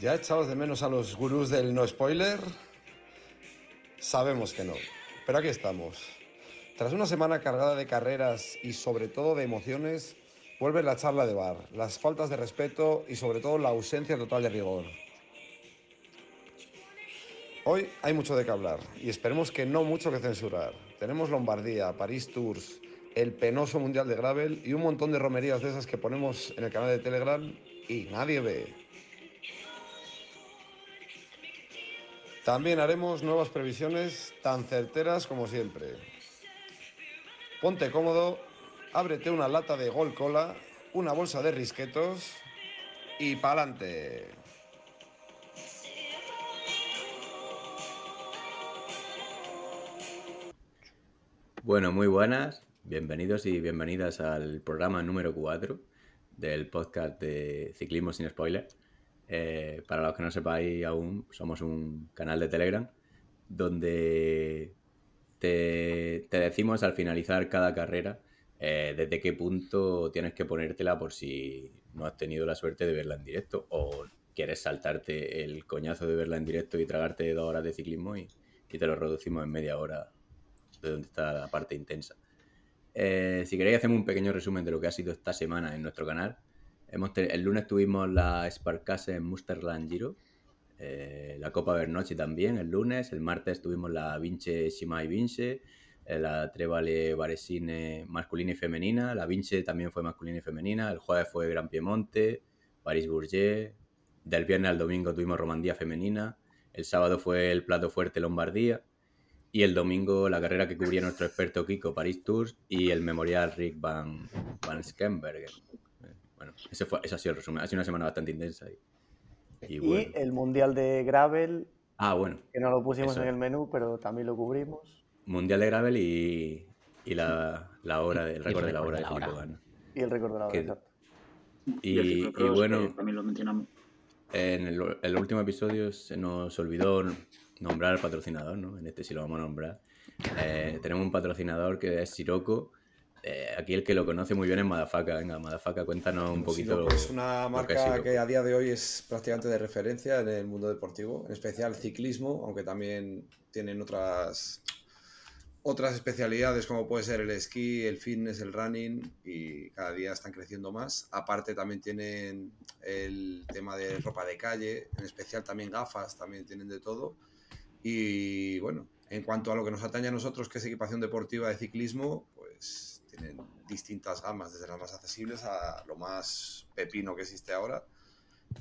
¿Ya echabas de menos a los gurús del no spoiler? Sabemos que no, pero aquí estamos. Tras una semana cargada de carreras y sobre todo de emociones, vuelve la charla de bar, las faltas de respeto y sobre todo la ausencia total de rigor. Hoy hay mucho de qué hablar y esperemos que no mucho que censurar. Tenemos Lombardía, París Tours, el penoso Mundial de Gravel y un montón de romerías de esas que ponemos en el canal de Telegram y nadie ve. También haremos nuevas previsiones tan certeras como siempre. Ponte cómodo, ábrete una lata de Gol Cola, una bolsa de risquetos y pa'lante. Bueno, muy buenas. Bienvenidos y bienvenidas al programa número 4 del podcast de Ciclismo sin Spoiler. Eh, para los que no sepáis aún, somos un canal de Telegram donde te, decimos al finalizar cada carrera eh, desde qué punto tienes que ponértela por si no has tenido la suerte de verla en directo o quieres saltarte el coñazo de verla en directo y tragarte dos horas de ciclismo y, y te lo reducimos en media hora de donde está la parte intensa. Eh, si queréis, hacemos un pequeño resumen de lo que ha sido esta semana en nuestro canal. El lunes tuvimos la Sparkcase en Musterland Giro, eh, la Copa Bernochi también el lunes, el martes tuvimos la Vince Shimai Vince, eh, la Trevale Varesine masculina y femenina, la Vince también fue masculina y femenina, el jueves fue Gran Piemonte, París Bourget, del viernes al domingo tuvimos Romandía femenina, el sábado fue el plato fuerte Lombardía, y el domingo la carrera que cubría nuestro experto Kiko, Paris Tours, y el memorial Rick Van, Van. Bueno, ese, fue, ese ha sido el resumen. Ha sido una semana bastante intensa. Y, Y, bueno. el Mundial de Gravel, Ah, bueno. que no lo pusimos Eso. en el menú, pero también lo cubrimos. Mundial de Gravel y, y la, la hora, del récord de la hora de la hora. Y el récord de la hora, Que- exacto. Y, el y bueno, también lo mencionamos. en el, el último episodio se nos olvidó nombrar al patrocinador, ¿no? En este sí lo vamos a nombrar. Eh, tenemos un patrocinador que es Sirocco. Eh, aquí el que lo conoce muy bien es Madafaka. Venga, Madafaka, cuéntanos un poquito. Sirocco es una que marca que, a día de hoy es prácticamente de referencia en el mundo deportivo, en especial ciclismo, aunque también tienen otras otras especialidades como puede ser el esquí, el fitness, el running y cada día están creciendo más. Aparte también tienen el tema de ropa de calle, en especial también gafas, también tienen de todo. Y bueno, en cuanto a lo que nos atañe a nosotros, que es equipación deportiva de ciclismo, pues tienen distintas gamas, desde las más accesibles a lo más pepino que existe ahora.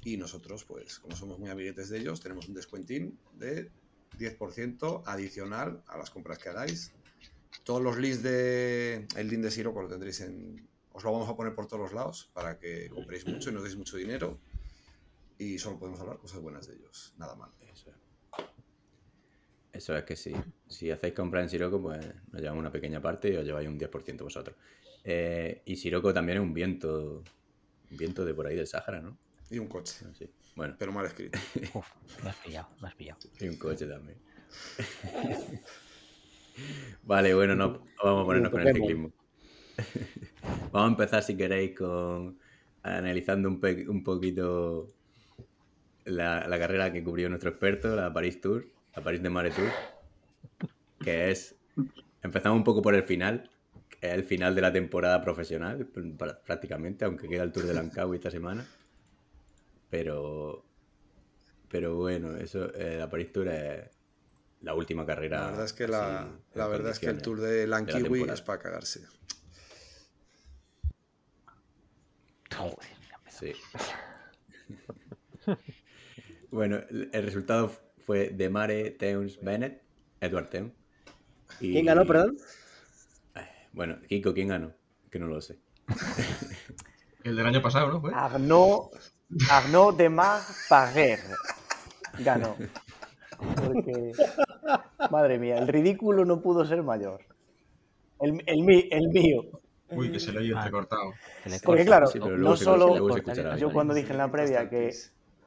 Y nosotros, pues como somos muy amiguetes de ellos, tenemos un descuentín de 10% adicional a las compras que hagáis. Todos los links de el link de Sirocco lo tendréis en os lo vamos a poner por todos los lados para que compréis mucho y nos deis mucho dinero y solo podemos hablar cosas buenas de ellos, nada mal. Eso es. Eso es que sí. Si hacéis compra en Sirocco, pues nos llevamos una pequeña parte y os lleváis un 10% vosotros. Eh, y Sirocco también es un viento, un viento de por ahí del Sáhara, ¿no? Y un coche, Sí. Bueno, pero mal escrito. Uf, me has pillado, me has pillado. y un coche también. vale, bueno, no, no vamos a ponernos con el ciclismo. vamos a empezar, si queréis, con analizando un, un poquito la, la carrera que cubrió nuestro experto, la Paris Tour, la Paris de Mare Tour, que es, empezamos un poco por el final, que es el final de la temporada profesional, pr- prácticamente, aunque queda el Tour de Lancau esta semana. Pero, pero bueno, eso, eh, la Paris Tour es la última carrera. La verdad es que, la, así, la verdad es que el tour de Lankiwi temporada. es para cagarse. Joder, Sí. bueno, el resultado fue de Mare Teuns Bennett, Edward Teuns. Y- ¿Quién ganó, perdón? Bueno, Kiko, ¿quién ganó? Que no lo sé. El del año pasado, ¿no? Fue? Arnaud, Arnaud de Paguer ganó. Porque, madre mía, el ridículo no pudo ser mayor. El, el, mi- el mío. Uy, que se le oye Ah. entrecortado. se le Porque claro, Sí, no solo yo cuando dije en la previa que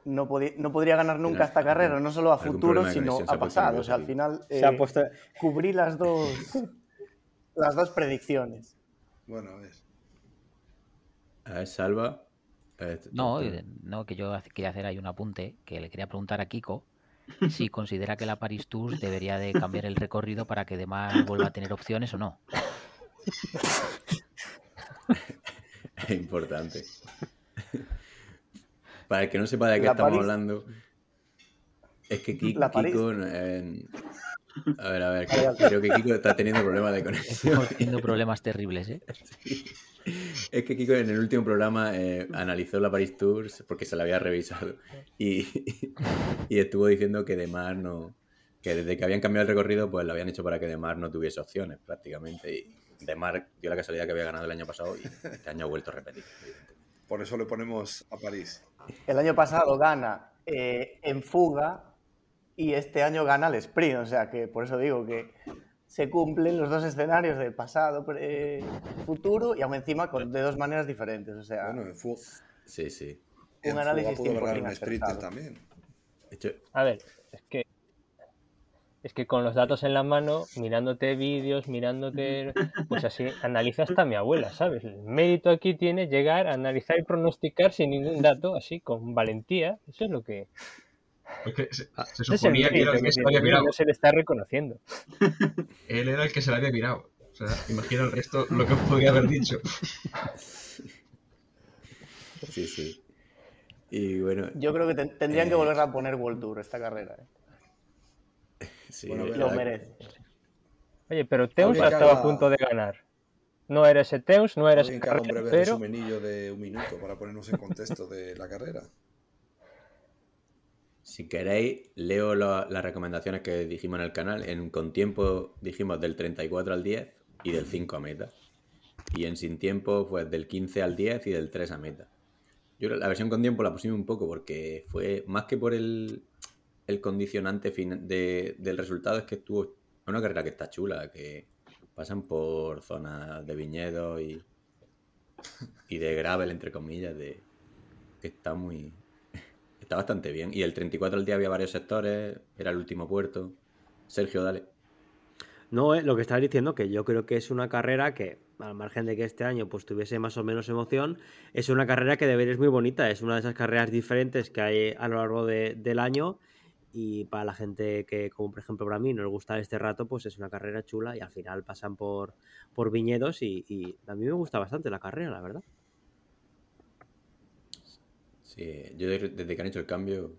no, podía- no podría ganar nunca esta carrera, no solo a futuro, sino a pasado. O sea, al final Se ha eh, puesto. cubrí las dos, las dos predicciones. Bueno, a ver. A ver, Salva. Eh, No, eh, no, que yo quería hacer ahí un apunte, que le quería preguntar a Kiko si considera que la Paris Tours debería de cambiar el recorrido para que además vuelva a tener opciones o no. Es importante. Para el que no sepa de qué La estamos París- hablando, es que Kiko. eh, a ver, a ver, creo que Kiko está teniendo problemas de conexión. Estamos teniendo problemas terribles, ¿eh? Es que Kiko en el último programa eh, analizó la Paris Tours porque se la había revisado y, y estuvo diciendo que de Mar no. que desde que habían cambiado el recorrido, pues lo habían hecho para que de Mar no tuviese opciones prácticamente. Y de Mar dio la casualidad que había ganado el año pasado y este año ha vuelto a repetir. Por eso le ponemos a París. El año pasado gana eh, en fuga y este año gana el sprint. O sea que por eso digo que se cumplen los dos escenarios de pasado, pre- futuro y aún encima con, de dos maneras diferentes. O sea, Bueno, en fuga, Sí, sí. en fuga análisis pudo ganar 100% un sprinter acertado. también. A ver, es que es que con los datos en la mano, mirándote vídeos, mirándote, pues así analiza hasta mi abuela, ¿sabes? El mérito aquí tiene llegar a analizar y pronosticar sin ningún dato, así con valentía. Eso es lo que se, se ese es el suponía que era el que que se había mirado. no se le está reconociendo. Él era el que se la había mirado. O sea, imagina el resto lo que podría haber dicho. sí, sí. Y bueno, yo creo que ten- tendrían que Eh. volver a poner World Tour esta carrera. ¿eh? Sí, Bueno, Lo merece. Oye, pero Teus estaba a punto de ganar. No era ese Teus, no era ese haga un Carrera, breve pero resumenillo de un minuto para ponernos en contexto de la carrera. Si queréis, leo la- las recomendaciones que dijimos en el canal. En con tiempo dijimos del 34 al 10 y del 5 a meta. Y en sin tiempo, pues del 15 al 10 y del 3 a meta. Yo la versión con tiempo la pusimos un poco porque fue más que por el, el condicionante fin- de- del resultado, es que estuvo es una carrera que está chula, que pasan por zonas de viñedos y, y de gravel, entre comillas, de que está muy, Está bastante bien. Y el 34 al día había varios sectores, era el último puerto. Sergio, dale. No, eh, lo que estabas diciendo, que yo creo que es una carrera que, al margen de que este año pues tuviese más o menos emoción, es una carrera que de ver es muy bonita. Es una de esas carreras diferentes que hay a lo largo de- del año. Y para la gente que, como por ejemplo para mí, nos gusta este rato, pues es una carrera chula y al final pasan por, por viñedos y, y a mí me gusta bastante la carrera, la verdad. Sí, yo de- desde que han hecho el cambio,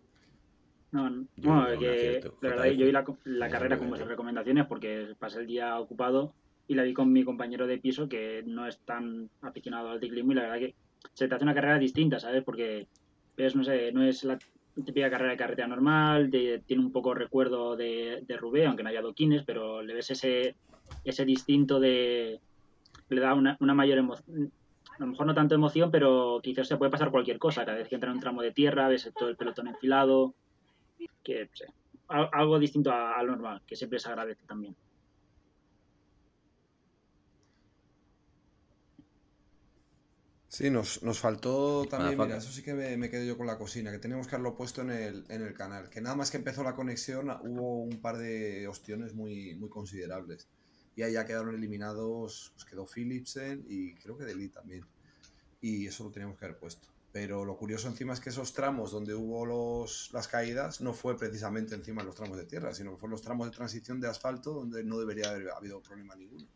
No, no, Yo que verdad, JF. yo vi la, la carrera con vuestras recomendaciones porque pasé el día ocupado y la vi con mi compañero de piso que no es tan aficionado al ciclismo y la verdad que se te hace una carrera distinta, ¿sabes? Porque ves, no sé, no es la típica carrera de carretera normal, de- tiene un poco recuerdo de, de Roubaix, aunque no haya adoquines, pero le ves ese, ese distinto de... le da una, una mayor emoción, a lo mejor no tanto emoción, pero quizás se puede pasar cualquier cosa, cada vez que entra en un tramo de tierra, ves todo el pelotón enfilado, que algo distinto a- al normal, que siempre se agradece también. Sí, nos, nos faltó también, mira, eso sí que me, me quedé yo con la cocina, que teníamos que haberlo puesto en el, en el canal, que nada más que empezó la conexión hubo un par de ostiones muy, muy considerables. Y ahí ya quedaron eliminados, pues quedó Philipsen y creo que Deli también. Y eso lo teníamos que haber puesto. Pero lo curioso encima es que esos tramos donde hubo los, las caídas no fue precisamente encima de los tramos de tierra, sino que fueron los tramos de transición de asfalto donde no debería haber habido problema ninguno.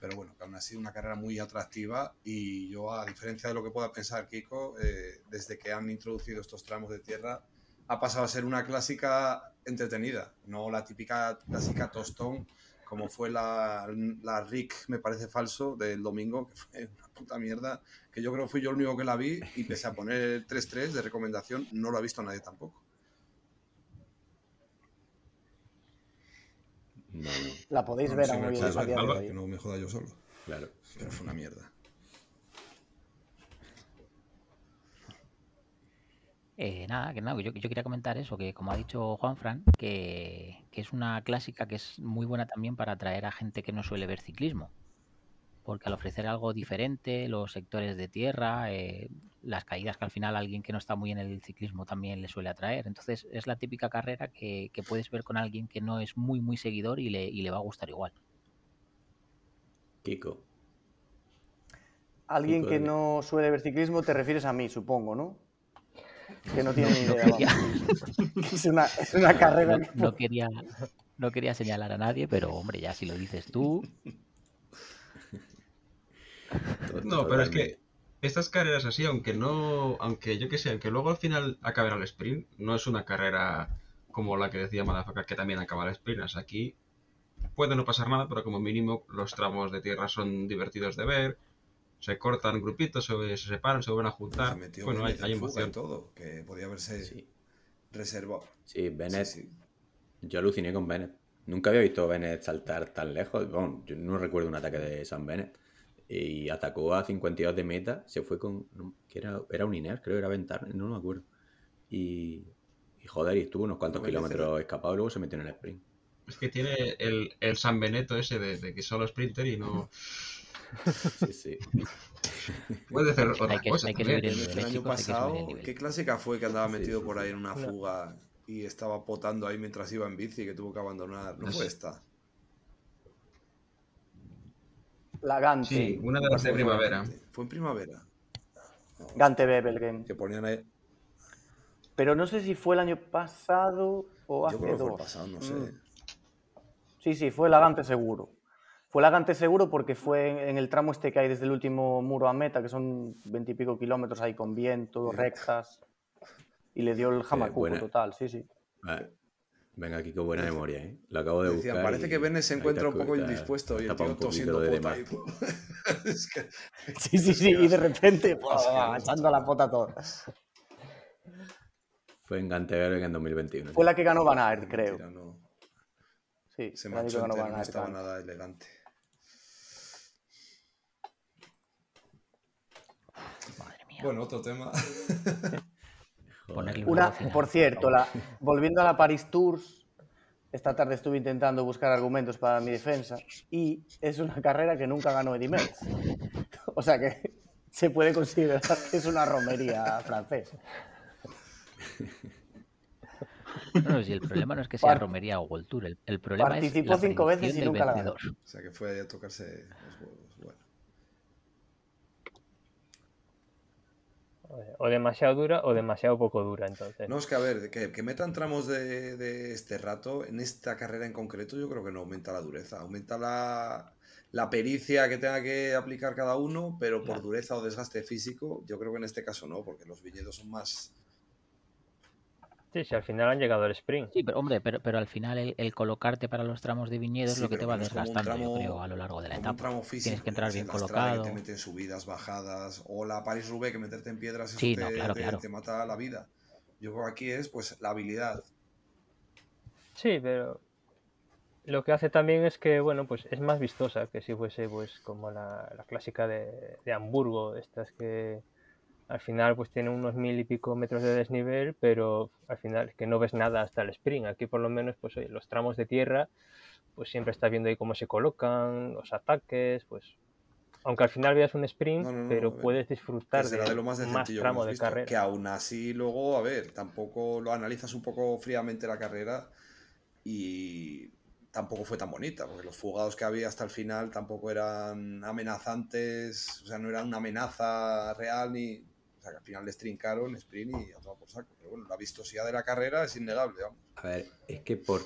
Pero bueno, que aún así una carrera muy atractiva y yo, a diferencia de lo que pueda pensar Kiko, eh, desde que han introducido estos tramos de tierra, ha pasado a ser una clásica entretenida, no la típica clásica tostón como fue la, la Rick, me parece falso, del domingo, que fue una puta mierda, que yo creo que fui yo el único que la vi y pese a poner el 3-3 de recomendación, no lo ha visto nadie tampoco. No, no, La podéis No, ver sí, aún hoy día de hoy. que no me joda yo solo, claro. pero fue una mierda. Eh, nada, que nada, yo, yo quería comentar eso, que como ha dicho Juanfran, que, que es una clásica que es muy buena también para atraer a gente que no suele ver ciclismo. Porque al ofrecer algo diferente, los sectores de tierra, eh, las caídas que al final alguien que no está muy en el ciclismo también le suele atraer. Entonces es la típica carrera que, que puedes ver con alguien que no es muy, muy seguidor y le, y le va a gustar igual. Kiko. alguien que no suele ver ciclismo, te refieres a mí, supongo, ¿no? Que no tiene ni idea. vamos. Que es, una, es una carrera. No, que- no quería, no quería señalar a nadie, pero hombre, ya si lo dices tú, No, pero es que estas carreras así, aunque no, aunque yo que sé, aunque luego al final acaben al sprint, no es una carrera como la que decía Madafaka que también acaba al sprint. O sea, aquí puede no pasar nada, pero como mínimo los tramos de tierra son divertidos de ver. Se cortan grupitos, se, se separan, se vuelven a Se juntar. metió Bueno, hay, hay emoción. todo, que podía haberse Sí, reservado. sí, Bennett. Sí, sí. Yo aluciné con Bennett. Nunca había visto a Bennett saltar tan lejos. Bueno, yo no recuerdo un ataque de Sam Bennett. Y atacó a 52 de meta. Se fue con. que era, era un Iner, creo, era Ventar, no me acuerdo. Y, y joder, y estuvo unos cuantos kilómetros escapado y luego se metió en el sprint. Es que tiene el, el San Benito ese de, de que solo sprinter y no Sí, sí. puede hacer hay otra que, cosa. hay que el nivel, año chicos, hay que subir pasado. ¿qué clásica fue que andaba metido sí, por ahí en una No. fuga y estaba potando ahí mientras iba en bici que tuvo que abandonar? ¿No No fue sé. esta? La Gante. Sí, una de las de primavera. Fue en primavera. Gante Bebelgem. Que ponían ahí. Pero no sé si fue el año pasado o hace Yo creo que fue el dos. pasado, no sé. Mm. Sí, sí, fue la Gante seguro. Fue la Gante seguro porque fue en el tramo este que hay desde el último muro a meta, que son veintipico kilómetros ahí con viento, rectas. Y le dio el jamacuco total, sí, sí. Venga, aquí con buena memoria, ¿eh? Lo acabo de buscar. parece y que Bennett se encuentra un poco indispuesto y el tío tosiendo de pota es que Sí, sí, sí. Y de repente, echando la pota toda. Fue en Ganteberg en 2021. Fue la que ganó Van Aert, creo. mentira, no. Sí, Se año que ganó no estaba claro. nada elegante. Madre mía. Bueno, otro tema. Ponerle un Una, por cierto, la, volviendo a la Paris Tours, esta tarde estuve intentando buscar argumentos para mi defensa y es una carrera que nunca ganó Eddie Merckx. O sea que se puede considerar que es una romería francesa. No, si el problema no es que sea romería o World Tour, el, el problema Participó es la cinco veces y nunca la ganó. O sea que fue a tocarse los huevos. O demasiado dura o demasiado poco dura, entonces. No, es que a ver, que, que metan tramos de, de este rato, en esta carrera en concreto, yo creo que no aumenta la dureza, aumenta la, la pericia que tenga que aplicar cada uno, pero por dureza o desgaste físico, yo creo que en este caso no, porque los viñedos son más. Sí, sí, al final han llegado al sprint. Sí, pero hombre, pero, pero al final el, el colocarte para los tramos de viñedo es lo que te va desgastando, yo tramo- creo, a lo largo de la como un etapa. tramo físico, Tienes que entrar bien colocado. Que te meten subidas, bajadas, o la París-Roubaix que meterte en piedras, eso Sí, te, no, claro, te- claro. te mata la vida. Yo creo que aquí es pues la habilidad. Sí, pero lo que hace también es que, bueno, pues es más vistosa que si fuese pues como la, la clásica de, de Hamburgo, estas que al final pues tiene unos mil y pico metros de desnivel, pero al final es que no ves nada hasta el sprint. Aquí por lo menos pues oye, los tramos de tierra pues siempre estás viendo ahí cómo se colocan, los ataques, pues aunque al final veas un sprint, No, no, no, pero ver, puedes disfrutar de, de lo más más tramo de visto, carrera. Que aún así, luego, a ver, tampoco lo analizas un poco fríamente la carrera y tampoco fue tan bonita, porque los fugados que había hasta el final tampoco eran amenazantes, o sea, no era una amenaza real ni. O sea, que al final les trincaron sprint y a tomar por saco. Pero bueno, la vistosidad de la carrera es innegable, vamos. A ver, es que por.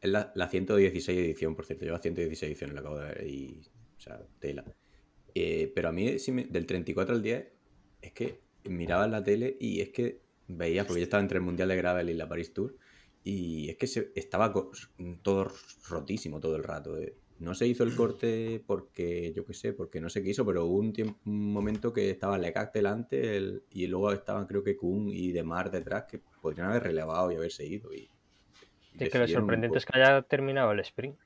Es la, la 116 edición, por cierto. Lleva 116 ediciones, la acabo de ver. Y. O sea, tela. Eh, pero a mí, sí me- del 34 al 10, es que miraba la tele y es que veía, porque yo estaba entre el Mundial de Gravel y la Paris Tour, y es que se, estaba todo rotísimo todo el rato. eh. No se hizo el corte porque, yo qué sé, porque no se quiso, pero hubo un, tiempo, un momento que estaba Lecac delante el- y luego estaban creo que Kuhn y Demar detrás que podrían haber relevado y haberse ido. Y, y Sí, que lo sorprendente es que haya terminado el sprint.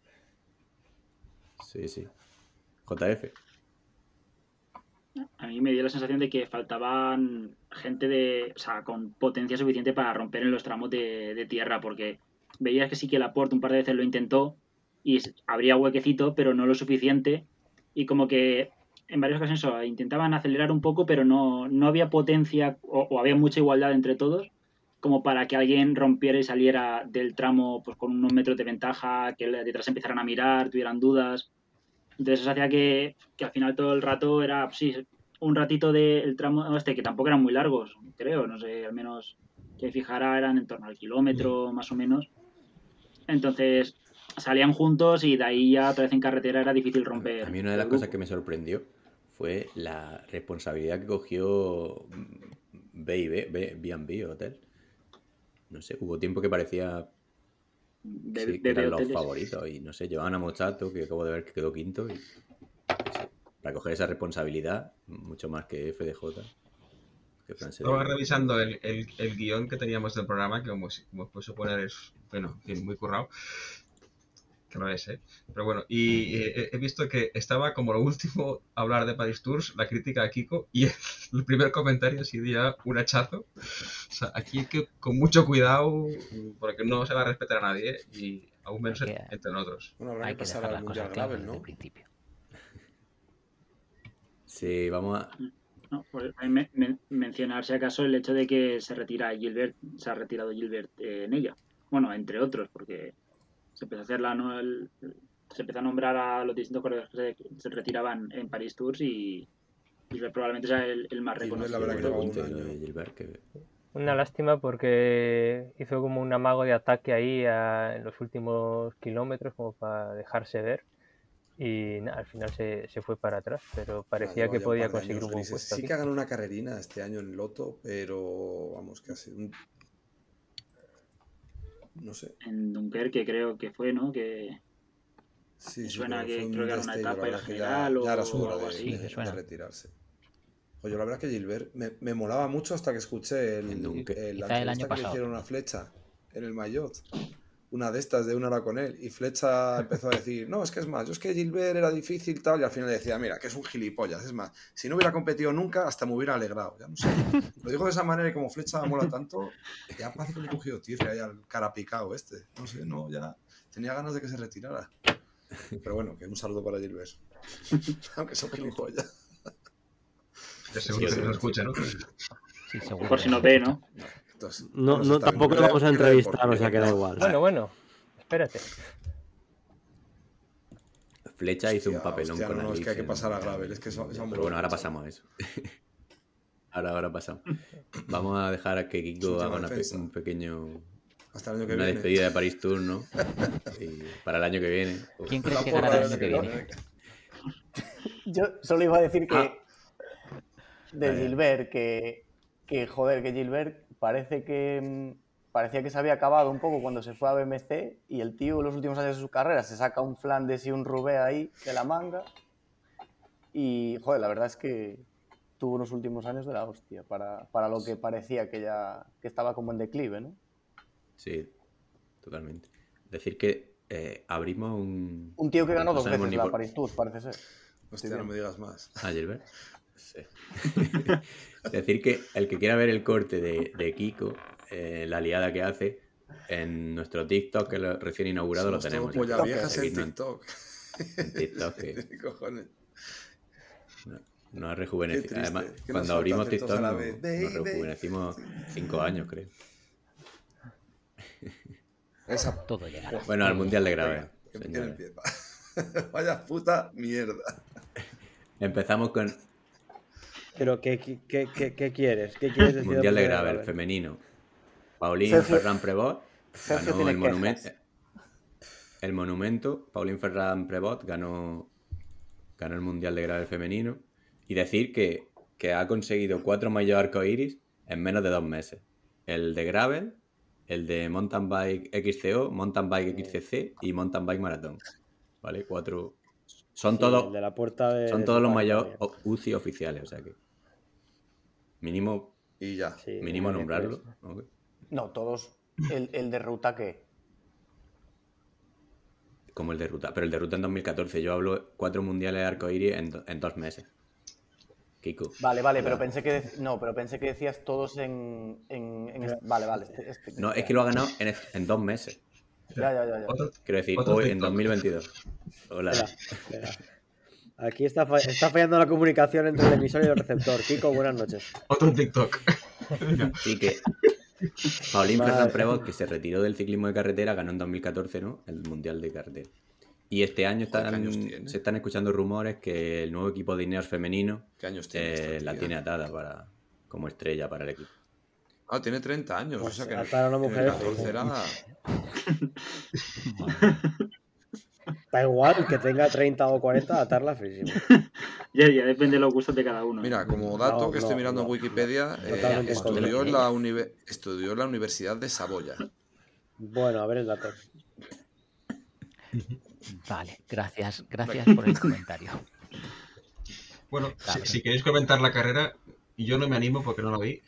Sí, sí. JF. A mí me dio la sensación de que faltaban gente de, o sea, con potencia suficiente para romper en los tramos de, de tierra, porque veías que sí que Laporte un par de veces lo intentó y habría huequecito, pero no lo suficiente. Y como que en varias ocasiones intentaban acelerar un poco, pero no, no había potencia o, había mucha igualdad entre todos como para que alguien rompiera y saliera del tramo pues, con unos metros de ventaja, que detrás empezaran a mirar, tuvieran dudas. Entonces eso hacía que, que al final todo el rato era, sí, un ratito del tramo este, que tampoco eran muy largos, creo, no sé, al menos que fijara eran en torno al kilómetro más o menos. Entonces salían juntos y de ahí ya otra vez en carretera era difícil romper. A mí una de las cosas que me sorprendió fue la responsabilidad que cogió B&B, B- B&B Hotel. No sé, hubo tiempo que parecía de, sí, de- que eran de los hoteles. favoritos y no sé, llevaban a Mochato, que acabo de ver que quedó quinto y para coger esa responsabilidad, mucho más que FDJ. Que Estaba revisando el, el, el guion que teníamos del programa, que como, como os puedo suponer es, bueno, muy currado. Que no es, ¿eh? Pero bueno, y eh, he visto que estaba como lo último hablar de Paris Tours, la crítica a Kiko, y el primer comentario ha sido ya un hachazo. O sea, aquí hay que con mucho cuidado, porque no se va a respetar a nadie, y aún menos que- entre nosotros. Bueno, habrá Hay que que pasar dejar al las Mundial Gravel, desde ¿no? el principio. Sí, vamos a... No, pues, a mí me- me- mencionar si acaso el hecho de que se retira Gilbert, se ha retirado Gilbert eh, en ella. Bueno, entre otros, porque se empezó a hacer la no- el- se empezó a nombrar a los distintos corredores que se, se retiraban en Paris Tours y Gilbert probablemente sea el, el más reconocido. la verdad que un año. de Gilbert, que Una lástima porque hizo como un amago de ataque ahí a- en los últimos kilómetros como para dejarse ver y nada, al final se, se fue para atrás, pero parecía Ah, que lleva ya podía conseguir un buen puesto. Sí aquí. que ha ganado una carrerina este año en Loto, pero vamos, que ha sido un... No sé. En Dunkerque creo que fue, ¿no? Que Sí, sí, suena que creo que era una la etapa que general ya, o ya era su hora algo de, así, de- de retirarse. Oye, la verdad que Gilbert me, me molaba mucho hasta que escuché el, el- la el año que le pasado. hicieron una flecha en el Mayotte. Una de estas de una hora con él. Y Flecha empezó a decir, no, es que es más, yo es que Gilbert era difícil tal. Y al final le decía, mira, que es un gilipollas. Es más, si no hubiera competido nunca, hasta me hubiera alegrado. Ya no sé. Lo digo de esa manera y como Flecha mola tanto, ya parece que me he cogido tirria ya al cara picado este. No sé, no, ya tenía ganas de que se retirara. Pero bueno, que un saludo para Gilbert. Aunque son gilipollas. Que seguro Sí, que sí. escucha, ¿no? Sí, seguro. por si nos ve, ¿no? Entonces, No, no, tampoco lo vamos a entrevistar, o sea que da igual. Bueno, bueno, espérate. Flecha hizo un papelón hostia, con no, no, es que hay que pasar a Gravel, es que eso- eso Pero bueno, ahora pasamos a eso. Ahora, ahora pasamos. Vamos a dejar a que Kiko haga una un pequeño, Hasta el año que una viene. despedida de París Tour, ¿no? Y para el año que viene. Uf, ¿Quién crees que ganará el año que viene? Yo solo iba a decir que Ah. de. Gilbert, que, que joder, que Gilbert parece que mm, parecía que se había acabado un poco cuando se fue a BMC y el tío en los últimos años de su carrera se saca un Flandes y un Roubaix ahí de la manga y joder, la verdad es que tuvo unos últimos años de la hostia para, para lo que parecía que ya que estaba como en declive, ¿no? Sí, totalmente. Decir que eh, abrimos un... Un tío que ganó no dos veces la Paris Tour, parece ser. Hostia, no me digas más. Ah, Gilbert. Sí. Decir que el que quiera ver el corte de, de Kiko, eh, la liada que hace, en nuestro TikTok que lo- recién inaugurado lo tenemos. polla ¿no? viejas en TikTok. en TikTok, que ¿Qué cojones? no- nos ha rejuvenecido. Además, cuando abrimos TikTok nos, rejuvenecimos cinco años, creo. Esa Todo llegará. Bueno, al Mundial de Grave. Vaya puta mierda. Empezamos con Pero, ¿qué, qué, qué- qué- quieres? ¿Qué quieres decir Mundial de Gravel Gravel? femenino. Paulín Sergio- Ferran Prevot ganó el monumento. El monumento, Paulín Ferran Prevot ganó, ganó el Mundial de Gravel femenino. Y decir que, que ha conseguido cuatro mayor arcoiris en menos de dos meses. El de Gravel, el de Mountain Bike XCO, Mountain Bike XCC y Mountain Bike Maratón. ¿Vale? Cuatro. Son Sí, todos el de la puerta de- son de todos los mayores. UCI oficiales, o sea que. Mínimo, Y ya. Sí, mínimo nombrarlo. No, todos el, el de ruta que Como el de ruta. Pero el de ruta en 2014. Yo hablo cuatro mundiales de arcoíris en, do- en dos meses. Kiko. Vale, vale, pero pensé que no, pero pensé que decías todos en, en, en vale, vale. este- este- No, es que lo ha ganado en, en dos meses. Ya, ya, ya, Quiero decir, hoy en TikTok. 2022. Hola. Espera, espera. Aquí está, fa- está fallando la comunicación entre el emisor y el receptor. Kiko, buenas noches. otro TikTok. Así que Paulín Vale. Ferran Prevot, que se retiró del ciclismo de carretera, ganó en 2014, ¿no? El Mundial de Carretera. Y este año Joder, ¿qué están, años tiene? se están escuchando rumores que el nuevo equipo de Ineos femenino ¿Qué años tiene eh, esta la tiene atada para, como estrella para el equipo. Ah, tiene 30 años. Pues o sea que atar a una mujer es 14 fijo. era... Da igual que tenga 30 o 40, atarla frísimo. Ya, ya depende de los gustos de cada uno. Mira, como dato No, que estoy no, mirando en no. Wikipedia, eh, estudió, en la unive- estudió en la Universidad de Saboya. Bueno, a ver el dato. Vale, gracias, gracias por el comentario. Bueno, si, si queréis comentar la carrera, yo no me animo porque no la vi.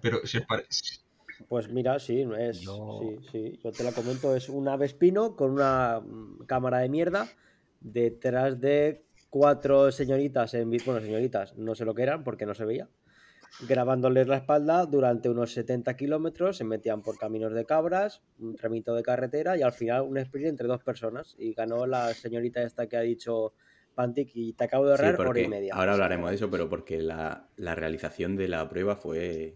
Pero si os parece. Pues mira, sí, es, Yo- sí, sí, yo te la comento, es un Vespino con una mm, cámara de mierda detrás de cuatro señoritas, en, bueno, señoritas, no sé lo que eran porque no se veía, grabándoles la espalda durante unos 70 kilómetros, se metían por caminos de cabras, un tramito de carretera y al final un sprint entre dos personas y ganó la señorita esta que ha dicho Pantic y te acabo de Sí, ahorrar hora porque y media. ahora hablaremos de eso, pero porque la, la realización de la prueba fue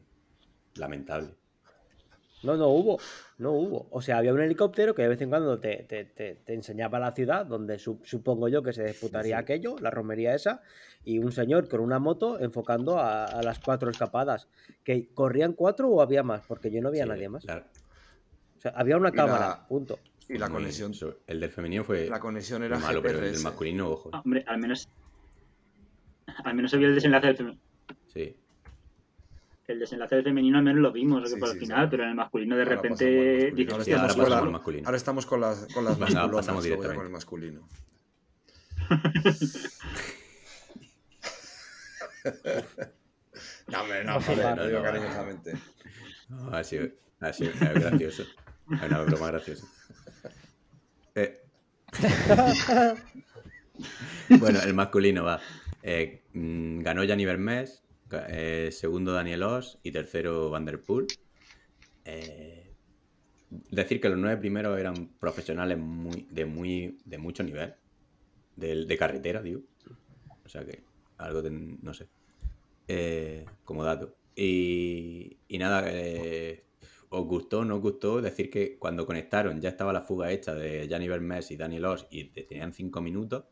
lamentable. No, no hubo, no hubo. O sea, había un helicóptero que de vez en cuando te, te- te- te enseñaba la ciudad, donde su- supongo yo que se disputaría Sí. aquello, la romería esa, y un señor con una moto enfocando a, a las cuatro escapadas. ¿Que corrían cuatro o había más? Porque yo no había Sí, nadie más. la- O sea, había una Y la- cámara, punto. Y la muy- conexión, el del femenino fue la conexión era malo, pero el GPRS. masculino, ojo. Hombre, al menos. Al menos se vio el desenlace del femenino. Sí. El desenlace del femenino al menos lo vimos que Sí, por sí, el final, sí. pero en el masculino de Ahora repente masculino. Ahora Sí, "Hostia, ahora estamos con la- masculino. Ahora estamos con las, con las Venga, masculonas, pasamos con directamente. el masculino. No, hombre, no, Joder, no, lo digo cariñosamente. No, ha sido, ha sido es gracioso. Es una broma graciosa. Eh. bueno, el masculino va. Eh, mm, ganó Gianni Vermés, eh, segundo Daniel Oss y tercero Van der Poel. Eh, decir que los nueve primeros eran profesionales muy, de, muy, de mucho nivel. De, de carretera, digo. O sea que algo, de, no sé. Eh, como dato. Y, y nada, eh, os gustó, no os gustó decir que cuando conectaron ya estaba la fuga hecha de Gianni Vermés y Daniel Oss y te- tenían cinco minutos.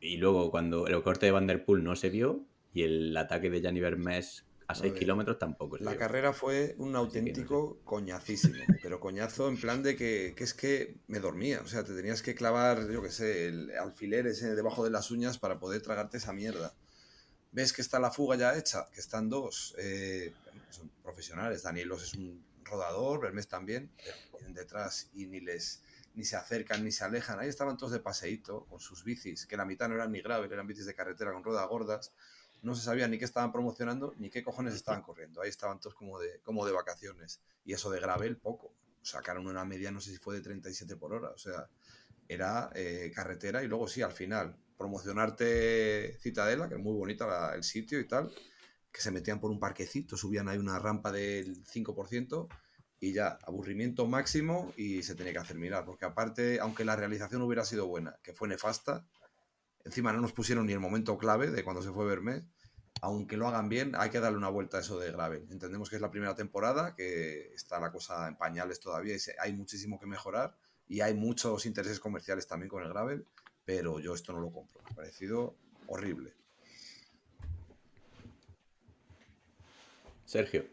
Y luego cuando el corte de Van der Poel no se vio y el ataque de Gianni Vermés a 6 ver, kilómetros tampoco La carrera fue un que no auténtico coñacísimo, pero coñazo en plan de que, que es que me dormía, o sea, te tenías que clavar, yo qué sé, el alfiler ese debajo de las uñas para poder tragarte esa mierda. Ves que está la fuga ya hecha, que están dos, eh, son profesionales, Danielos es un rodador, Bermés también, vienen detrás y ni les ni se acercan ni se alejan, ahí estaban todos de paseíto con sus bicis, que la mitad no eran ni gravel, eran bicis de carretera con ruedas gordas, no se sabía ni qué estaban promocionando ni qué cojones estaban corriendo. Ahí estaban todos como de, como de vacaciones. Y eso de gravel, poco. Sacaron una media, no sé si fue de 37 por hora. O sea, era eh, carretera y luego sí, al final, promocionarte Citadela, que es muy bonita la- el sitio y tal, que se metían por un parquecito, subían ahí una rampa del 5% y ya, aburrimiento máximo y se tenía que hacer mirar, porque aparte, aunque la realización hubiera sido buena, que fue nefasta, encima no nos pusieron ni el momento clave de cuando se fue Verme, aunque lo hagan bien, hay que darle una vuelta a eso de Gravel. Entendemos que es la primera temporada, que está la cosa en pañales todavía y hay muchísimo que mejorar y hay muchos intereses comerciales también con el Gravel, pero yo esto no lo compro. Me ha parecido horrible. Sergio.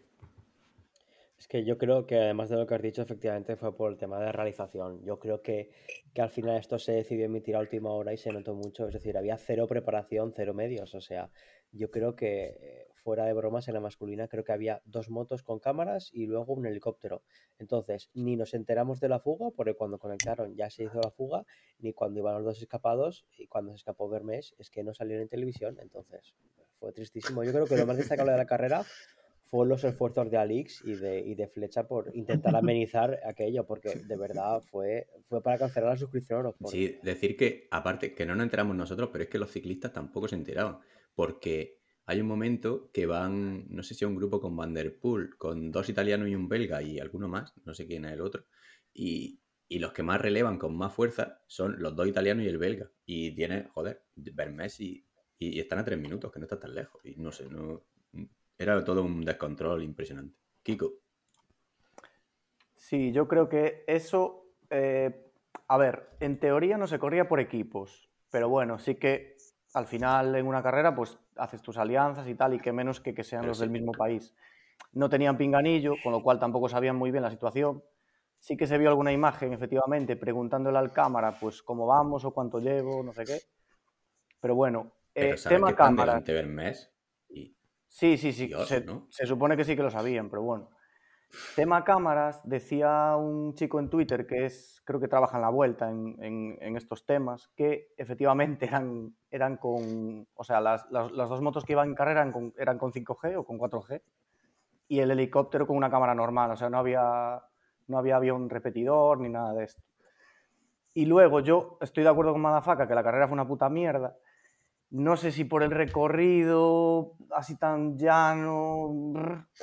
Que yo creo que además de lo que has dicho, efectivamente fue por el tema de realización. Yo creo que, que al final esto se decidió emitir a última hora y se notó mucho. Es decir, había cero preparación, cero medios. O sea, yo creo que fuera de bromas en la masculina, creo que había dos motos con cámaras y luego un helicóptero. Entonces, ni nos enteramos de la fuga, porque cuando conectaron ya se hizo la fuga, ni cuando iban los dos escapados y cuando se escapó Vermes, es que no salieron en televisión. Entonces, fue tristísimo. Yo creo que lo más destacable de la carrera fue los esfuerzos de Alix y de, y de Flecha por intentar amenizar aquello, porque de verdad fue, fue para cancelar la suscripción. o por- Sí, decir que, aparte, que no nos enteramos nosotros, pero es que los ciclistas tampoco se enteraban. Porque hay un momento que van, no sé si un grupo con Van der Poel, con dos italianos y un belga y alguno más, no sé quién es el otro. Y, y los que más relevan con más fuerza son los dos italianos y el belga. Y tiene, joder, Vermes y, y, y están a tres minutos, que no está tan lejos. Y no sé, no. Era todo un descontrol impresionante. Kiko. Sí, yo creo que eso, eh, A ver, en teoría no se corría por equipos, pero bueno, sí que al final en una carrera pues haces tus alianzas y tal, y que menos que que sean Pero los sí. del mismo país. No tenían pinganillo, con lo cual tampoco sabían muy bien la situación. Sí que se vio alguna imagen, efectivamente, preguntándole al cámara, pues cómo vamos o cuánto llevo, no sé qué. Pero bueno, Pero eh, ¿sabes tema cámara. mes? Y Sí, sí, sí. Dios, se, ¿no? se supone que sí que lo sabían, pero bueno. Tema cámaras, decía un chico en Twitter que es, creo que trabaja en la vuelta en, en- en estos temas, que efectivamente eran, eran con, o sea, las, las- las dos motos que iban en carrera eran con, eran con 5G o con 4G y el helicóptero con una cámara normal, o sea, no había, no había avión repetidor ni nada de esto. Y luego yo estoy de acuerdo con Madafaka que la carrera fue una puta mierda. No sé si por el recorrido así tan llano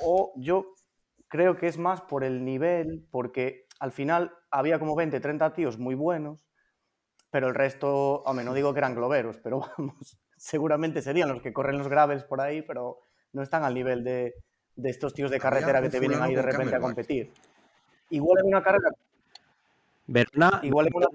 o yo creo que es más por el nivel, porque al final había como 20, 30 tíos muy buenos, pero el resto, hombre, no digo que eran globeros, pero vamos, seguramente serían los que corren los gravels por ahí, pero no están al nivel de, de estos tíos de carretera que te vienen ahí de repente a competir. Igual en una carrera, Verona, igual en una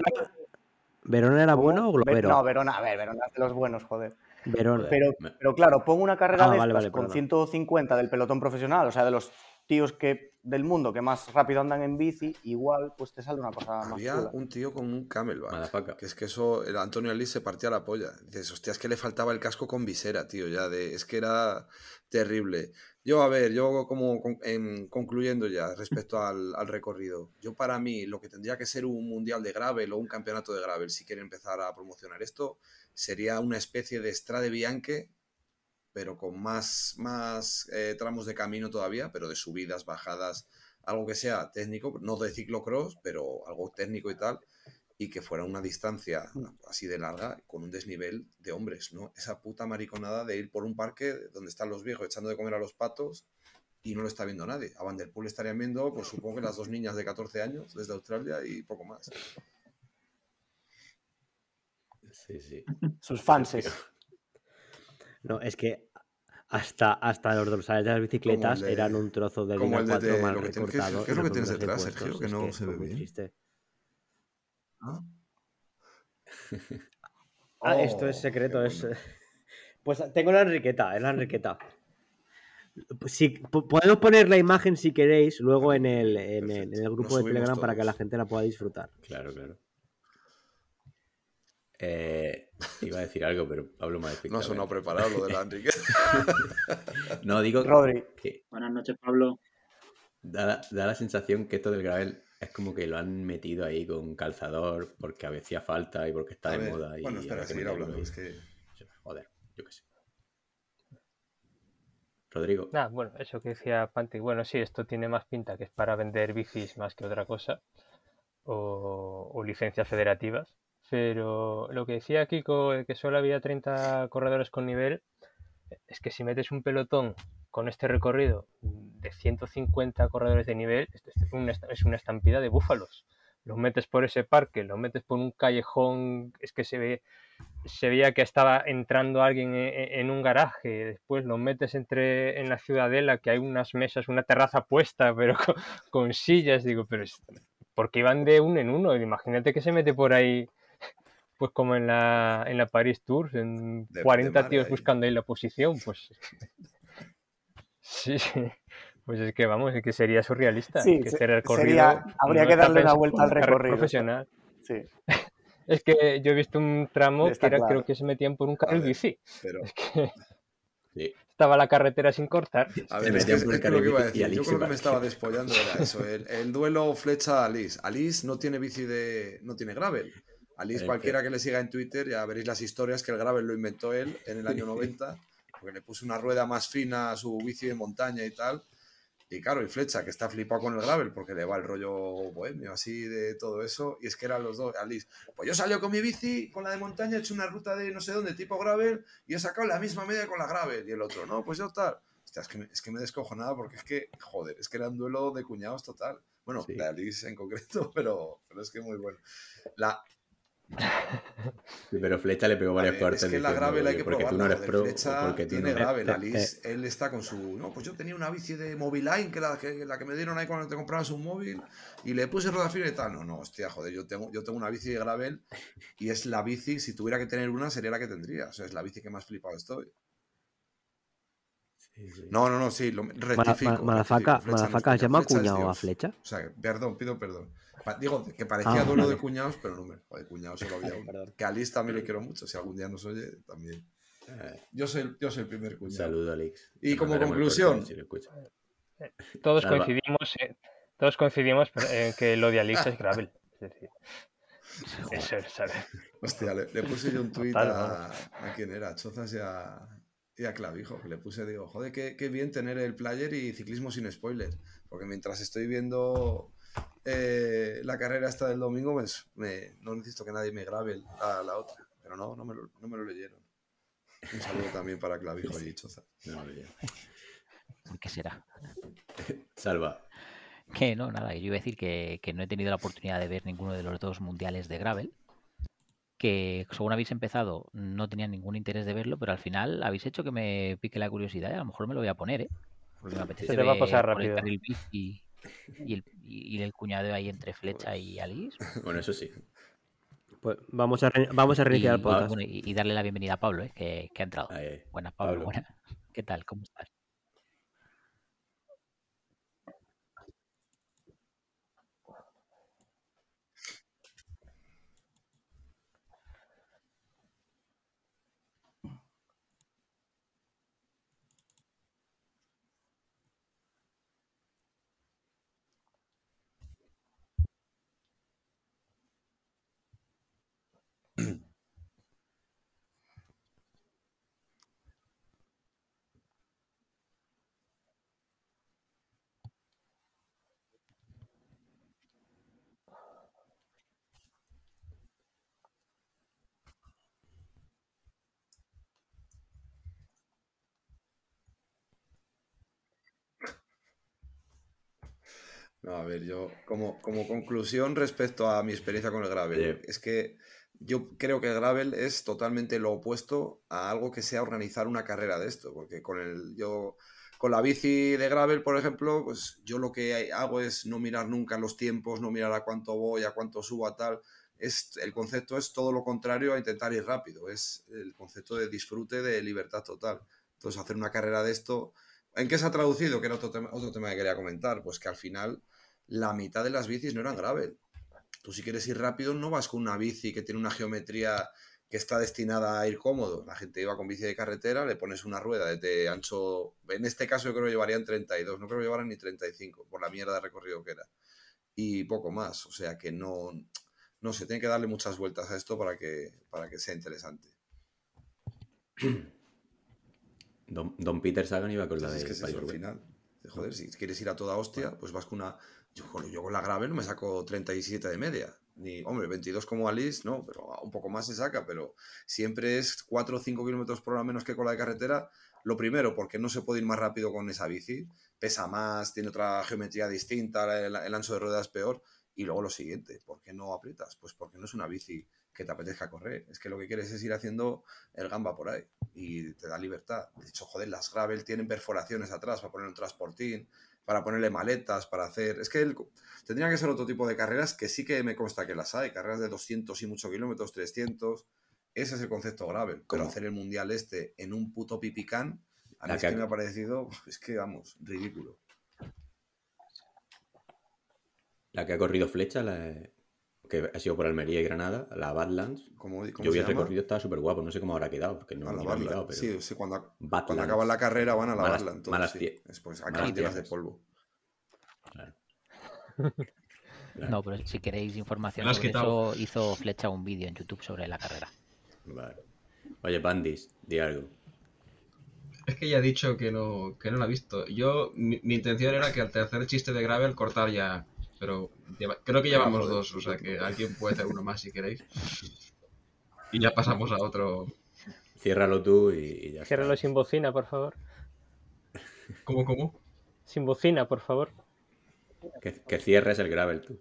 Verona era ¿Cómo? bueno o globero? No, Verona, a ver, Verona es de los buenos, joder. Verona. Pero, pero claro, pongo una carrera Ah, de vale, con perdona. 150 del pelotón profesional, o sea, de los tíos que del mundo que más rápido andan en bici, igual pues te sale una cosa más Había chula. un tío con un camelback. Motherfucker. Que es que eso, el Antonio Alís se partía la polla. Dices, hostia, es que le faltaba el casco con visera, tío, ya de, es que era terrible. Yo, a ver, yo como en- concluyendo ya respecto al, recorrido, yo para mí lo que tendría que ser un mundial de gravel o un campeonato de gravel, si quieren empezar a promocionar esto, sería una especie de Strade Bianche, pero con más, más eh, tramos de camino todavía, pero de subidas, bajadas, algo que sea técnico, no de ciclocross, pero algo técnico y tal, y que fuera una distancia así de larga con un desnivel de hombres, ¿no? Esa puta mariconada de ir por un parque donde están los viejos echando de comer a los patos y no lo está viendo nadie. A Van der Poel estarían viendo, pues supongo que las dos niñas de 14 años desde Australia y poco más. Sí, sí. Sus fanses. No, es que hasta, hasta los dorsales de las bicicletas de- eran un trozo de como línea el de- 4 de mal lo que tiene- ¿qué es- recortado. qué es lo que tienes detrás, impuestos. Sergio? Que no se ve muy ¿Ah? Esto es Oh, secreto, es... Pues tengo la Enriqueta, es la Enriqueta. Pues po- podemos poner la imagen si queréis luego en el, en el, en el Perfecto. grupo Nos de Telegram para que la gente la pueda disfrutar. Claro, claro. Eh, iba a decir algo, pero Pablo me ha No ha explicado. sonado preparado lo de la Enrique. No, digo Rodri. que Buenas noches, Pablo. da, la- da la sensación que esto del gravel es como que lo han metido ahí con calzador porque hacía falta y porque está A de ver, moda. Y bueno, espera, seguir hablando. Es que Joder, yo qué sé. Rodrigo. Nada, bueno, eso que decía Panti. Bueno, sí, esto tiene más pinta que es para vender bicis más que otra cosa. O, o licencias federativas. Pero lo que decía Kiko, de que solo había 30 corredores con nivel, es que si metes un pelotón con este recorrido de 150 corredores de nivel, es una, es una estampida de búfalos. Los metes por ese parque, los metes por un callejón, es que se ve, se veía que estaba entrando alguien e- e- en un garaje, después los metes entre en la ciudadela, que hay unas mesas, una terraza puesta, pero con, con sillas, digo, pero es, porque iban de uno en uno, imagínate que se mete por ahí, pues como en la, en la Paris Tours, en De- de 40 mar tíos ahí. buscando ahí la posición, pues sí, sí. Pues es que vamos, es que sería surrealista. Sí, que se- este recorrido sería- habría no que darle una vuelta al recorrido. Profesional. Sí. Es que yo he visto un tramo Está que era, claro. creo que se metían por un carril ver. bici. Pero, Es que Sí. estaba la carretera sin cortar. a ver, es, que, es que lo que iba a decir. Yo creo que me estaba despollando era eso. El, el duelo flecha-Alice. Alice no tiene bici de. no tiene gravel. Alice, cualquiera que le siga en Twitter, ya veréis las historias que el gravel lo inventó él en el año 90, porque le puso una rueda más fina a su bici de montaña y tal. Y claro, y Flecha, que está flipado con el gravel porque le va el rollo bohemio, así de todo eso. Y es que eran los dos. Alice, pues yo salí con mi bici, con la de montaña, he hecho una ruta de no sé dónde, tipo gravel, y he sacado la misma media con la gravel. Y el otro, no, pues yo tal. Hostia, es que me, es que me descojo nada porque es que, joder, es que era un duelo de cuñados total. Bueno, Sí. de Alice en concreto, pero, pero es que muy bueno. La, pero Flecha le pegó varios cortes. es que la diciendo, gravel hay "Oye, que porque tú no eres pro Flecha porque tiene no. gravel. Eh, Alice, él está con su. No, pues yo tenía una bici de Moviline, que la que, la que me dieron ahí cuando te comprabas un móvil, y le puse rueda fina y tal. No, no, hostia, joder, yo tengo, yo tengo una bici de gravel y es la bici, si tuviera que tener una, sería la que tendría. O sea, es la bici que más flipado estoy. Sí, sí. No, no, no, sí, lo, rectifico. ma- Malafaca, Malafaca llama a Dios. flecha. O sea, perdón, pido perdón. Digo, que parecía Ah, duelo vale. de cuñados, pero no me. Joder, cuñado solo había uno. Que a Liz también le quiero mucho. Si algún día nos oye, también. Eh, Yo soy, yo soy el primer cuñado. saludo, Alex. Y Te como el conclusión. si lo escuchas. Todos coincidimos, en- todos coincidimos en que lo de Alix es decir, eso es, ¿sabes? Hostia, le, le puse yo un tuit a, a quién era, a Chozas y a, y a Clavijo, que le puse, digo, joder, qué, qué bien tener el player y ciclismo sin spoiler. Porque mientras estoy viendo eh, la carrera esta del domingo, pues me, no necesito que nadie me grabe la, la otra. Pero no, no me, lo, no me lo leyeron. Un saludo también para Clavijo y Chozas. No, no, ya. ¿Qué será? Salva. Que no, nada, yo iba a decir que, que no he tenido la oportunidad de ver ninguno de los dos mundiales de Gravel. Que según habéis empezado, no tenía ningún interés de verlo, pero al final habéis hecho que me pique la curiosidad y a lo mejor me lo voy a poner, ¿eh? Porque me apetece te va a pasar rápido. el bici y el, y el cuñado ahí entre Flecha y Alice. Bueno, eso sí. Pues vamos a, re- vamos a reiniciar el podcast. bueno, y- y darle la bienvenida a Pablo, ¿eh? que, que ha entrado. Ahí, ahí. Buenas, Pablo. Pablo. buenas. ¿Qué tal? ¿Cómo estás? No, a ver, yo como, como conclusión respecto a mi experiencia con el gravel, es que yo creo que el gravel es totalmente lo opuesto a algo que sea organizar una carrera de esto, porque con el yo con la bici de gravel, por ejemplo, pues yo lo que hago es no mirar nunca los tiempos, no mirar a cuánto voy, a cuánto subo, a tal. Es, el concepto es todo lo contrario a intentar ir rápido, es el concepto de disfrute, de libertad total. Entonces, hacer una carrera de esto, ¿en qué se ha traducido? Que era otro tema, otro tema que quería comentar, pues que al final la mitad de las bicis no eran gravel. Tú si quieres ir rápido no vas con una bici que tiene una geometría que está destinada a ir cómodo. La gente iba con bici de carretera, le pones una rueda de ancho, en este caso yo creo que llevarían 32, no creo que llevaran ni 35 por la mierda de recorrido que era. Y poco más, o sea que no, no sé, tiene que darle muchas vueltas a esto para que, para que sea interesante. Don, Don Peter Sagan iba con la de es que es eso al Piperweight. final. Joder, si quieres ir a toda hostia, pues vas con una. Yo, con- la gravel no me saco 37 de media. Ni, hombre, 22 como Alice, no, pero un poco más se saca, pero siempre es 4 o 5 kilómetros por hora menos que con la de carretera. Lo primero, porque no se puede ir más rápido con esa bici, pesa más, tiene otra geometría distinta, el, el ancho de rueda es peor. Y luego lo siguiente, ¿por qué no aprietas? Pues porque no es una bici que te apetezca correr. Es que lo que quieres es ir haciendo el gamba por ahí y te da libertad. De hecho, joder, las gravel tienen perforaciones atrás para poner un transportín, para ponerle maletas, para hacer... Es que el- tendrían que ser otro tipo de carreras que sí que me consta que las hay, carreras de 200 y muchos kilómetros, 300. Ese es el concepto gravel. Pero hacer el mundial este en un puto pipicán, a mí es que- que me ha parecido, es que vamos, ridículo. La que ha corrido Flecha, la, que ha sido por Almería y Granada, la Badlands. ¿Cómo, cómo Yo vi el recorrido, estaba súper guapo. No sé cómo habrá quedado, porque no, lo he mirado, pero... Sí, sí, cuando, Badlands. cuando acaban la carrera van a la Malas- Badland. todos, malas sí. Es pues malas acaban llenas de polvo. Claro. No, pero si queréis información sobre eso, hizo Flecha un vídeo en YouTube sobre la carrera. Vale. Oye, Bandis, di algo. Es que ya he dicho que no, que no la he visto. Yo, mi, mi intención era que al tercer chiste de Gravel cortar ya. Pero lleva- creo que llevamos dos, o sea que alguien puede hacer uno más si queréis. Y ya pasamos a otro. Ciérralo tú y, y ya Ciérralo está. sin bocina, por favor. ¿Cómo, cómo? Sin bocina, por favor. Que, que cierres el gravel tú.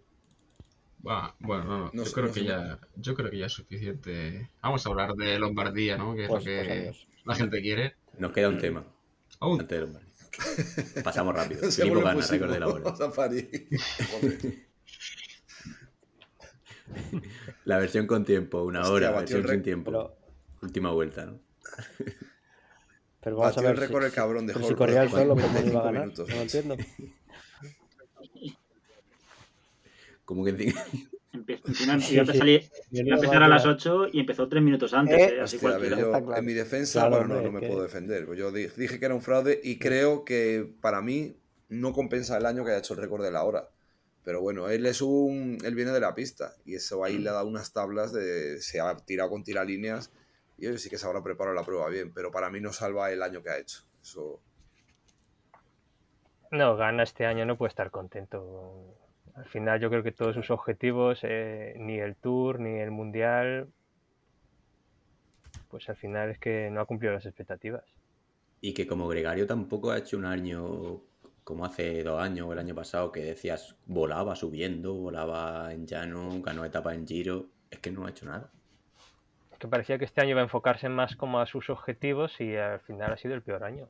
Va, bueno, no, no, No yo, sé, creo no que sé. ya, yo creo que ya es suficiente. Vamos a hablar de Lombardía, ¿no? Que es Pues, lo pues que adiós. la gente quiere. Nos queda un tema Aún. antes de los Pasamos rápido. Se gana, récord de la hora. a parir. Joder. La versión con tiempo, una Hostia, hora, versión sin tiempo. Pero, Última vuelta, ¿no? pero vamos a Batió el ver. récord si- el cabrón de pero si Hulk, corría el con solo, ¿cómo no iba a 45 ganar? minutos. No lo entiendo. Como que encima- Empe- encima Sí, iba a sí. salir- Menuda iba a empezar a las basura. 8 y empezó 3 minutos antes. Eh, eh, así Hostia, a ver, yo claro. en mi defensa, Claro, bueno, no, no me que- puedo defender. Pues Yo di- dije que era un fraude y creo que para mí no compensa el año que haya hecho el récord de la hora. Pero bueno, él es un. Él viene de la pista y eso ahí le ha dado unas tablas de. Se ha tirado con tiralíneas y él sí que se habrá preparado la prueba bien. Pero para mí no salva el año que ha hecho. Eso. No, gana este año, no puede estar contento. Al final yo creo que todos sus objetivos, eh, ni el Tour, ni el Mundial, pues al final es que no ha cumplido las expectativas. Y que como gregario tampoco ha hecho un año como hace dos años o el año pasado que decías volaba subiendo, volaba en llano, ganó etapa en giro. Es que no ha hecho nada. Es que parecía que este año iba a enfocarse más como a sus objetivos y al final ha sido el peor año.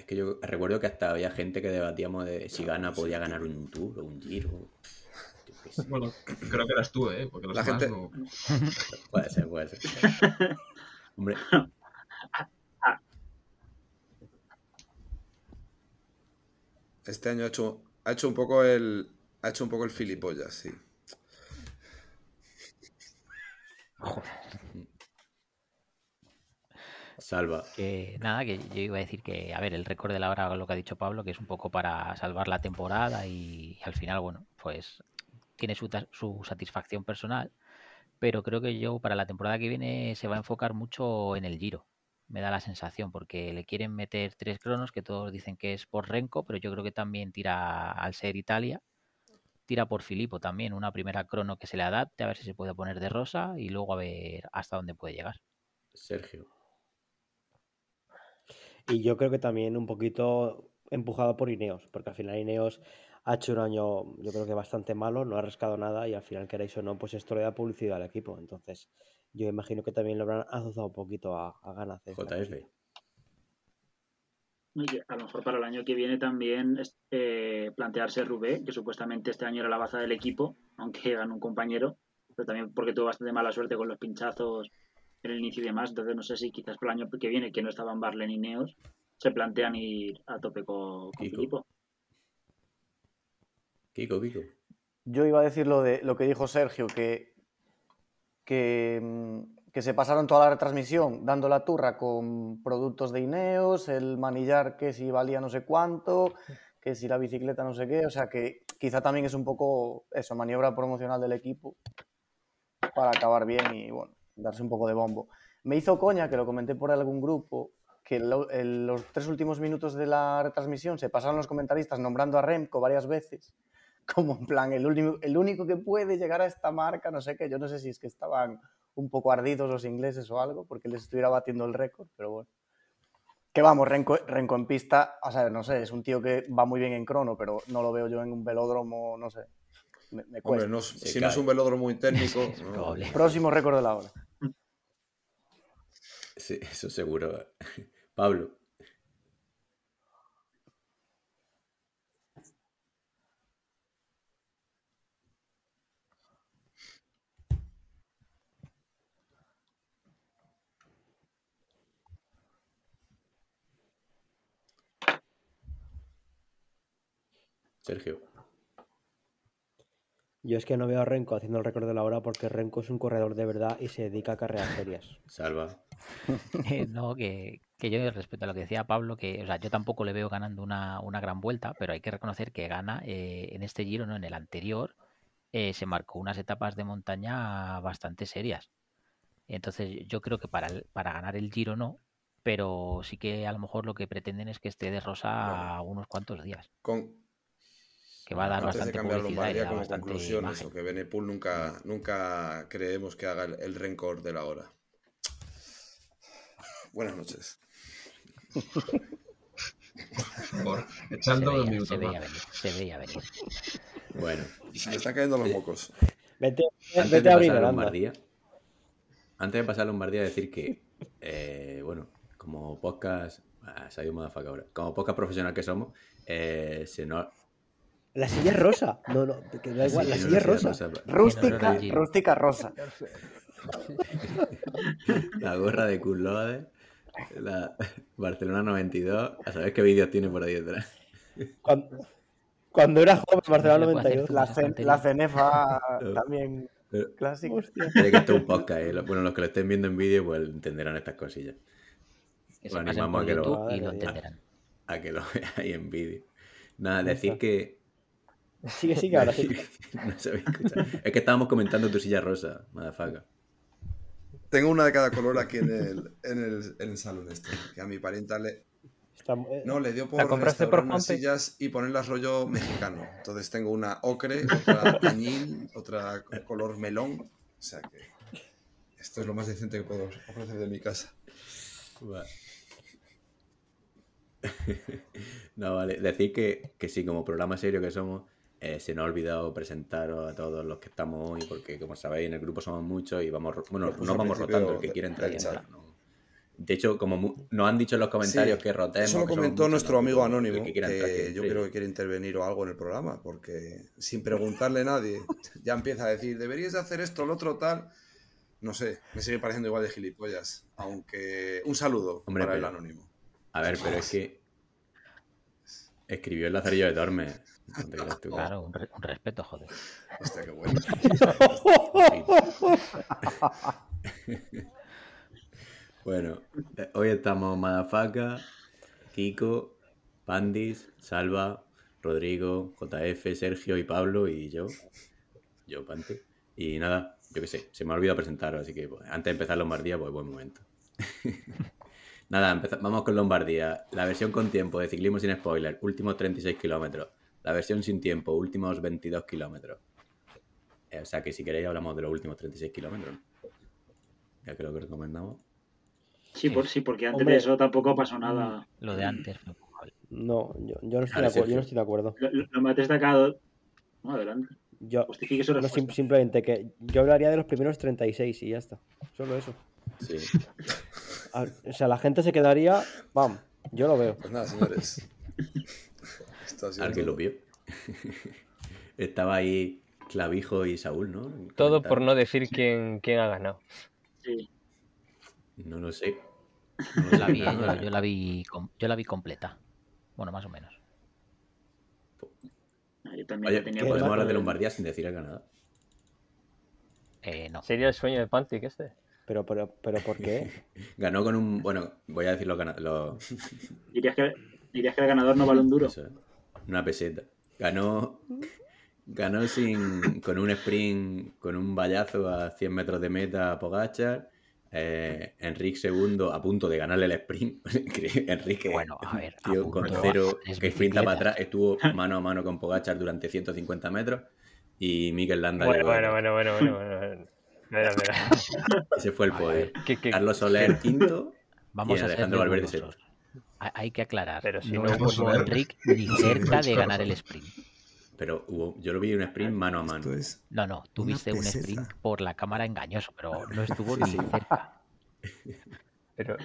Es que yo recuerdo que hasta había gente que debatíamos de si gana podía ganar un tour o un giro. Bueno, creo que eras tú, ¿eh? Porque los La gente- no- Puede ser, puede ser. Hombre, Este año ha hecho, ha hecho un poco el. Ha hecho un poco el filipollas, sí. Salva. Que nada, que yo iba a decir que, a ver, el récord de la hora, lo que ha dicho Pablo, que es un poco para salvar la temporada y, al final, bueno, pues tiene su, su satisfacción personal, pero creo que yo para la temporada que viene se va a enfocar mucho en el giro, me da la sensación, porque le quieren meter tres cronos, que todos dicen que es por Renko, pero yo creo que también tira al ser Italia. Tira por Filippo también, una primera crono que se le adapte, a ver si se puede poner de rosa y luego a ver hasta dónde puede llegar. Sergio. Y yo creo que también un poquito empujado por Ineos, porque al final Ineos ha hecho un año, yo creo que bastante malo, no ha rascado nada y al final, queráis o no, pues esto le da publicidad al equipo. Entonces, yo imagino que también lo habrán azuzado un poquito a, a ganas. JF. que a lo mejor para el año que viene también eh, plantearse Rubé, que supuestamente este año era la baza del equipo, aunque ganó un compañero, pero también porque tuvo bastante mala suerte con los pinchazos el inicio y demás. Entonces no sé si quizás para el año que viene, que no estaban Barley ni Neos, se plantean ir a tope con, con Kiko. Kiko, Kiko. Yo iba a decir lo, de, lo que dijo Sergio, que, que, que se pasaron toda la retransmisión dando la turra con productos de Ineos, el manillar que si valía no sé cuánto, que si la bicicleta no sé qué, o sea que quizá también es un poco eso, maniobra promocional del equipo para acabar bien y bueno, darse un poco de bombo. Me hizo coña, que lo comenté por algún grupo, que en los tres últimos minutos de la retransmisión se pasaron los comentaristas nombrando a Remco varias veces como en plan, el, único- el único que puede llegar a esta marca, no sé qué, yo no sé si es que estaban un poco ardidos los ingleses o algo, porque les estuviera batiendo el récord, pero bueno. Que vamos, Renko, Renko en pista, o sea, no sé, es un tío que va muy bien en crono, pero no lo veo yo en un velódromo, no sé. Me, me cuesta. Hombre, no es- Se si no es un velódromo muy técnico. No. Próximo récord de la hora. Sí, eso seguro. Pablo. Sergio. Yo es que no veo a Renko haciendo el récord de la hora porque Renko es un corredor de verdad y se dedica a carreras serias. Salva. Eh, no, que, que yo respecto a lo que decía Pablo, que o sea, yo tampoco le veo ganando una, una gran vuelta, pero hay que reconocer que gana eh, en este giro, no en el anterior, eh, se marcó unas etapas de montaña bastante serias. Entonces yo creo que para, el- para ganar el giro no, pero sí que a lo mejor lo que pretenden es que esté de rosa unos cuantos días, Con, que va a dar antes de bastante cambiar publicidad y le Lombardía como bastante conclusión, imagen. eso, que Benepul nunca, nunca creemos que haga el, el rencor de la hora. Buenas noches. Por echando dos veía, minutos se más. veía venir, se veía venir. Bueno, Se me están cayendo los mocos. Vete, antes vete de a abrir pasar a. Lombardía, antes de pasar a Lombardía, decir que, eh, bueno, como podcast, ah, se ha ido motherfucker ahora, como podcast profesional que somos, eh, se nos... La silla es rosa. No, no, que da igual, la silla es rosa. rosa, Rústica, rústica rosa. La gorra de Loader, la Barcelona 92, a saber qué vídeos tiene por ahí detrás. Cuando, cuando era joven, Barcelona No se puede 92. La, cen- la cenefa también Pero- clásica. Tiene que esto es un podcast, eh. Bueno, los que lo estén viendo en vídeo, pues entenderán estas cosillas. Que se Bueno, pasen animamos a que lo- y lo entenderán. A que lo veáis en vídeo. Nada, decir que. Sigue, sigue, ahora sí. no se había escuchado. Es que estábamos comentando tu silla rosa, madafaca. Tengo una de cada color aquí en el, en el, en el salón este. Que a mi parienta le. Está- eh, No, le dio por ¿La compraste por restaurar unas sillas y ponerlas rollo mexicano. Entonces tengo una ocre, otra añil, otra color melón. O sea que esto es lo más decente que puedo ofrecer de mi casa. No, vale. Decir que, que sí, como programa serio que somos, eh, se nos ha olvidado presentaros a todos los que estamos hoy, porque como sabéis, en el grupo somos muchos y vamos, bueno, puse no vamos rotando, el que quiera entrar y ¿no? De hecho, como nos han dicho en los comentarios Sí, que rotemos. Eso lo comentó nuestro amigo anónimo, que quiera que, entrar, que yo creo que quiere intervenir o algo en el programa, porque sin preguntarle a nadie, ya empieza a decir, deberías de hacer esto, lo otro, tal. No sé, me sigue pareciendo igual de gilipollas. Aunque. Un saludo Hombre, para el anónimo. A ver, pero es que escribió el Lazarillo de Tormes. Tú. Claro, un, re- un respeto, joder. Hostia, qué bueno. bueno, eh, hoy estamos Madafaka, Kiko, Pandis, Salva, Rodrigo, JF, Sergio y Pablo y yo. Yo, Pante. Y nada, yo qué sé, se me ha olvidado presentaros, así que pues, antes de empezar Lombardía, pues buen momento. nada, vamos con Lombardía. La versión con tiempo de ciclismo sin spoiler, últimos 36 kilómetros. La versión sin tiempo, últimos 22 kilómetros. Eh, o sea que si queréis hablamos de los últimos 36 kilómetros. Ya que lo que recomendamos. Sí, por, sí, porque antes Hombre. de eso tampoco pasó nada. Lo de antes No, yo, yo no estoy de acuerdo, yo no estoy de acuerdo. Lo, lo- más destacado. No, adelante. Yo, Justifique su no, respuesta. sim- simplemente que yo hablaría de los primeros 36 y ya está. Solo eso. Sí. A- O sea, la gente se quedaría. Bam, yo lo veo. Pues nada, señores. Esto ha sido Alguien todo. lo vio. Estaba ahí Clavijo y Saúl, ¿no? Todo por no decir quién, quién ha ganado. Sí. No lo sé. Yo la vi, yo, la- yo la vi, com- yo la vi completa. Bueno, más o menos. Yo también Oye, la tenía que ¿qué podemos hablar de Lombardía sin decir el ganador. Eh, no. Sería el sueño de Pantic este. Pero, pero, pero ¿por qué? Ganó con un. Bueno, voy a decir Dirías que, dirías que el ganador no vale un duro. eso, una peseta. Ganó. Ganó sin, con un sprint, con un vallazo a 100 metros de meta a Pogachar. Eh, Enrique segundo a punto de ganarle el sprint. Que Enrique, Bueno, a ver, a tío, con cero, que sprinta para atrás, estuvo mano a mano con Pogachar durante 150 metros. Y Mikel Landa Bueno, bueno, bueno, bueno, bueno, bueno. Ese fue el poder. ver, ¿Qué- qué- Carlos Soler quinto Vamos y a Alejandro Valverde rigurosos. Hay que aclarar. Pero si no no estuvo hubo- Enric ni cerca de ganar el sprint. Pero hubo, yo lo vi en un sprint mano a mano. Es. No, no, tuviste un sprint por la cámara engañoso, pero no estuvo Sí, ni sí. cerca. Pero,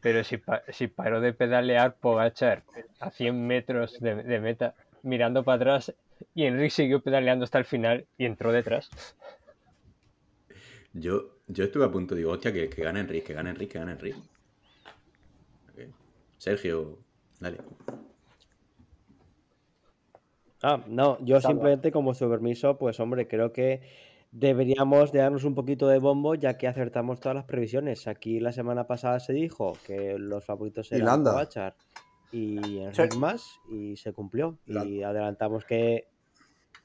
pero si, pa- si paró de pedalear Pogachar a 100 metros de, de meta, mirando para atrás, y Enrique siguió pedaleando hasta el final y entró detrás. Yo, yo estuve a punto, digo, hostia, que, que gane Enrique, que gane Enrique, que gane Enrique. Sergio, dale. Ah, no, yo Salva. simplemente como su permiso, pues hombre, creo que deberíamos de darnos un poquito de bombo ya que acertamos todas las previsiones. Aquí la semana pasada se dijo que los favoritos eran. Pogačar y Enric más y se cumplió. Y Lan- adelantamos que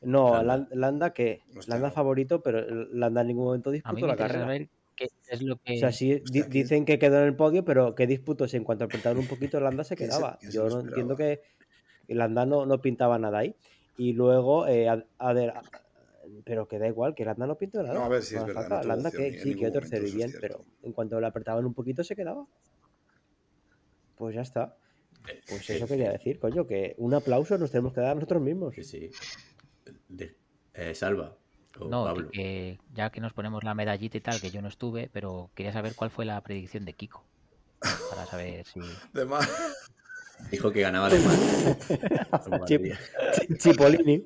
no, Landa. Landa, que Landa favorito, pero Landa en ningún momento disputó la carrera. saber qué es lo que... O sea, sí, dicen que quedó en el podio, pero qué disputos en cuanto apretaron un poquito, Landa se ¿Quién se- quedaba. se Yo no entiendo que Landa no, no pintaba nada ahí. Y luego, eh, a- a ver, a- pero que da igual, que Landa no pintó nada. No, a ver si es verdad, no Landa que sí, quedó tercero y bien, pero en cuanto le apretaban un poquito se quedaba. Pues ya está. Pues eso quería decir, coño, que un aplauso nos tenemos que dar nosotros mismos. Sí, sí. De- eh, Salva. O No, Pablo. que ya que nos ponemos la medallita y tal, que yo no estuve, pero quería saber cuál fue la predicción de Kiko. Para saber si. De más. Dijo que ganaba de más. Chip- Chi- Chipolini.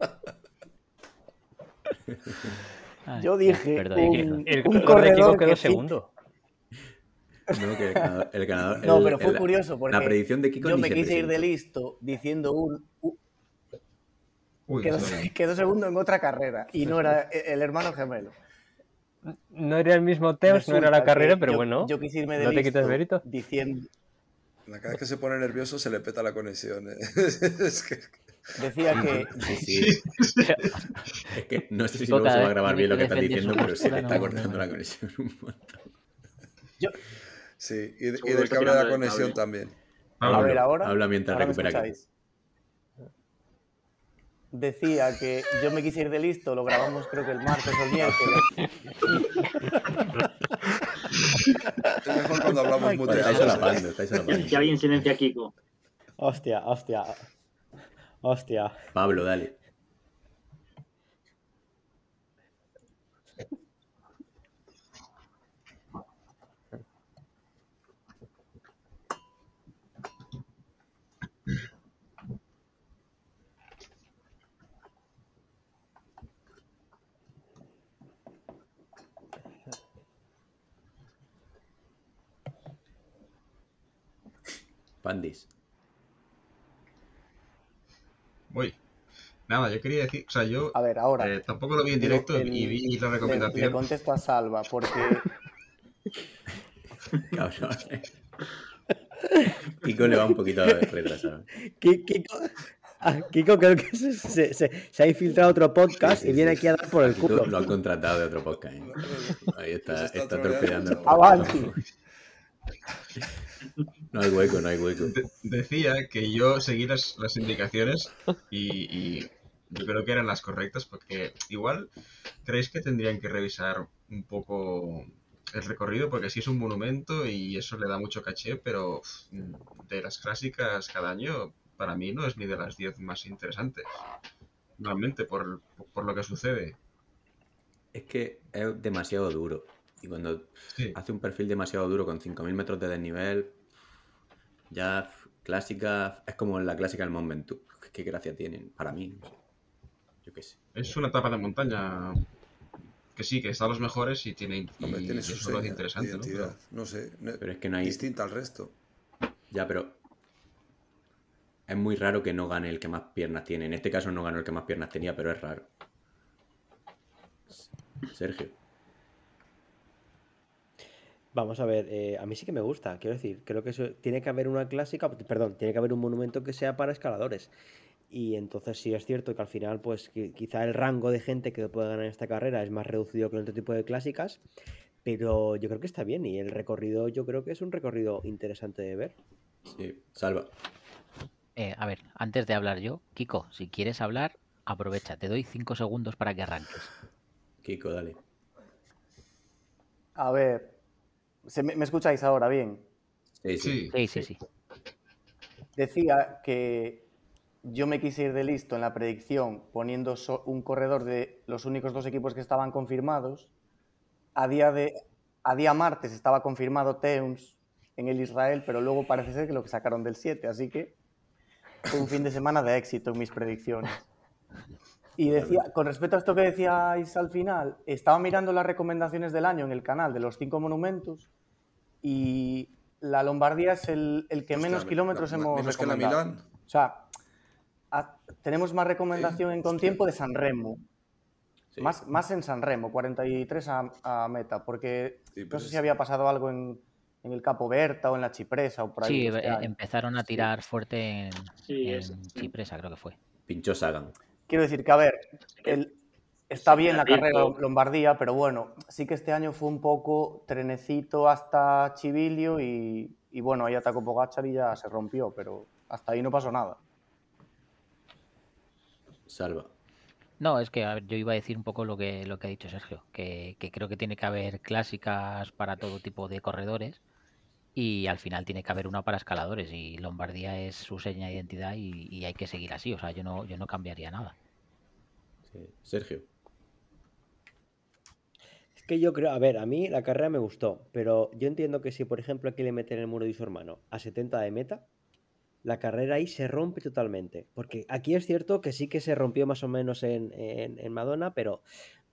Ay, Yo dije perdón, un-. El Un corredor de corredor Kiko quedó que segundo. No, que el ganador. el ganador- No, el- pero fue el- curioso porque La predicción de Kiko yo me se quise ir de listo diciendo un... un- Uy, quedó, segundo en otra carrera y no era e- el hermano gemelo. No era el mismo Teos, no era la carrera, pero yo- bueno. Yo quise irme de no te listo quites mérito. diciendo... Cada vez que se pone nervioso se le peta la conexión. ¿eh? es que Decía que... Sí, sí. Es que no sé si luego se va a vez grabar bien lo que defender diciendo, pero se le está cortando la conexión un montón. Yo, sí, y, y del cable de la conexión también. a Habla, ver, ahora... habla mientras ahora recupera aquí. Decía que yo me quise ir de listo, lo grabamos creo que el martes o el miércoles. Es mejor cuando hablamos Ay, muteados. Estáis solapando, estáis solapando. Que alguien silencia a Kiko. Hostia, hostia. Hostia. Pablo, dale. Pandis. Voy. Nada, yo quería decir, o sea, yo A ver, ahora. eh, tampoco lo vi en directo El- y vi la le, le recomendación. contesto a Salva porque Cabrón. Kiko le va un poquito retrasado. Ki- Kiko, ah, Kiko creo que se, se- se- se ha infiltrado otro podcast Sí, sí, y viene sí. aquí a dar por el Kiko culo. lo han contratado de otro podcast. ¿eh? Ahí está, está está torpedeando el podcast. Avanti. No hay hueco, no hay hueco. De- decía que yo seguí las, las indicaciones y, y yo creo que eran las correctas porque igual creéis que tendrían que revisar un poco el recorrido porque sí es un monumento y eso le da mucho caché, pero uf, de las clásicas cada año para mí no es ni de las 10 más interesantes. Normalmente por, por lo que sucede. Es que es demasiado duro. Y cuando Sí. hace un perfil demasiado duro con 5.000 metros de desnivel, ya clásica, es como la clásica del Mont Ventoux. Qué gracia tienen, para mí. no sé. Yo qué sé. Es una etapa de montaña que sí, que está a los mejores y tiene, y Hombre, tiene su eso lo hace seña, interesante, ¿no? No sé. no- Pero es que no hay... Distinta al resto. Ya, pero... Es muy raro que no gane el que más piernas tiene. En este caso no ganó el que más piernas tenía, pero es raro. Sergio. Vamos a ver, eh, a mí sí que me gusta, quiero decir, creo que eso, tiene que haber una clásica, perdón, tiene que haber un monumento que sea para escaladores. Y entonces sí es cierto que al final, pues qui- quizá el rango de gente que puede ganar esta carrera es más reducido que en otro tipo de clásicas, pero yo creo que está bien y el recorrido yo creo que es un recorrido interesante de ver. Sí, salva. Eh, a ver, antes de hablar yo, Kiko, si quieres hablar, aprovecha, te doy cinco segundos para que arranques. Kiko, dale. A ver, ¿se me, me escucháis ahora bien? Sí, sí. Sí, Sí, sí, sí. Decía que yo me quise ir de listo en la predicción poniendo so- un corredor de los únicos dos equipos que estaban confirmados. A día, de, a día martes estaba confirmado Teuns en el Israel, pero luego parece ser que lo que sacaron del 7, así que fue un fin de semana de éxito en mis predicciones. Y decía, con respecto a esto que decíais al final, estaba mirando las recomendaciones del año en el canal de los cinco monumentos y la Lombardía es el, el que Hostia, menos me- kilómetros la- hemos menos que la recomendado. Milán. O sea, a- tenemos más recomendación en Contiempo de San Remo. Sí. Más, más en San Remo, 43 a, a meta, porque Sí, no sé es- si había pasado algo en, en el Capo Berta o en la Chipresa o por ahí. Sí, este eh, empezaron a tirar fuerte en, Sí, en es- Chipresa, creo que fue. Pinchó Sagan. Quiero decir que, a ver, el- está Sí, bien la carrera Lombardía, pero bueno, sí que este año fue un poco trenecito hasta Chivilio y, y bueno, ahí atacó Pogachar y ya se rompió, pero hasta ahí no pasó nada. Salva. No, es que a ver, yo iba a decir un poco lo que, lo que ha dicho Sergio, que, que creo que tiene que haber clásicas para todo tipo de corredores y al final tiene que haber una para escaladores y Lombardía es su seña de identidad y, y hay que seguir así. O sea, yo no, yo no cambiaría nada. Sí. Sergio. Es que yo creo, a ver, a mí la carrera me gustó, pero yo entiendo que si, por ejemplo, aquí le meten el muro de su hermano a 70 de meta, la carrera ahí se rompe totalmente. Porque aquí es cierto que sí que se rompió más o menos en, en- en Madonna, pero,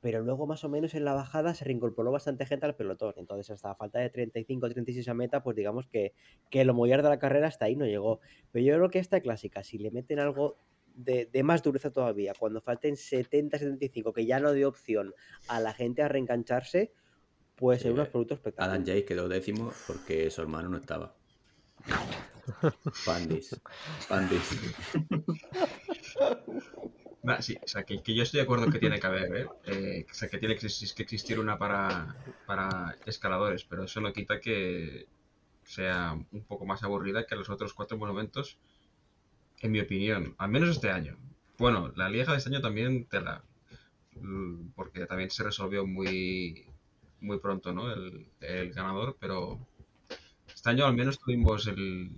pero luego más o menos en la bajada se reincorporó bastante gente al pelotón. Entonces, hasta falta de 35 o 36 a meta, pues digamos que, que lo mollar de la carrera hasta ahí no llegó. Pero yo creo que esta clásica, si le meten algo de, de más dureza todavía, cuando falten 70-75, que ya no dio opción a la gente a reengancharse, puede ser Sí, un absoluto espectáculo. Adam Jay quedó décimo porque su hermano no estaba. Pandis. Pandis. Sí, o sea, que, yo estoy de acuerdo que tiene que haber, ¿eh? Eh, o sea, que tiene que existir, una para, para escaladores, pero eso no quita que sea un poco más aburrida que los otros cuatro monumentos, en mi opinión, al menos este año. Bueno, la Lieja de este año también tela, mm, porque también se resolvió muy, muy pronto, ¿no? El, el ganador, pero este año al menos tuvimos el,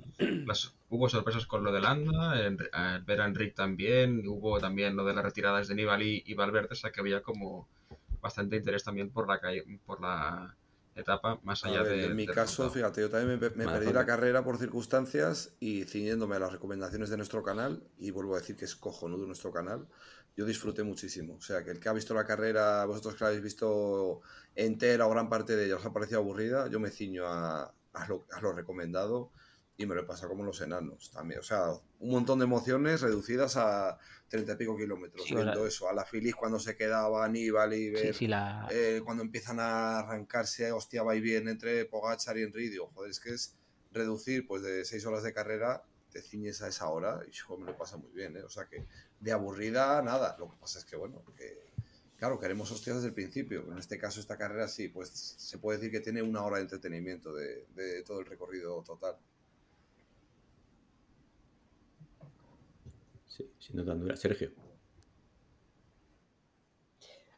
las, hubo sorpresas con lo de Landa, en, a ver a Enric también, hubo también lo de las retiradas de Nibali y Valverde, o sea que había como bastante interés también por la por la etapa, más allá ver, de... en mi caso, resultado. fíjate, yo también me, me perdí la carrera por circunstancias y ciñéndome a las recomendaciones de nuestro canal, y vuelvo a decir que es cojonudo nuestro canal, yo disfruté muchísimo. O sea, que el que ha visto la carrera, vosotros que la habéis visto entera o gran parte de ella, os ha parecido aburrida, yo me ciño a, a lo, a lo recomendado y me lo he pasado como los enanos también. O sea, un montón de emociones reducidas a treinta y pico kilómetros. Sí, viendo eso, a la Filis cuando se quedaba Aníbal y ver sí, la, eh, cuando empiezan a arrancarse, hostia, va y bien entre Pogachar y Enric, digo, joder, es que es reducir pues de seis horas de carrera, te ciñes a esa hora y yo me lo pasa muy bien, ¿eh? O sea que de aburrida, nada. Lo que pasa es que, bueno, que, claro, queremos hostias desde el principio. En este caso, esta carrera sí, pues se puede decir que tiene una hora de entretenimiento de, de todo el recorrido total. Sí, siendo tan dura. Sergio.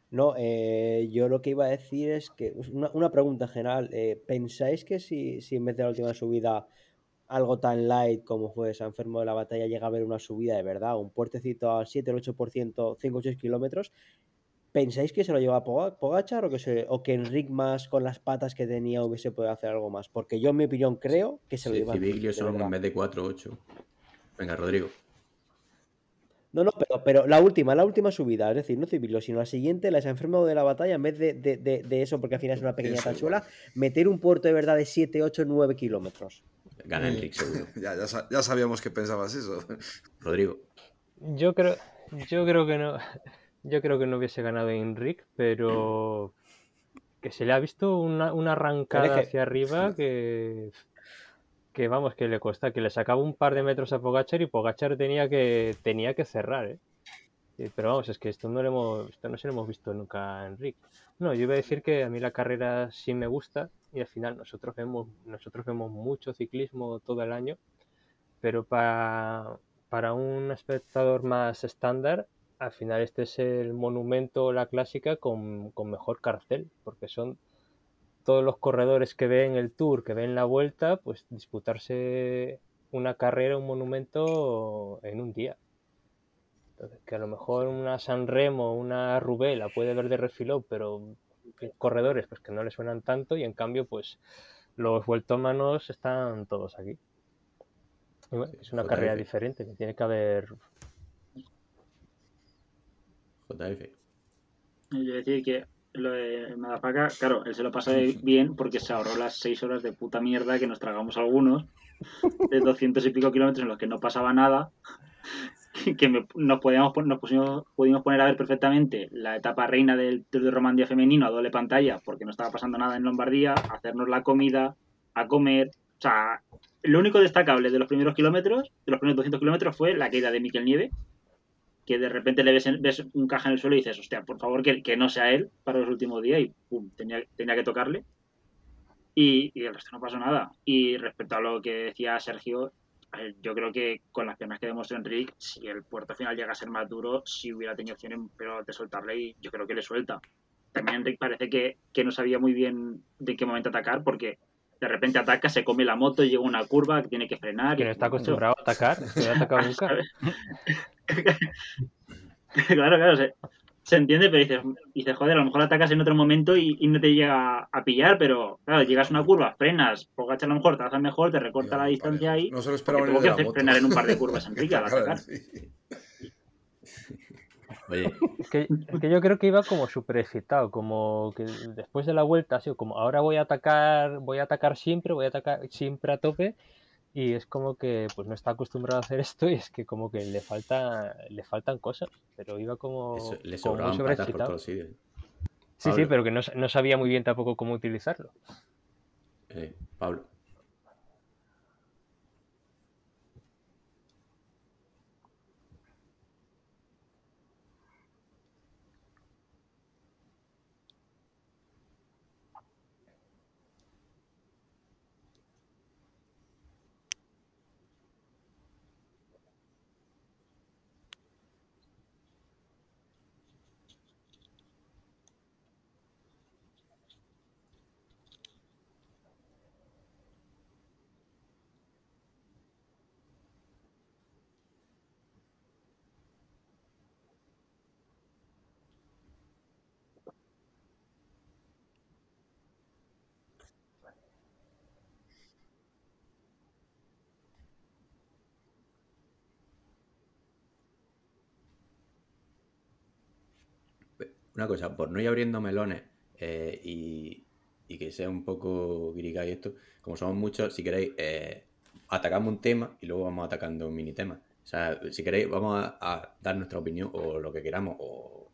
No, eh, yo lo que iba a decir es que una, una pregunta general. eh, ¿pensáis que si, si en vez de la última subida algo tan light como fue San Fermo de la Batalla llega a haber una subida de verdad, un puertecito al 7 o 8%, 5 o 6 kilómetros, ¿pensáis que se lo lleva Poga- Pogachar o que, se, o que Enric más con las patas que tenía hubiese podido hacer algo más? Porque yo en mi opinión creo que se lo Sí, lleva Civiglio son en vez de 4, 8. Venga, Rodrigo. No, no, pero, pero la última, la última subida, es decir, no Civilio, sino la siguiente, la de San Fermo de la Batalla, en vez de, de- de- de eso, porque al final es una pequeña tachuela, meter un puerto de verdad de 7, 8, 9 kilómetros. Gana Enric, seguro. ya, ya, ya sabíamos que pensabas eso. Rodrigo. Yo creo, yo creo que no, yo creo que no hubiese ganado Enric, pero que se le ha visto una, una arrancada hacia arriba que, que vamos, que le cuesta, que le sacaba un par de metros a Pogachar y Pogachar tenía que, tenía que cerrar, ¿eh? Pero vamos, es que esto no, lo hemos, esto no se lo hemos visto nunca a Enric. No, yo iba a decir que a mí la carrera sí me gusta y al final nosotros vemos, nosotros vemos mucho ciclismo todo el año, pero para, para un espectador más estándar, al final este es el monumento la clásica con, con mejor cartel, porque son todos los corredores que ven el tour, que ven la vuelta, pues disputarse una carrera, un monumento en un día. Entonces, que a lo mejor una San Remo, una Rubé la puede ver de refilón, pero corredores pues que no le suenan tanto y en cambio pues los vueltómanos están todos aquí. Y bueno, es una JF. carrera diferente, que tiene que haber JF. Yo decir que lo de Madafaka, claro, él se lo pasa bien porque se ahorró las seis horas de puta mierda que nos tragamos algunos, de 200 y pico kilómetros en los que no pasaba nada, que me- nos, podíamos, nos pusimos- pudimos poner a ver perfectamente la etapa reina del Tour de Romandía femenino a doble pantalla porque no estaba pasando nada en Lombardía, hacernos la comida, a comer, o sea, lo único destacable de los primeros kilómetros, de los primeros 200 kilómetros fue la caída de Miquel Nieve, que de repente le ves, un caja en el suelo y dices, hostia, por favor, que, que no sea él para los últimos días y pum, tenía, que tocarle. Y, el resto no pasó nada. Y respecto a lo que decía Sergio, yo creo que con las piernas que demostró Enrique, si el puerto final llega a ser más duro, si hubiera tenido opciones pero de soltarle y yo creo que le suelta. También Enrique parece que, que no sabía muy bien de qué momento atacar porque de repente ataca, se come la moto, llega una curva que tiene que frenar. Que no está acostumbrado a atacar, no ha atacado nunca. claro, claro, se, se entiende, pero dices, dices, joder, a lo mejor atacas en otro momento y, y no te llega a pillar, pero claro, llegas a una curva, frenas, Pogacar a lo mejor te hace mejor, te recorta la distancia vale. ahí. No se lo esperaba que de la moto. frenar en un par de curvas Enrique al atacar. sí. Oye, Es que, yo creo que iba como súper excitado, como que después de la vuelta ha sido como ahora voy a atacar, voy a atacar siempre, voy a atacar siempre a tope y es como que pues no está acostumbrado a hacer esto y es que como que le falta le faltan cosas, pero iba como, eso- le como muy sobreexcitado. Sí, sí, pero que no, no sabía muy bien tampoco cómo utilizarlo. Eh, Pablo. Una cosa, por no ir abriendo melones eh, y, que sea un poco guirigá y esto, como somos muchos, si queréis, eh, atacamos un tema y luego vamos atacando un mini tema. O sea, si queréis, vamos a, dar nuestra opinión o lo que queramos o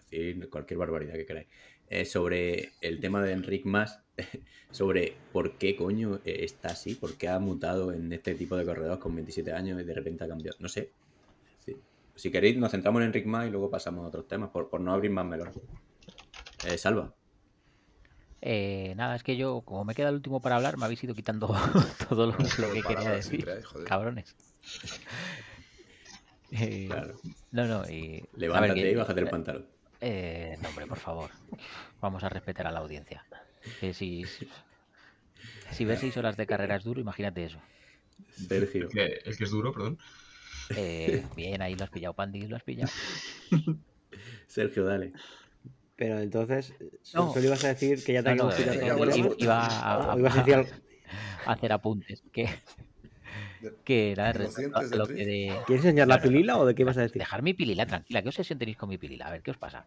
decir cualquier barbaridad que queráis. Eh, sobre el tema de Enric Mas, sobre por qué coño está así, por qué ha mutado en este tipo de corredores con 27 años y de repente ha cambiado. No sé. Si queréis, nos centramos en Enric Mas y luego pasamos a otros temas, por, por no abrir más melones. Eh, Salva. Eh, nada, es que yo, como me queda el último para hablar, me habéis ido quitando todo lo, lo que quería decir. siempre. Cabrones. Eh, Claro. No, no, y. ver, Levántate que- y bájate el pantalón. Eh, no, hombre, por favor. Vamos a respetar a la audiencia. Que si, si, ver seis horas de carrera es duro, imagínate eso. Sergio. El que, el que es duro, perdón. Eh, bien, ahí lo has pillado, Pandi, lo has pillado. Sergio, dale. Pero entonces, No. solo ibas a decir que ya No, no, que a eh, iba- a, ibas a decir algo- a hacer apuntes. Que, que nada, ¿De los respecto a dientes de lo Rick? que de- ¿Quieres enseñar la pilila o de qué ibas a decir? Dejar mi pilila tranquila, ¿qué obsesión tenéis con mi pilila? A ver, ¿qué os pasa?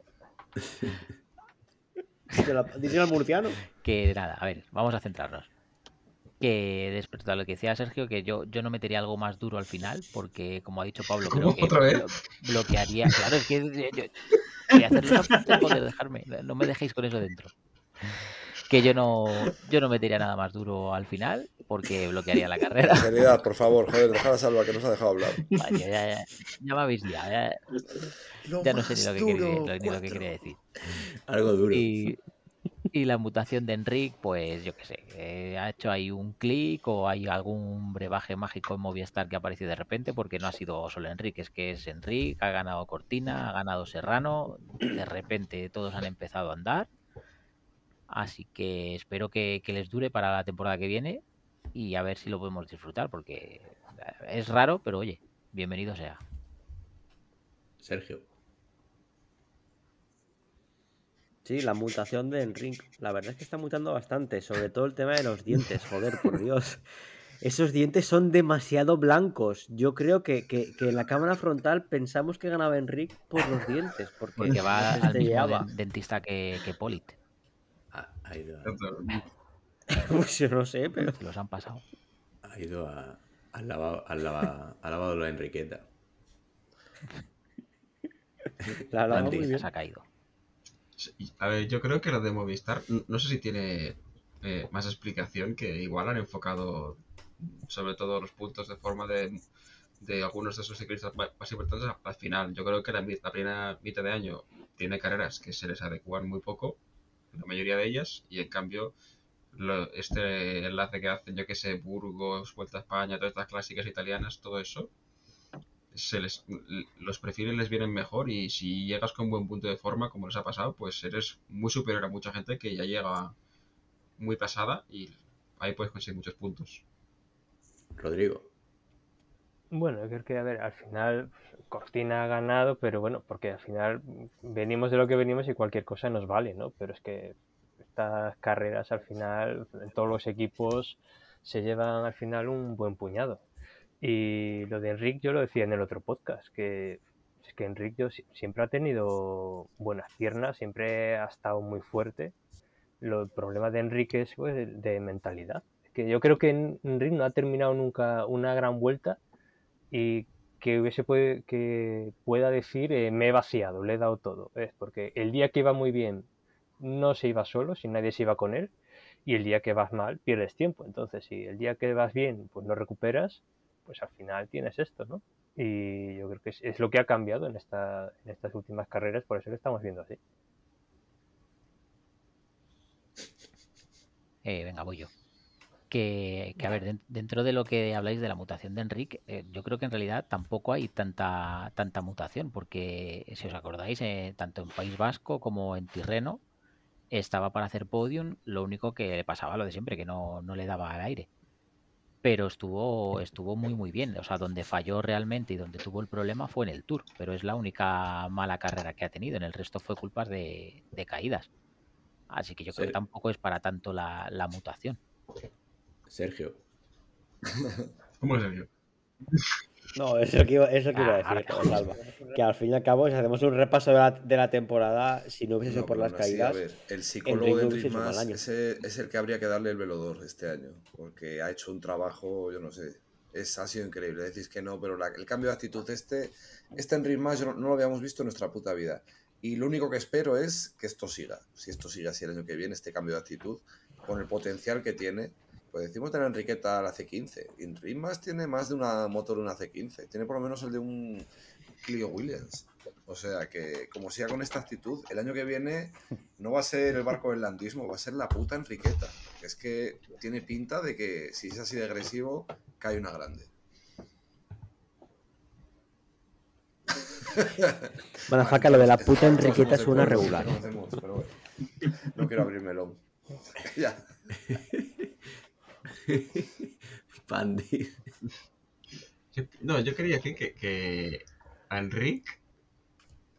Díselo al murciano. Que nada, a ver, vamos a centrarnos. Que respecto a lo que decía Sergio, que yo, yo no metería algo más duro al final, porque como ha dicho Pablo, creo que ¿Otra vez? blo- bloquearía. Claro, es que yo, yo- voy a hacer los apuntes, joder, dejarme, no me dejéis con eso dentro. Que yo no, yo no metería nada más duro al final, porque bloquearía la carrera. Seriedad, por favor, joder, dejad a Salva que nos ha dejado hablar. Vaya, ya, ya, ya me habéis liado, ya, ya no sé ni lo que, quería, ni lo que quería decir. Algo duro. Y, y la mutación de Enric, pues yo qué sé, eh, ha hecho ahí un clic o hay algún brebaje mágico en Movistar que ha aparecido de repente, porque no ha sido solo Enric, es que es Enric, ha ganado Cortina, ha ganado Serrano, de repente todos han empezado a andar. Así que espero que, que les dure para la temporada que viene y a ver si lo podemos disfrutar, porque es raro, pero oye, bienvenido sea. Sergio. Sí, la mutación de Enric. La verdad es que está mutando bastante, sobre todo el tema de los dientes, joder, por Dios. Esos dientes son demasiado blancos. Yo creo que, que- que en la cámara frontal pensamos que ganaba Enric por los dientes, porque, Porque va al mismo dentista que, que Polit. Ha, ha ido, a, Pues yo no sé, pero Se los han pasado. ha ido a, al lavado, al lava- al lavado de la Enriqueta. la muy Se ha caído. A ver, yo creo que lo de Movistar, no sé si tiene eh, más explicación, que igual han enfocado sobre todo los puntos de forma de, de algunos de esos ciclistas ma- más importantes al final. Yo creo que la, la primera mitad de año tiene carreras que se les adecuan muy poco, la mayoría de ellas, y en cambio lo- este enlace que hacen, yo que sé, Burgos, Vuelta a España, todas estas clásicas italianas, todo eso, se les, los perfiles les vienen mejor y si llegas con buen punto de forma, como les ha pasado, pues eres muy superior a mucha gente que ya llega muy pasada y ahí puedes conseguir muchos puntos. Rodrigo. Bueno, yo creo que, a ver, al final Cortina ha ganado, pero bueno, porque al final venimos de lo que venimos y cualquier cosa nos vale, ¿no? Pero es que estas carreras al final, en todos los equipos se llevan al final un buen puñado. Y lo de Enric yo lo decía en el otro podcast, que es que Enric siempre ha tenido buenas piernas, siempre ha estado muy fuerte. Lo, el problema de Enrique es pues, de, mentalidad. Que yo creo que En- Enric no ha terminado nunca una gran vuelta y que hubiese puede- que pueda decir eh, me he vaciado, le he dado todo. Es porque el día que iba muy bien no se iba solo, si nadie se iba con él, y el día que vas mal pierdes tiempo. Entonces, si el día que vas bien pues no recuperas, pues al final tienes esto, ¿no? Y yo creo que es, lo que ha cambiado en, esta, en estas últimas carreras, por eso lo estamos viendo así. Eh, venga, voy yo. Que, a ver, den- dentro de lo que habláis de la mutación de Enrique, eh, yo creo que en realidad tampoco hay tanta, tanta mutación, porque si os acordáis, eh, tanto en País Vasco como en Tirreno estaba para hacer podium, lo único que le pasaba lo de siempre, que no le daba al aire. Pero estuvo, estuvo muy muy bien. O sea, donde falló realmente y donde tuvo el problema fue en el Tour, pero es la única mala carrera que ha tenido. En el resto fue culpa de, de caídas. Así que yo creo Sí. que tampoco es para tanto la, la mutación. Sergio. ¿Cómo es Sergio? No, es lo que iba, es lo que iba a Ah, decir, ahora- Salva. Que al fin y al cabo, si hacemos un repaso de la, de la temporada, si no hubiese sido No, por las así, caídas, a ver, el psicólogo de año. ese es el que habría que darle el velodor este año, porque ha hecho un trabajo, yo no sé, es, ha sido increíble. Decís que no, pero la- el cambio de actitud este, este Enric Mas no lo habíamos visto en nuestra puta vida. Y lo único que espero es que esto siga. Si esto sigue así el año que viene, este cambio de actitud, con el potencial que tiene. Pues decimos tener a Enriqueta la C15. Y Enric Mas tiene más de una motor de una C15. Tiene por lo menos el de un Clio Williams. O sea que, como siga con esta actitud, el año que viene no va a ser el barco del landismo, va a ser la puta Enriqueta. Es que tiene pinta de que si es así de agresivo, cae una grande. Madafaca, lo de la puta Enriqueta suena acuerdo, regular. conocemos, pero bueno. No quiero abrir melón. ya. Pandis. Yo- no, yo quería decir que, que a Enric,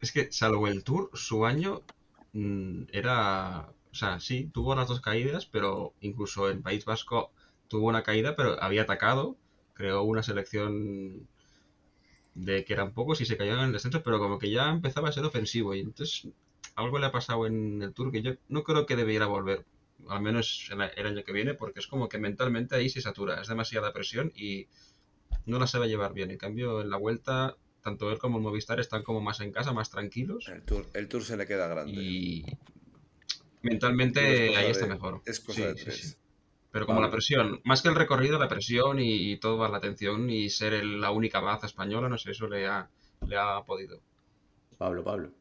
es que salvo el Tour, su año mm, era, o sea, sí, tuvo las dos caídas, pero incluso en País Vasco tuvo una caída, pero había atacado, creó una selección de que eran pocos y se caían en el descenso, pero como que ya empezaba a ser ofensivo y entonces algo le ha pasado en el Tour que yo no creo que debiera volver, al menos el año que viene, porque es como que mentalmente ahí se satura, es demasiada presión y no la sabe llevar bien. En cambio, en la vuelta, tanto él como el Movistar están como más en casa, más tranquilos. El tour, el tour se le queda grande. Y mentalmente es ahí está mejor. Es cosa Sí, de sí, tres. sí. Pero como Vale. la presión, más que el recorrido, la presión y, y toda la atención y ser el- la única baza española, no sé, eso le ha, le ha podido. Pablo, Pablo.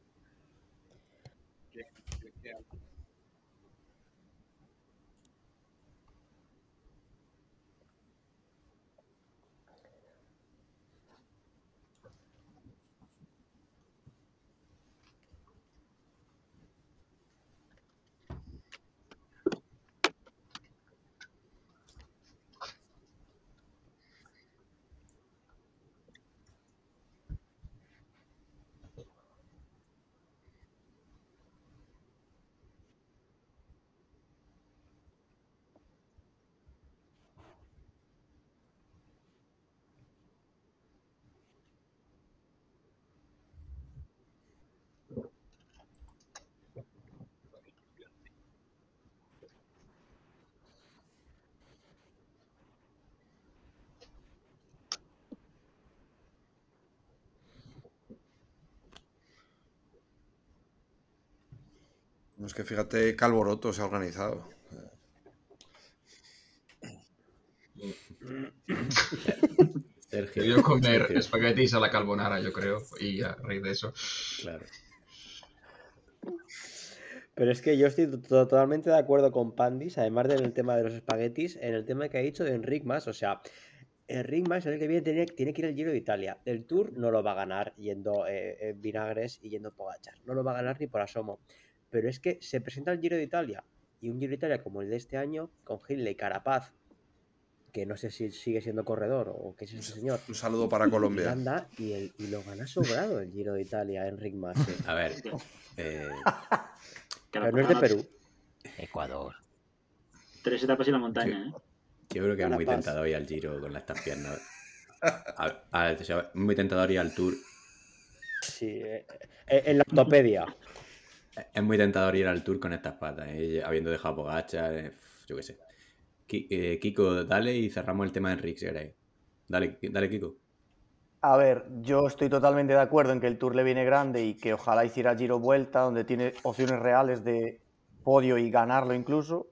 No, es que fíjate, Calvoroto se ha organizado. Sergio. Debió comer Sergio, espaguetis a la carbonara, yo creo, y a raíz de eso. Claro. Pero es que yo estoy to- totalmente de acuerdo con Pandis, además del tema de los espaguetis, en el tema que ha dicho de Enric Mas. O sea, Enric Mas el año que viene tiene, tiene que ir al Giro de Italia. El Tour no lo va a ganar yendo eh, eh, Vinagres y yendo Pogachar. No lo va a ganar ni por asomo. Pero es que se presenta al Giro de Italia Y un Giro de Italia como el de este año, con Hindley, Carapaz, que no sé si sigue siendo corredor o qué es ese señor. Un saludo para Colombia. Anda y, el, y lo gana sobrado el Giro de Italia, Enric Mas. eh. A ver, eh, Pero no es de Perú. Ecuador. Tres etapas y la montaña, ¿eh? yo creo que es muy tentador ir al Giro con estas piernas. A- a- o sea, muy tentador ir al Tour. Sí, eh, eh, en la ortopedia. Es muy tentador ir al Tour con estas patas, eh, habiendo dejado Pogacha, eh, yo qué sé. Eh, Kiko, dale y cerramos el tema de Enrique, si queréis. Dale, dale, Kiko. A ver, yo estoy totalmente de acuerdo en que el Tour le viene grande y que ojalá hiciera Giro Vuelta, donde tiene opciones reales de podio y ganarlo incluso.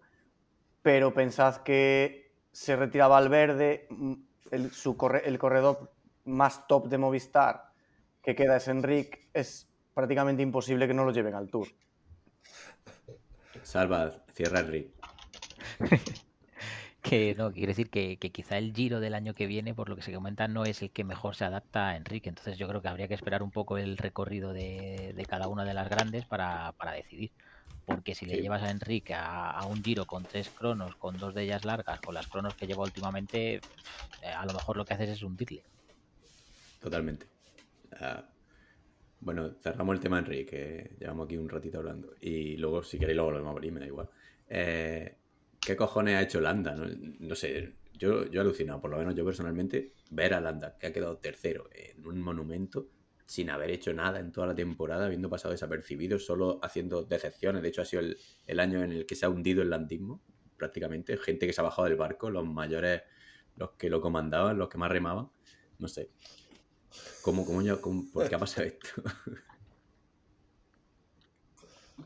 Pero pensad que se retira Valverde, mm, el, corre- el corredor más top de Movistar que queda es Enric, es prácticamente imposible que no lo lleven al Tour. Salva, cierra Enrique. Que no, quiere decir que, que quizá el giro del año que viene, por lo que se comenta, no es el que mejor se adapta a Enrique. Entonces yo creo que habría que esperar un poco el recorrido de, de cada una de las grandes para, para decidir. Porque si le llevas a Enrique a, a un giro con tres cronos, con dos de ellas largas, con las cronos que lleva últimamente, eh, a lo mejor lo que haces es hundirle. Totalmente. Ah, bueno, cerramos el tema Enrique, que llevamos aquí un ratito hablando. Y luego, si queréis, luego lo volvemos a abrir, me da igual. Eh, ¿Qué cojones ha hecho Landa? No, no sé, yo, yo he alucinado, por lo menos yo personalmente, ver a Landa, que ha quedado tercero en un monumento, sin haber hecho nada en toda la temporada, habiendo pasado desapercibido, solo haciendo decepciones. De hecho, ha sido el, el año en el que se ha hundido el landismo, prácticamente. Gente que se ha bajado del barco, los mayores, los que lo comandaban, los que más remaban. No sé. ¿Cómo, cómo- ¿Por qué ha pasado esto?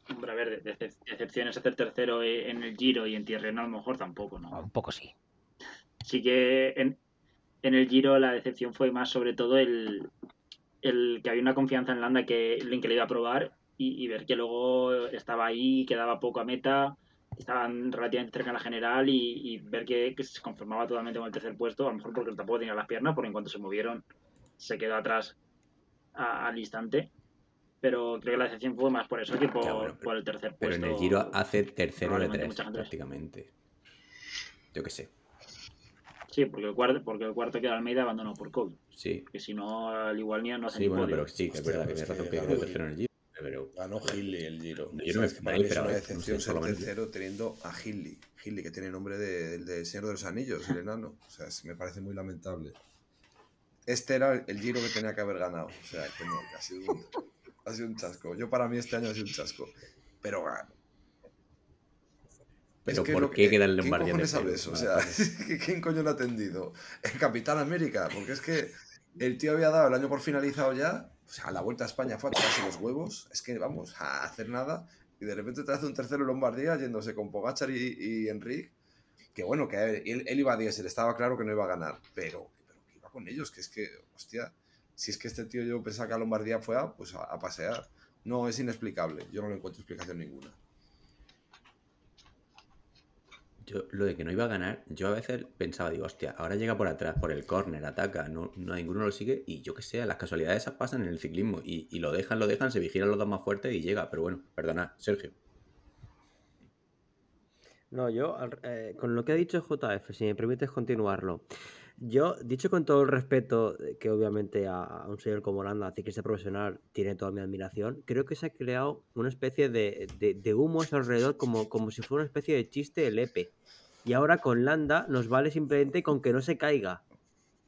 Hombre, a ver, de- de- decepciones hacer tercero e- en el Giro y en Tirreno a lo mejor tampoco, ¿no? Un poco sí. Sí que en, en el Giro la decepción fue más sobre todo el, el que había una confianza en Landa que, en que le iba a probar y, y ver que luego estaba ahí, quedaba poco a meta, estaban relativamente cerca en la general y, y ver que, que se conformaba totalmente con el tercer puesto, a lo mejor porque tampoco tenía las piernas, porque en cuanto se movieron se quedó atrás a- al instante. Pero creo que la decepción fue más por eso que por, Ya, bueno, pero- por el tercer Pero puesto. en el Giro hace tercero de tres, prácticamente. Yo qué sé. Sí, porque el cuarto, porque el cuarto que era Almeida abandonó por COVID. Sí, Que si no, al igual ni no hace sí, ni bueno, podio. pero sí, que es verdad que pues tienes razón que que quedó tercero en el Giro. Pero Ganó Hindley el Giro. Yo no me- me para mí es una decepción sé, ser tercero teniendo a Hindley. Hindley, que tiene nombre de- del de, Señor de los Anillos, el enano. O sea, es- me parece muy lamentable. Este era el Giro que tenía que haber ganado. O sea, que no, que ha sido un, ha sido un chasco. Yo para mí este año ha sido un chasco. Pero ganó. Pero Es que ¿por qué que- queda el ¿quién Lombardía tercero? sabe eso? O Nada, sea, ¿quién coño lo ha atendido? El Capitán América, porque es que el tío había dado el año por finalizado ya, o sea, a la vuelta a España fue a tocarse los huevos, es que vamos, a hacer nada, y de repente te hace un tercero Lombardía yéndose con Pogachar y, y Enric, que bueno, que él, él iba a 10, él estaba claro que no iba a ganar, pero, con ellos, que es que, hostia, si es que este tío yo pensaba que a Lombardía fue a, pues a, a pasear. No, es inexplicable, yo no le encuentro explicación ninguna. Yo, lo de que no iba a ganar, yo a veces pensaba, digo, hostia, ahora llega por atrás, por el córner, ataca, no, no ninguno lo sigue, y yo que sé, las casualidades esas pasan en el ciclismo, y, y lo dejan, lo dejan, se vigilan los dos más fuertes y llega, pero bueno, perdonad, Sergio. No, yo, eh, con lo que ha dicho JF, si me permites continuarlo. Yo, dicho con todo el respeto eh, que obviamente a, un señor como Landa, ciclista profesional, tiene toda mi admiración, creo que se ha creado una especie de, de, humo a su alrededor como, como si fuera una especie de chiste de Lepe. Y ahora con Landa nos vale simplemente con que no se caiga.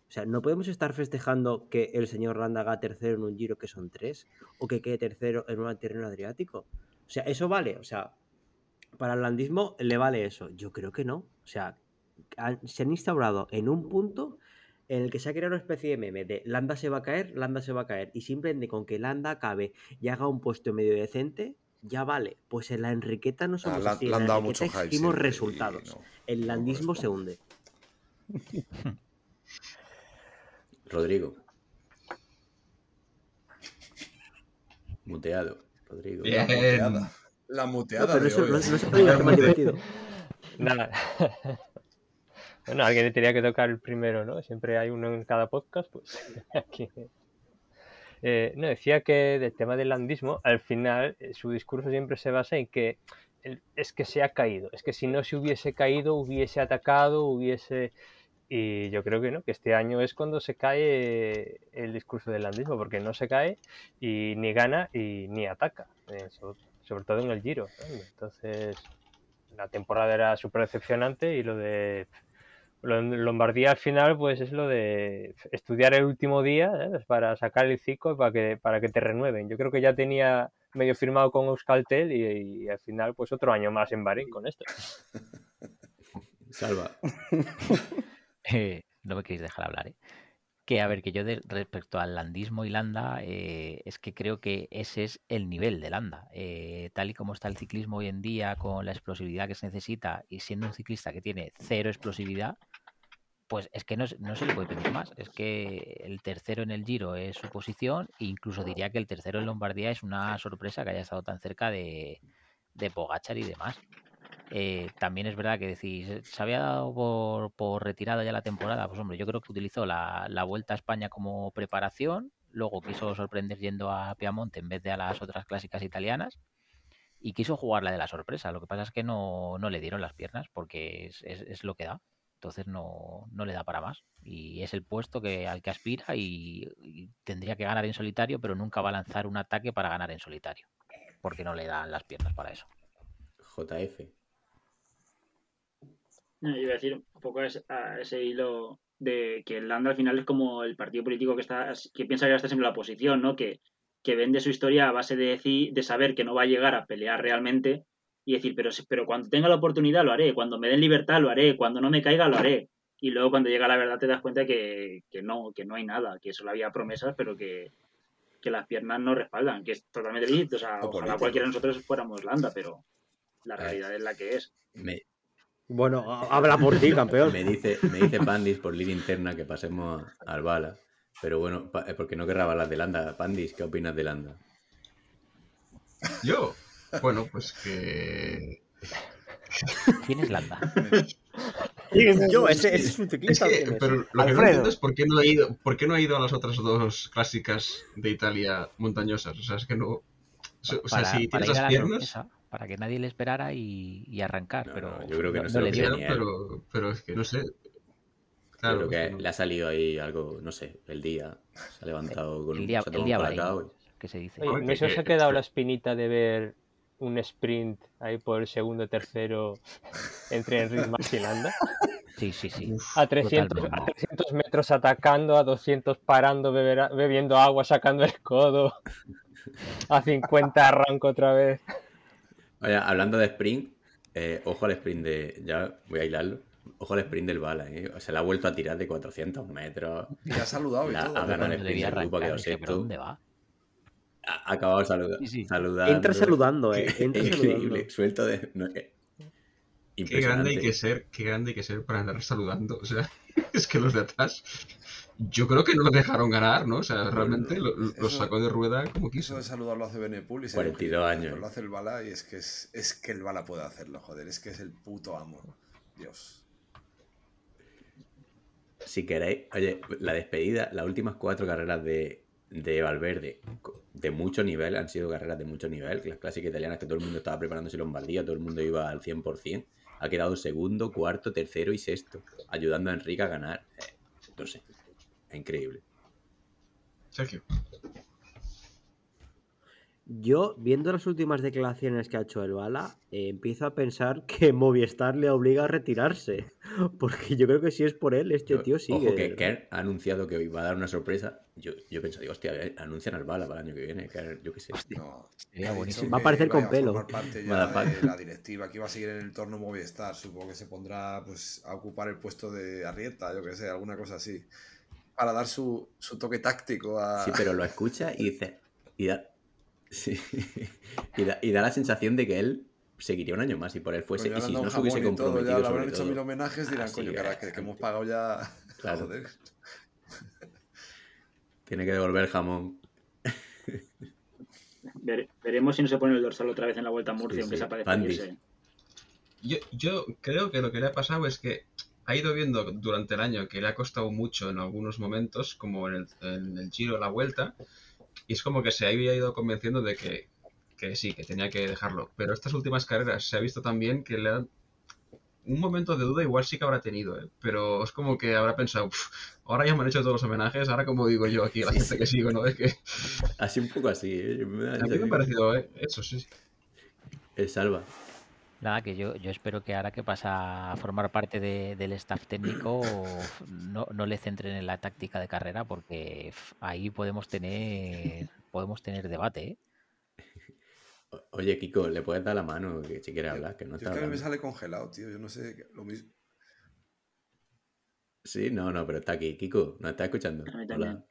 O sea, no podemos estar festejando que el señor Landa haga tercero en un giro que son tres, o que quede tercero en un terreno adriático. O sea, eso vale. O sea, para el landismo le vale eso. Yo creo que no. O sea, han- se han instaurado en un punto en el que se ha creado una especie de meme de Landa se va a caer, Landa se va a caer. Y simplemente con que Landa acabe y haga un puesto medio decente, ya vale. Pues en la Enriqueta no Ah, somos le, así. En la dado Enriqueta mucho hype. exigimos siempre y resultados. no, El no landismo se hunde. Rodrigo. Muteado, Rodrigo. Bien. La muteada. La No, muteada pero de eso hoy. no, no se puede hacer más divertido. Nada. Bueno, alguien tenía que tocar el primero, ¿no? Siempre hay uno en cada podcast, pues aquí. Eh, no, decía que del tema del landismo, al final eh, su discurso siempre se basa en que es que se ha caído. Es que si no se hubiese caído, hubiese atacado, hubiese... Y yo creo que no, que este año es cuando se cae el discurso del landismo, porque no se cae y ni gana y ni ataca, eh, so- sobre, todo en el Giro. Entonces, la temporada era súper decepcionante y lo de Lombardía al final, pues es lo de estudiar el último día ¿sabes? para sacar el ciclo para que, para que te renueven. Yo creo que ya tenía medio firmado con Euskaltel y, y al final, pues otro año más en Bahrein con esto. Salva. Eh, no me queréis dejar hablar, ¿eh? Que a ver, que yo de- respecto al landismo y Landa, eh, es que creo que ese es el nivel de Landa. Eh, tal y como está el ciclismo hoy en día, con la explosividad que se necesita y siendo un ciclista que tiene cero explosividad, pues es que no, se- no se le puede pedir más. Es que el tercero en el Giro es su posición, e incluso diría que el tercero en Lombardía es una sorpresa que haya estado tan cerca de, de Pogachar y demás. Eh, también es verdad que decís, ¿se había dado por, por retirada ya la temporada? Pues hombre, yo creo que utilizó la, la Vuelta a España como preparación, luego quiso sorprender yendo a Piamonte en vez de a las otras clásicas italianas y quiso jugar la de la sorpresa. Lo que pasa es que no, no le dieron las piernas porque es, es- es lo que da. Entonces no, no le da para más. Y es el puesto que, al que aspira y, y tendría que ganar en solitario, pero nunca va a lanzar un ataque para ganar en solitario. Porque no le dan las piernas para eso. JF. No, yo iba a decir un poco a ese, a ese hilo de que el Landa al final es como el partido político que está que piensa que va a estar siempre en la oposición, ¿no? Que, que vende su historia a base de decir, de saber que no va a llegar a pelear realmente y decir, pero, pero cuando tenga la oportunidad lo haré, cuando me den libertad lo haré, cuando no me caiga lo haré. Y luego cuando llega la verdad te das cuenta que, que no, que no hay nada, que solo había promesas, pero que, que las piernas no respaldan, que es totalmente lícito. O sea, O ojalá cualquiera de nosotros fuéramos Landa, pero la realidad es la que es. Me, Bueno, ha- habla por ti, campeón. me dice, me dice Pandis por línea interna que pasemos al Bala. Pero bueno, eh, porque no querrá hablar de Landa. Pandis, ¿qué opinas de Landa? Yo, bueno, pues que. ¿Quién es Landa? Yo, ese, ese es un Es ciclista. que, pero lo que no Alfredo. entiendo es por qué no ha ido, por qué no ha ido a las otras dos clásicas de Italia montañosas. O sea, es que no. O sea, para, si tienes las la piernas. sorpresa, para que nadie le esperara y, y arrancar. No, pero no, yo creo que no se lo le dio. pero, pero es que no sé. Yo Claro, creo que no- le ha salido ahí algo, no sé, el día. Se ha levantado con El un, día, se ha el día y- que se dice. Oye, ¿no se ha quedado que- la espinita de ver un sprint ahí por el segundo tercero entre Enric Mas y Landa? Sí, sí, sí. A 300, a Totalmente. 300 metros atacando, a 200 parando, beber- bebiendo agua, sacando el codo. A 50 arranco otra vez. Oye, hablando de sprint, eh, ojo al sprint de. Ya voy a hilarlo. Ojo al sprint del Bala, ¿eh? Se le ha vuelto a tirar de 400 metros. Y ha saludado y La- todo. ha ganado el sprint del grupo, ha arrancar, quedado dije, ¿pero sexto. dónde va? Acabado saluda- Sí, sí. saludando. Entra saludando, eh. Entra Increíble, saludando. suelto de. no, eh, Qué grande hay que ser, qué grande hay que ser para andar saludando. O sea, es que los de atrás. Yo creo que no lo dejaron ganar, ¿no? O sea, realmente lo- lo- Eso- los sacó de rueda como Eso quiso. de saludar lo hace Benepul y se 42 años. Pero lo hace el Bala y es que es, es que el Bala puede hacerlo, joder. Es que es el puto amo. Dios. Si queréis, oye, la despedida, las últimas cuatro carreras de, de Valverde, de mucho nivel, han sido carreras de mucho nivel. Las clásicas italianas que todo el mundo estaba preparándose Lombardía, todo el mundo iba al 100%. Ha quedado segundo, cuarto, tercero y sexto, ayudando a Enrique a ganar. Eh, no sé, increíble. Sergio. Yo, viendo las últimas declaraciones que ha hecho el Bala, eh, empiezo a pensar que Movistar le obliga a retirarse. Porque yo creo que si es por él, este Yo- tío sigue. Ojo que Kerr ha anunciado que iba a dar una sorpresa. Yo, yo pensé, digo, hostia, anuncian al Bala para el año que viene. Kerr, yo qué sé. No. Buenísimo. Va a aparecer con pelo. formar parte ya Motherfucker. de la directiva, que iba a seguir en el entorno Movistar. Supongo que se pondrá pues, a ocupar el puesto de Arrieta, yo que sé, alguna cosa así. Para dar su, su toque táctico a. Sí, pero lo escucha y dice. Y da, sí, y da, y da la sensación de que él seguiría un año más y por él fuese. Coño, y si no se hubiese y todo, comprometido ya le habrán sobre hecho todo. mil homenajes, dirán, Así coño, que- cara, que, que hemos pagado ya. Claro. Joder. Tiene que devolver el jamón. Vere- veremos si no se pone el dorsal otra vez en la vuelta a Murcia, Sí, aunque sí. Pandis. despedirse. Yo, yo creo que lo que le ha pasado es que ha ido viendo durante el año que le ha costado mucho en algunos momentos, como en el, en el giro, la vuelta, y es como que se había ido convenciendo de que, que sí, que tenía que dejarlo. Pero estas últimas carreras se ha visto también que le han... Un momento de duda igual sí que habrá tenido, ¿eh? pero es como que habrá pensado, "Uf, ahora ya me han hecho todos los homenajes, ahora como digo yo aquí a la Sí, gente sí. que sigo, ¿no? Es que Así un poco así, ¿eh? Me a mí me ha parecido ¿eh? eso, sí. El salva. Nada, que yo, yo espero que ahora que pasa a formar parte de- del staff técnico no, no le centren en la táctica de carrera porque ahí podemos tener podemos tener debate, ¿eh? Oye, Kiko, ¿le puedes dar la mano que si quiere hablar? Que no Yo está es que a mí me sale congelado, tío. Yo no sé, lo mismo. Sí, no, no, pero está aquí. Kiko, ¿nos está escuchando? A mí también. Hola.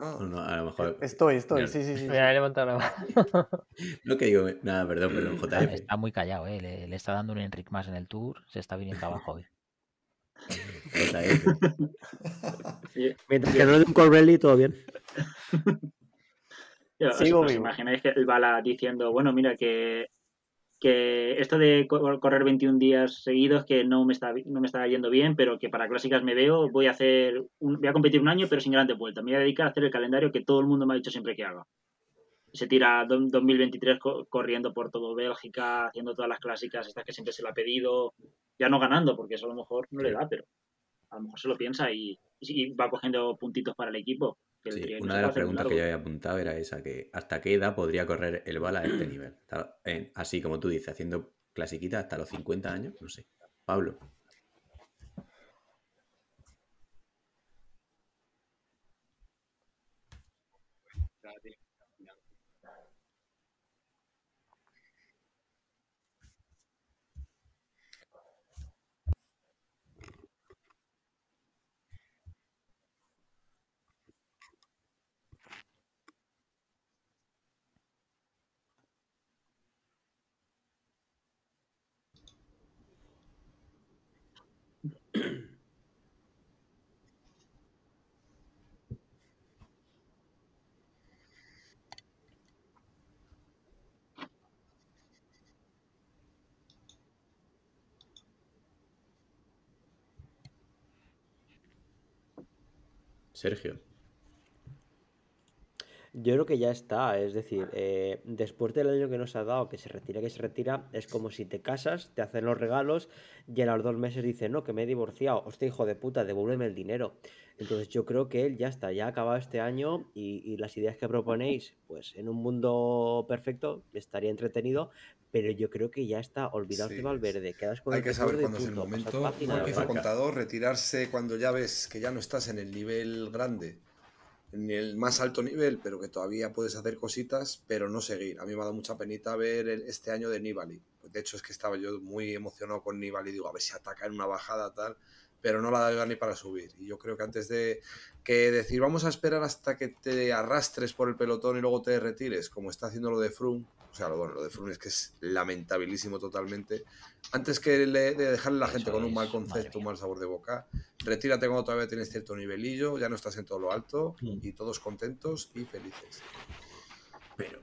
Ah, O no, a lo mejor. Estoy, estoy, sí, sí, sí. Mira, he levantado la mano. No que digo, nada, perdón, perdón, JF. está muy callado, ¿eh? Le, le está dando un Enric más en el tour, se está viniendo abajo hoy. JF. Mientras que no le dé un Corbelli, todo bien. Yo, ¿os- Sigo os vivo. imagináis que el Bala diciendo, bueno, mira, que, que esto de co- correr 21 días seguidos que no me está no me está yendo bien, pero que para clásicas me veo, voy a hacer un- voy a competir un año, pero sin grandes vueltas. Me voy a dedicar a hacer el calendario que todo el mundo me ha dicho siempre que haga. Se tira do- 2023 co- corriendo por todo Bélgica, haciendo todas las clásicas, estas que siempre se le ha pedido, ya no ganando, porque eso a lo mejor no le da, pero a lo mejor se lo piensa y, y va cogiendo puntitos para el equipo. Que Sí, una de las preguntas que yo había apuntado era esa, que ¿hasta qué edad podría correr el bala a este nivel? Así como tú dices, haciendo clasiquita hasta los 50 años, no sé. Pablo. Sergio. Yo creo que ya está, es decir, eh, después del año que nos ha dado, que se retira, que se retira, es como si te casas, te hacen los regalos y a los dos meses dice, no, que me he divorciado, hostia, hijo de puta, devuélveme el dinero. Entonces yo creo que él ya está, ya ha acabado este año y, y las ideas que proponéis, pues en un mundo perfecto estaría entretenido, pero yo creo que ya está, olvidaos Sí, de Valverde, quedas con Hay el que saber cuándo es el momento. Como hizo contador, retirarse cuando ya ves que ya no estás en el nivel grande, en el más alto nivel, pero que todavía puedes hacer cositas, pero no seguir. A mí me ha dado mucha penita ver el- este año de Nibali. De hecho, es que estaba yo muy emocionado con Nibali. Digo, a ver si ataca en una bajada tal, pero no la da ni para subir. Y yo creo que antes de que decir, vamos a esperar hasta que te arrastres por el pelotón y luego te retires, como está haciendo lo de Froome, o sea, lo, bueno, lo de Froome es que es lamentabilísimo totalmente. Antes que le- de dejarle a la Eso gente con un mal concepto, un mal sabor de boca, retírate cuando todavía tienes cierto nivelillo, ya no estás en todo lo alto Mm. y todos contentos y felices. Pero.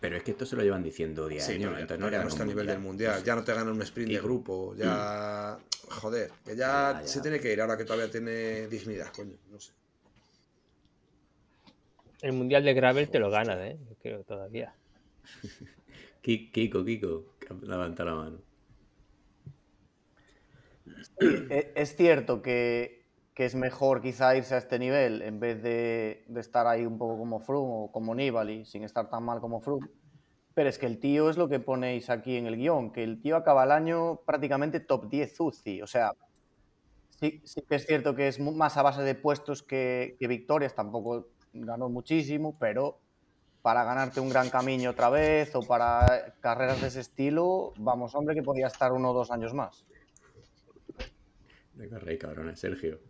Pero es que esto se lo llevan diciendo 10 Sí, pero ya, entonces no ya no está a nivel del mundial, ya no te ganan un sprint de grupo, ya. Joder, que ya, Ya, ya. se tiene que ir ahora que todavía tiene dignidad, coño, no sé. El mundial de Gravel te lo ganan, ¿eh? Creo todavía. Ki- Kiko, Kiko, levantado la mano. E- Es cierto que, que es mejor quizá irse a este nivel en vez de, de estar ahí un poco como Froome o como Nibali, sin estar tan mal como Froome. Pero es que el tío es lo que ponéis aquí en el guion, que el tío acaba el año prácticamente top 10 UCI. O sea, sí, sí que es cierto que es más a base de puestos que, que victorias, tampoco ganó muchísimo, pero para ganarte un gran camino otra vez o para carreras de ese estilo, vamos, hombre, que podía estar uno o dos años más. De correr, cabrona. Sergio.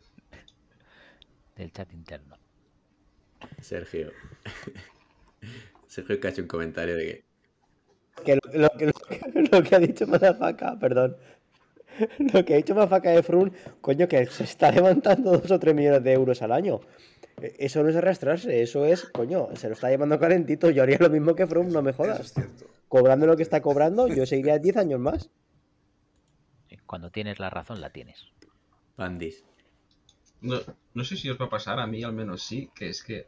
Del chat interno. Sergio. Sergio que ha hecho un comentario de que. Que lo, lo que, lo que- lo que ha dicho Mazafaca, perdón. Lo que ha dicho Mazafaca de Frun, coño, que se está levantando dos o tres millones de euros al año. E- Eso no es arrastrarse, eso es, coño, se lo está llevando calentito. Yo haría lo mismo que Froome, no me Eso es jodas. cierto. Cobrando lo que está cobrando, yo seguiría 10 años más. Sí, Cuando tienes la razón, la tienes. Pandis. No, no sé si os va a pasar, a mí al menos sí, que es que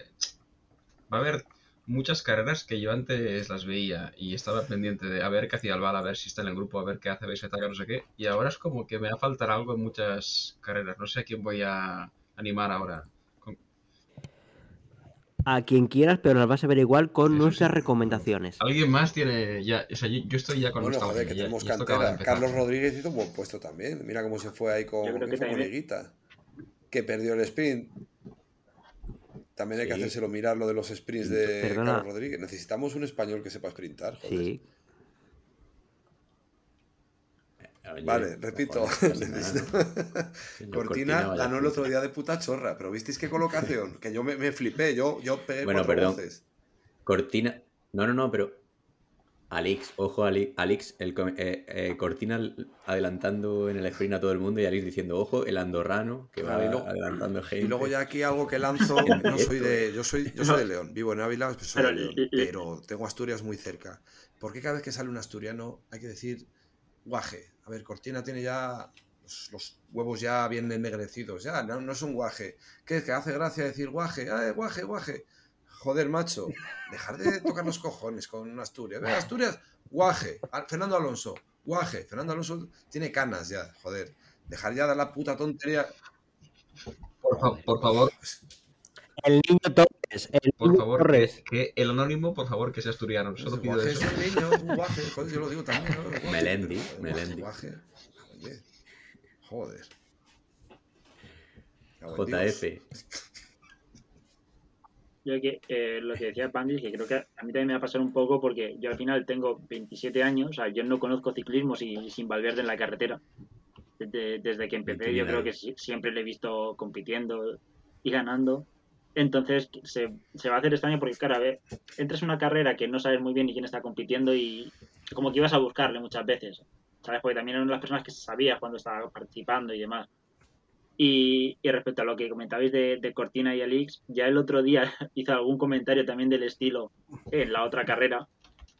va a haber muchas carreras que yo antes las veía y estaba pendiente de a ver qué hacía el bal, a ver si está en el grupo, a ver qué hace, veis ataca, no sé qué. Y ahora es como que me va a faltar algo en muchas carreras. No sé a quién voy a animar ahora. A quien quieras, pero las vas a ver igual con Sí, nuestras sí. recomendaciones. Alguien más tiene ya, o sea, yo, yo estoy ya con Bueno, joder, que ya- tenemos de cantera. Carlos Rodríguez hizo un buen puesto también. Mira cómo se fue ahí con, Yo creo ¿qué que también. Que perdió el sprint. También hay que Sí. hacérselo mirar lo de los sprints de Perdona. Carlos Rodríguez. Necesitamos un español que sepa sprintar. Joder. Sí. Oye, Vale, repito. Cortina ganó el otro día de puta chorra, pero ¿visteis qué colocación? Que yo me, me flipé, yo, yo pegué Bueno, perdón. voces. Cortina. No, no, no, pero. Alix, ojo, Ali- Alix, el, co- eh, eh, Cortina adelantando en el sprint a todo el mundo y Alix diciendo, ojo, el andorrano que va luego- adelantando gente. Y luego ya aquí algo que lanzo, no soy de, yo soy, yo soy de León, vivo en Ávila, soy de Pero, León, le- le- pero tengo Asturias muy cerca. ¿Por qué cada vez que sale un asturiano hay que decir guaje? A ver, Cortina tiene ya los, los huevos ya bien ennegrecidos, ya, no, no es un guaje. ¿Qué es que hace gracia decir guaje? ¡Ah, guaje, guaje! Joder, macho, dejar de tocar los cojones con Asturias. Venga, Asturias, guaje. Fernando Alonso, guaje. Fernando Alonso tiene canas ya, joder. Dejar ya de la puta tontería. Por, fa- por favor, El niño Torres. El por niño favor, Torres. que, que el anónimo, por favor, que sea asturiano. Solo pido eso. es un niño, un guaje, joder, yo lo digo también. ¿no? Guaje. Melendi, Melendi. Guaje, oye, joder. JF. Yo que eh, lo que decía Pandis, que creo que a mí también me va a pasar un poco porque yo al final tengo 27 años, o sea, yo no conozco ciclismo sin, sin Valverde en la carretera. Desde, desde que empecé, yo creo que si- siempre le he visto compitiendo y ganando. Entonces se, se va a hacer extraño porque, claro, a ver, entras en una carrera que no sabes muy bien ni quién está compitiendo y como que ibas a buscarle muchas veces, ¿sabes? Porque también eran las personas que sabías cuando estaba participando y demás. Y, y respecto a lo que comentabais de, de Cortina y Alix, ya el otro día hizo algún comentario también del estilo en la otra carrera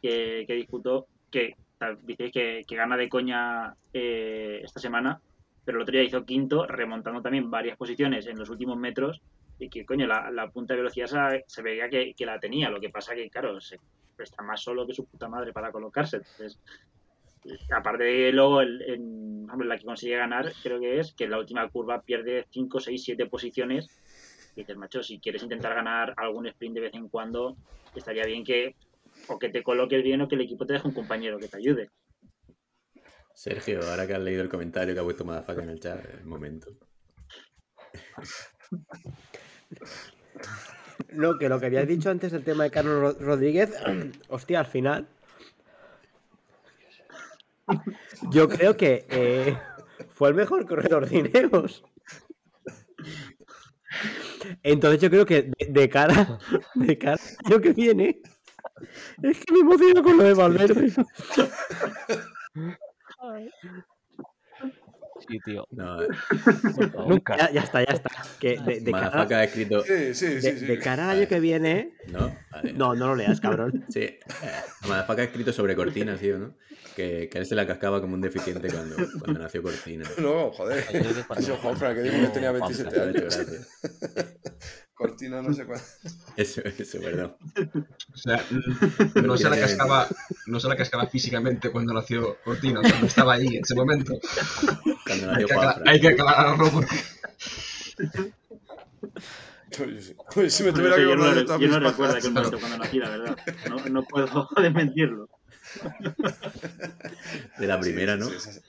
que, que disputó, que dice que, que gana de coña eh, esta semana, pero el otro día hizo quinto, remontando también varias posiciones en los últimos metros, y que coño, la, la punta de velocidad se, se veía que, que la tenía, lo que pasa que, claro, se, está más solo que su puta madre para colocarse, entonces aparte de luego el, en, hombre, la que consigue ganar creo que es que en la última curva pierde 5, 6, 7 posiciones. Y dices, macho, si quieres intentar ganar algún sprint de vez en cuando estaría bien que o que te coloques bien o que el equipo te deje un compañero que te ayude Sergio, ahora que has leído el comentario que ha puesto Madafaka en el chat, es el momento. No, que lo que habías dicho antes del tema de Carlos Ro- Rodríguez, hostia, al final. Yo creo que eh, fue el mejor corredor de Ineos. Entonces yo creo que de, cara de cara año que viene es que me emociono con lo de Valverde. Sí, tío. No, eh. Nunca. Ya, ya está, ya está. Que de, de cara, ha escrito. Sí, sí, de, sí. sí. de cara al año que viene. ¿No? Vale. No, no lo leas, cabrón. Sí, eh, Madafaka ha escrito sobre Cortina, tío, ¿no? Que, que él se la cascaba como un deficiente cuando, cuando nació Cortina. No, joder. Cuando- Eso Juanfran, que dijo que tenía cuando- 27 Me ha hecho años. Cortina no sé cuál. Eso, eso, perdón. O sea, no se la cascaba, no se la cascaba físicamente cuando nació Cortina, cuando estaba ahí en ese momento. Cuando Hay nació hay que aclararlo porque. Oye, si me tuviera que yo no, acordar de todas yo no recuerdo aquel momento cuando nací, la verdad. No, no puedo desmentirlo. De la primera, ¿no? Sí, sí, sí.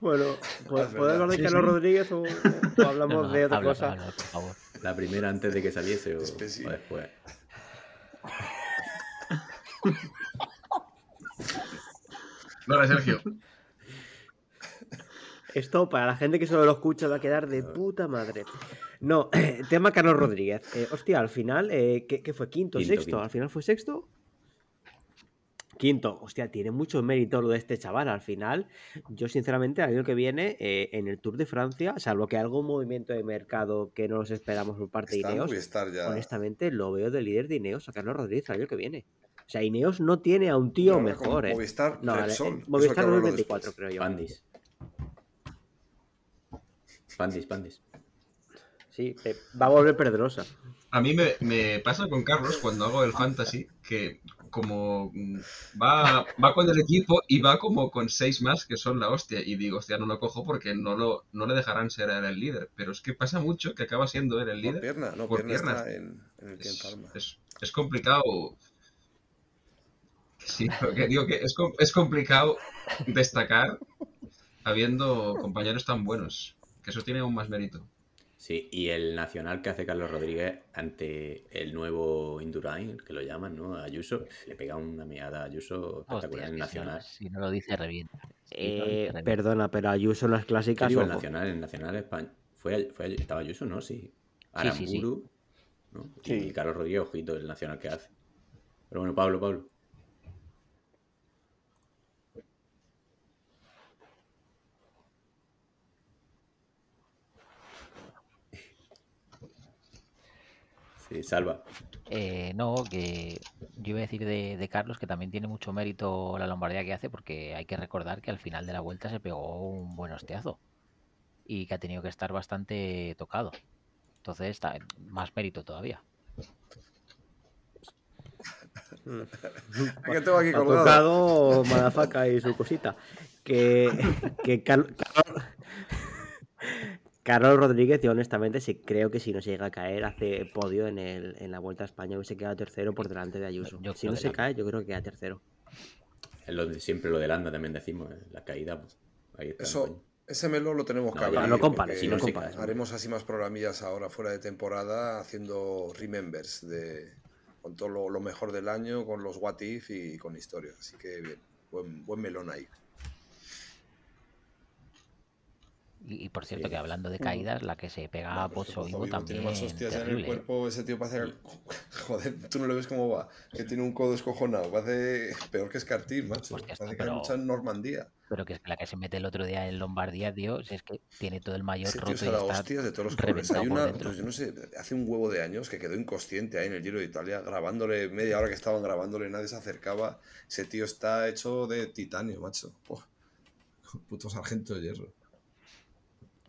Bueno, pues, Es ¿puedo verdad. hablar de Sí, Carlos sí. Rodríguez o, o hablamos No, no, de otra habla, cosa? habla, por favor. La primera antes de que saliese o, o después. Vale, Sergio. Esto para la gente que solo lo escucha va a quedar de puta madre. No, tema Carlos Rodríguez. Eh, hostia, al final, eh, ¿qué, qué fue? ¿Quinto, Quinto, sexto? quinto. ¿Al final fue sexto? Quinto, hostia, tiene mucho mérito lo de este chaval. Al final, yo sinceramente, el año que viene, eh, en el Tour de Francia, salvo que algún movimiento de mercado que no nos esperamos por parte de Está Ineos, ya. honestamente lo veo de líder de Ineos a Carlos Rodríguez el año que viene. O sea, Ineos no tiene a un tío mejor, eh. Movistar, No, Repsol, eh, Movistar hablarlo 2024, después. creo yo. Pandis. Pandis, Pandis. Sí, va a volver perderosa. A mí me, me pasa con Carlos cuando hago el fantasy que como mm, va, va con el equipo y va como con seis más que son la hostia y digo, hostia, no lo cojo porque no lo no le dejarán ser él el líder. Pero es que pasa mucho que acaba siendo él el Por líder. pierna, no, por pierna piernas. está en, en el Ken Es, es- es complicado. Sí, pero que digo que es, es complicado destacar habiendo compañeros tan buenos. Que eso tiene aún más mérito. Sí, y el nacional que hace Carlos Rodríguez ante el nuevo Indurain, que lo llaman, ¿no? Ayuso, le pega una meada a Ayuso espectacular Hostia, en si no- nacional. Si no lo dice, revienta. Eh, perdona, pero Ayuso en las ¿Qué clásicas. digo, el nacional? El nacional España. ¿Fue, fue, ¿Estaba Ayuso? No, sí. Sí, sí, sí. Aramburu, ¿no? Y. Carlos Rodríguez, ojito, el nacional que hace. Pero bueno, Pablo, Pablo. Sí, salva. Eh, no, que yo iba a decir de, de Carlos que también tiene mucho mérito la Lombardía que hace, porque hay que recordar que al final de la vuelta se pegó un buen hostiazo y que ha tenido que estar bastante tocado. Entonces, está más mérito todavía. que tengo aquí Ha tocado Madafaka y su cosita. Que, que Car- Carlos, Rodríguez, yo honestamente sí creo que si no se llega a caer, hace podio en, el, en la Vuelta a España, hubiese quedado tercero por delante de Ayuso. Yo si creo no que se cae, yo creo que queda tercero. Es lo de siempre lo de Landa también decimos, eh, la caída. pues, ahí está, Eso, ese melón lo tenemos que No, abrir. no compares, sí, no compares. Haremos así más programillas ahora fuera de temporada haciendo remembers de, con todo lo, lo mejor del año, con los what if y con historias. Así que bien, buen, buen melón ahí. Y, y por cierto, que hablando de caídas, la que se pega a pues Pozo Pozo Vivo también. Tiene más hostias ya en el terrible, ¿eh? cuerpo, ese tío parece... Joder, tú no le ves cómo va. Que tiene un codo escojonado. Parece peor que Escartín, macho. Hostia, Parece está, que ha pero- luchado en Normandía. Pero que es la que se mete el otro día en Lombardía, tío, si es que tiene todo el mayor Ese tío roto se y está hostias de todos los colores. Hay una, pues yo no sé, hace un huevo de años que quedó inconsciente ahí en el Giro de Italia, grabándole, media hora que estaban grabándole, nadie se acercaba. Ese tío está hecho de titanio, macho. Puto sargento de hierro.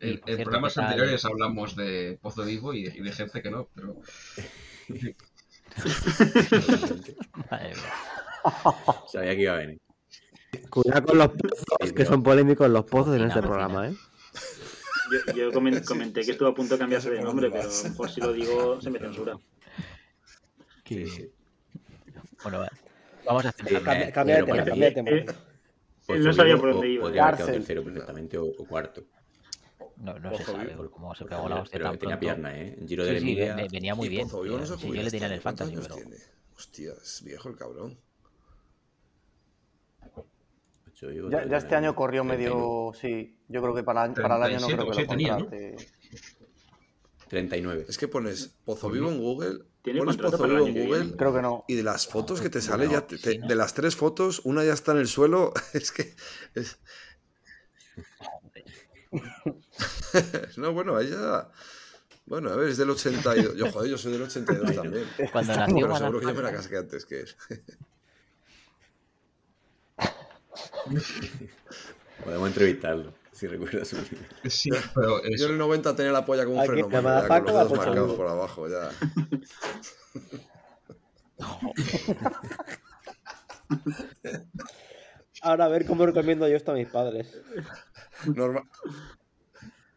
Y, En, por programas anteriores hablamos de Pozo Vivo y, y de gente que no, pero Madre mía. Sabía que iba a venir. Cuidado con los pozos, Sí, que son polémicos los pozos en este programa, ¿eh? Yo, yo comen- comenté que estuve a punto de cambiarse de por nombre, pero a vas. lo mejor si lo digo se me censura. Sí, sí. Bueno, va. vamos a hacer Sí, Cambia, eh, cambia de tema, cambia de tema. Eh, Él no sabía por dónde iba. Podría haber quedado tercero perfectamente o, o cuarto. No, no se sabe cómo se pegó la Pero, hostia pero tan tenía pronto. pierna, ¿eh? En Giro Sí, de sí, Emilia. ve- venía muy bien. Pozo Vivo no se Sí, yo le tenía en el ¿Cuántos fantasy, pero tiene? Hostia, es viejo el cabrón. Ya, este año corrió 39. medio. Sí, yo creo que para, para el año no 37 creo que sí lo tenía, ¿no? contrate. 39. Es que pones Pozo Vivo en Google, ¿Tiene pones Pozo Vivo en Google? Creo que no. y de las fotos que te No, sale, ya te- sí, te- ¿no? de las tres fotos, una ya está en el suelo. Es que. es- no, bueno, ella. Bueno, a ver, es del 82. Yo, joder, yo soy del 82 también. Cuando nació Pero seguro que yo me la casqué antes que él. Podemos entrevistarlo, si recuerdas su vida. sí, pero es- Yo en el 90 tenía la polla con un Aquí, freno, mano, ya, con los dedos marcados por abajo, ya. Ahora a ver cómo recomiendo yo esto a mis padres. Norma-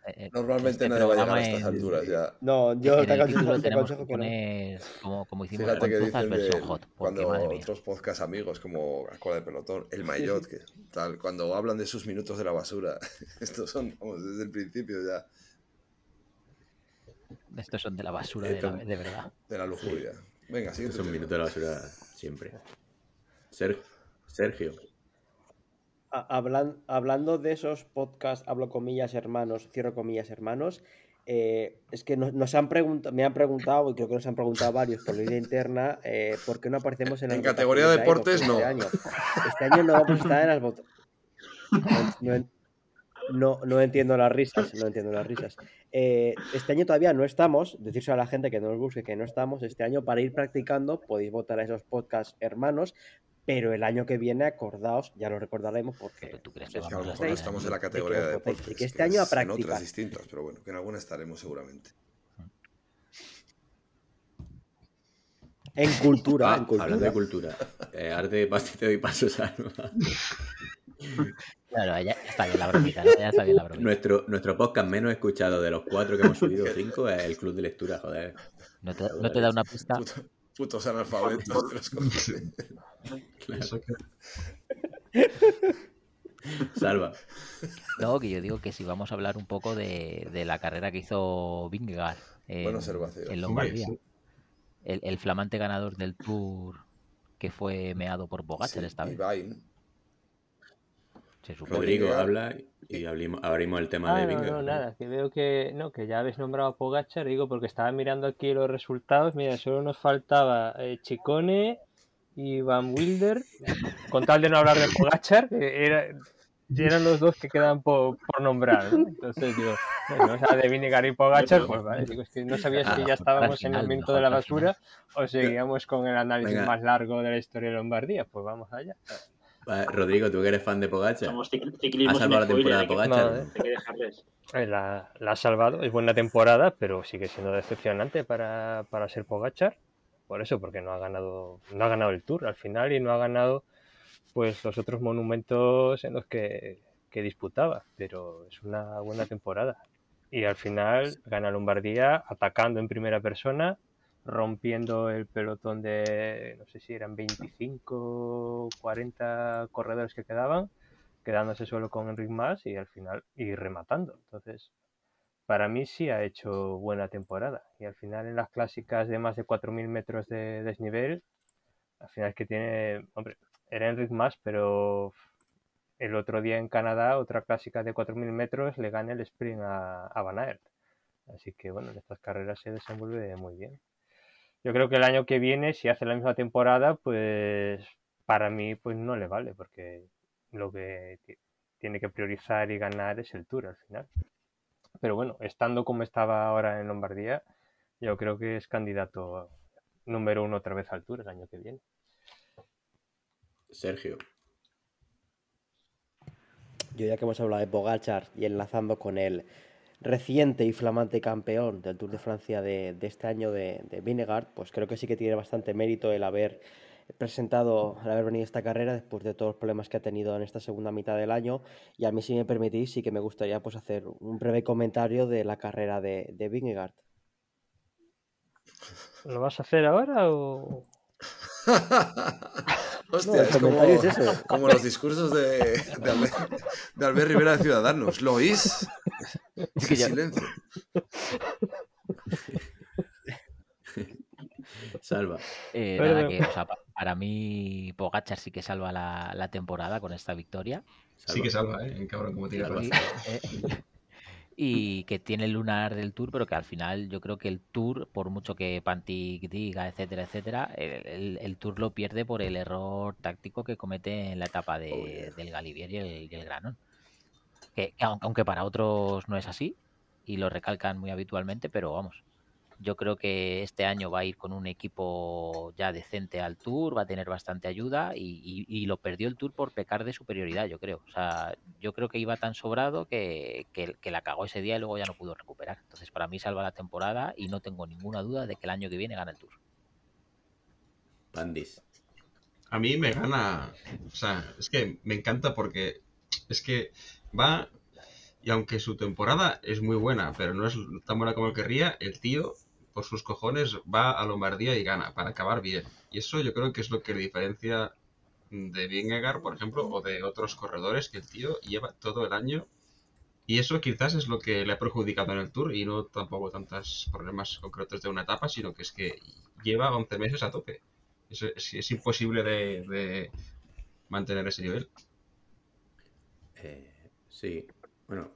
eh, normalmente este nadie va a llegar a estas en- alturas ya. No, yo en te el aconsejo, título te que aconsejo que no. como, como hicimos Fíjate que dicen de hot, cuando otros podcast amigos como Escuela de Pelotón, el Maillot, que tal, cuando hablan de sus minutos de la basura, estos son, vamos, desde el principio ya, Estos son de la basura, de, la- de verdad. de la lujuria. Venga, siguiente Es un tema. minuto de la basura siempre. Ser- Sergio. Hablan- hablando de esos podcasts, hablo comillas hermanos, cierro comillas hermanos, eh, es que nos, nos han preguntado, me han preguntado, y creo que nos han preguntado varios por línea interna, eh, ¿por qué no aparecemos en las En categoría de deportes, no. Este año, este año no vamos a estar en las. No, no- no- no entiendo las risas, no entiendo las risas. Eh, este año todavía no estamos, decirse a la gente que no nos busque que no estamos, este año para ir practicando podéis votar a esos podcasts hermanos, pero el año que viene acordaos, ya lo recordaremos porque Pero tú crees pues, que a vamos a estamos en la categoría de os votéis, deportes. que este año a es en practicar. otras distintas, pero bueno, que en alguna estaremos seguramente. En cultura, Ah, en cultura. hablando de cultura. Eh, arte, pastito y paso salva. Claro, ya, está bien la bromita, ¿no? ya está bien la bromita. Nuestro, nuestro podcast menos escuchado de los cuatro que hemos subido, cinco, es el Club de Lectura, joder. No te, no te da una pista. Puto- putos analfabetos de que- Salva. No, que yo digo que si vamos a hablar un poco de, de la carrera que hizo Vingegaard en, Buena en Hombre, Lombardía. sí. El, el flamante ganador del Tour que fue meado por Pogacar Sí, esta y vez. Vain. Se supone. Rodrigo habla y abrimos, abrimos el tema Ah, de no, Vingegaard. no, nada, que veo que no, que ya habéis nombrado a Pogacar, digo, porque estaba mirando aquí los resultados, mira, solo nos faltaba eh, Chicone y Van Wilder, con tal de no hablar de Pogacar, que era, eran los dos que quedan por, por nombrar, ¿no? Entonces digo, bueno, o sea, de Vinegar y Pogacar, pues vale, digo, es que no sabía si Ah, ya estábamos en el momento de la basura o seguíamos con el análisis Venga. más largo de la historia de Lombardía, pues vamos allá. Rodrigo, tú que eres fan de Pogacar. Somos cic- ciclismo ¿Has salvado la temporada hay que- Pogacar? No, ¿eh? hay que dejarles. Eh, La, la ha salvado, es buena temporada, pero sigue siendo decepcionante para, para ser Pogachar. Por eso, porque no ha ganado, no ha ganado el Tour al final y no ha ganado pues los otros monumentos en los que, que disputaba. Pero es una buena temporada. Y al final gana Lombardía atacando en primera persona, rompiendo el pelotón de, no sé si eran 25, 40 corredores que quedaban quedándose solo con Enric Mas y al final y rematando. Entonces, para mí sí ha hecho buena temporada. Y al final en las clásicas de más de 4.000 metros de desnivel, al final es que tiene, hombre, era Enric Mas, pero el otro día en Canadá, otra clásica de 4.000 metros, le gana el sprint a, a Van Aert. Así que bueno, en estas carreras se desenvuelve muy bien. Yo creo que el año que viene, si hace la misma temporada, pues para mí pues no le vale, porque lo que ti- tiene que priorizar y ganar es el Tour al final. Pero bueno, estando como estaba ahora en Lombardía, yo creo que es candidato número uno otra vez al Tour el año que viene. Sergio. Yo ya que hemos hablado de Pogachar y enlazando con el reciente y flamante campeón del Tour de Francia de, de este año de, de Vingegaard, pues creo que sí que tiene bastante mérito el haber presentado, el haber venido a esta carrera después de todos los problemas que ha tenido en esta segunda mitad del año. Y a mí, si me permitís, sí que me gustaría pues hacer un breve comentario de la carrera de, de Vingegaard. ¿Lo vas a hacer ahora o...? Hostia, No, el es como, comentario es eso. como los discursos de, de, Albert, de Albert Rivera de Ciudadanos. ¿Lo oís? Es que yo- Silencio. Salva. Eh, Pero- nada, que, o sea, pa- para mí Pogachar sí que salva la, la temporada con esta victoria. Sí que salva, ¿eh? Cabrón, como tiene eh, y que tiene el lunar del Tour, pero que al final yo creo que el Tour, por mucho que Pantic diga, etcétera, etcétera, el, el- el Tour lo pierde por el error táctico que comete en la etapa de- del Galibier y el, y el Granón. Que, que aunque para otros no es así, y lo recalcan muy habitualmente, pero vamos, yo creo que este año va a ir con un equipo ya decente al Tour, va a tener bastante ayuda y, y- y lo perdió el Tour por pecar de superioridad, yo creo. O sea, yo creo que iba tan sobrado que, que- que la cagó ese día y luego ya no pudo recuperar. Entonces, para mí salva la temporada y no tengo ninguna duda de que el año que viene gana el Tour. Pandis. A mí me gana. O sea, es que me encanta porque es que va. Y aunque su temporada es muy buena, pero no es tan buena como él querría, el tío, por sus cojones, va a Lombardía y gana para acabar bien. Y eso yo creo que es lo que diferencia de Vingegaard, por ejemplo, o de otros corredores, que el tío lleva todo el año. Y eso quizás es lo que le ha perjudicado en el Tour y no tampoco tantos problemas concretos de una etapa, sino que es que lleva 11 meses a tope. Es- es imposible de, de mantener ese nivel. Eh, sí, bueno,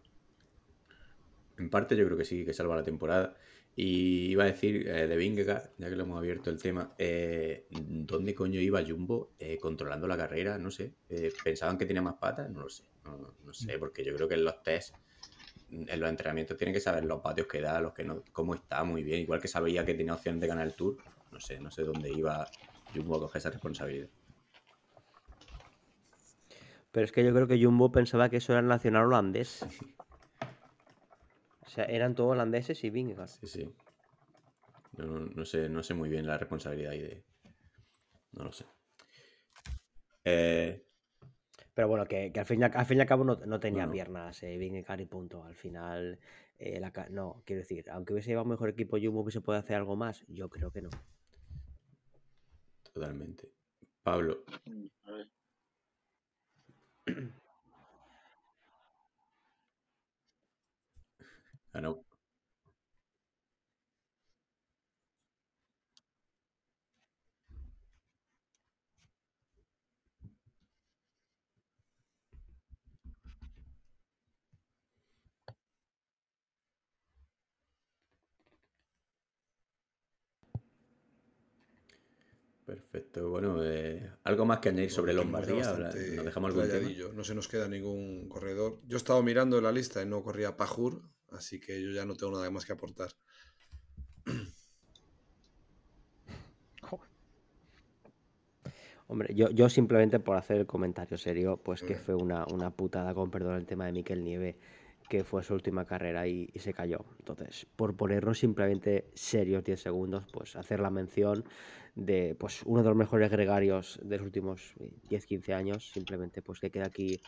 en parte yo creo que sí, que salva la temporada. Y iba a decir eh, de Vingegaard, ya que lo hemos abierto el tema, eh, ¿dónde coño iba Jumbo eh, controlando la carrera? No sé. Eh, ¿Pensaban que tenía más patas? No lo sé. No, no sé, porque yo creo que en los test, en los entrenamientos tienen que saber los patios que da, los que no, cómo está muy bien. Igual que sabía que tenía opción de ganar el Tour. No sé, no sé dónde iba Jumbo a coger esa responsabilidad. Pero es que yo creo que Jumbo pensaba que eso era el nacional holandés. O sea, eran todos holandeses y Vingegaard. Sí, sí. No, no sé, no sé muy bien la responsabilidad ahí de. No lo sé. Eh, Pero bueno, que, que al, fin y, al fin y al cabo no, no tenía Bueno. piernas, eh, Vingegaard y punto. Al final, eh, la no, quiero decir, aunque hubiese llevado un mejor equipo Jumbo, ¿que se puede hacer algo más? Yo creo que no. totalmente. Pablo, A ver. Perfecto. Bueno, eh, algo más que añadir sobre Lombardía. ¿Nos dejamos algún tema? No se nos queda ningún corredor. Yo he estado mirando la lista y no corría Pajur, así que yo ya no tengo nada más que aportar. Hombre, yo, yo simplemente por hacer el comentario serio, pues que fue una, una putada, con perdón el tema de Miquel Nieve, que fue su última carrera y, y se cayó. Entonces, por ponernos simplemente serios 10 segundos, pues hacer la mención de pues uno de los mejores gregarios de los últimos 10-15 años, simplemente pues que queda aquí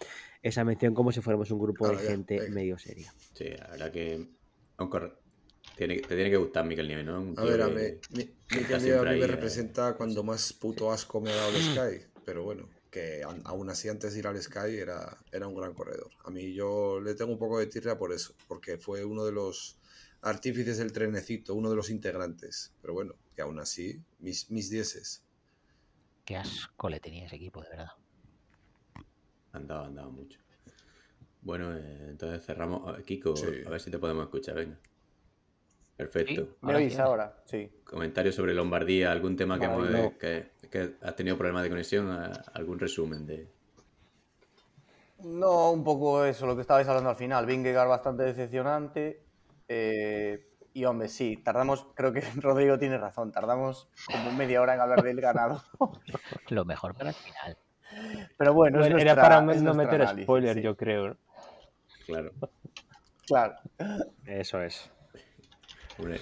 esa mención como si fuéramos un grupo de ya, gente venga. medio seria. Sí, la verdad que. a un corre- tiene, te tiene que gustar Miquel Nieve, ¿no? Un A ver, a mí, mí me ahí, eh, representa cuando más puto asco me ha dado el Sky. Pero bueno, que aún así antes de ir al Sky era, era un gran corredor. A mí yo le tengo un poco de tirria por eso, porque fue uno de los artífices del trenecito, uno de los integrantes. Pero bueno, que aún así, mis, mis dieces. Qué asco le tenía ese equipo, de verdad. Andaba, andaba mucho. Bueno, eh, entonces cerramos. Kiko, Sí. a ver si te podemos escuchar, venga. Perfecto. Sí. ¿Me Ahora oís ahora? Sí. Comentarios sobre Lombardía, algún tema que, Ay, hemos- no. que, que has tenido problemas de conexión, a- algún resumen de. No, un poco eso, lo que estabais hablando al final. Vingegaard bastante decepcionante. eh, y hombre, sí, tardamos, creo que Rodrigo tiene razón, tardamos como media hora en hablar del ganado. Lo mejor para el final. Pero bueno, era nuestra- para es no meter análisis, spoiler, sí. yo creo. Claro. Claro. Eso es. Hombre,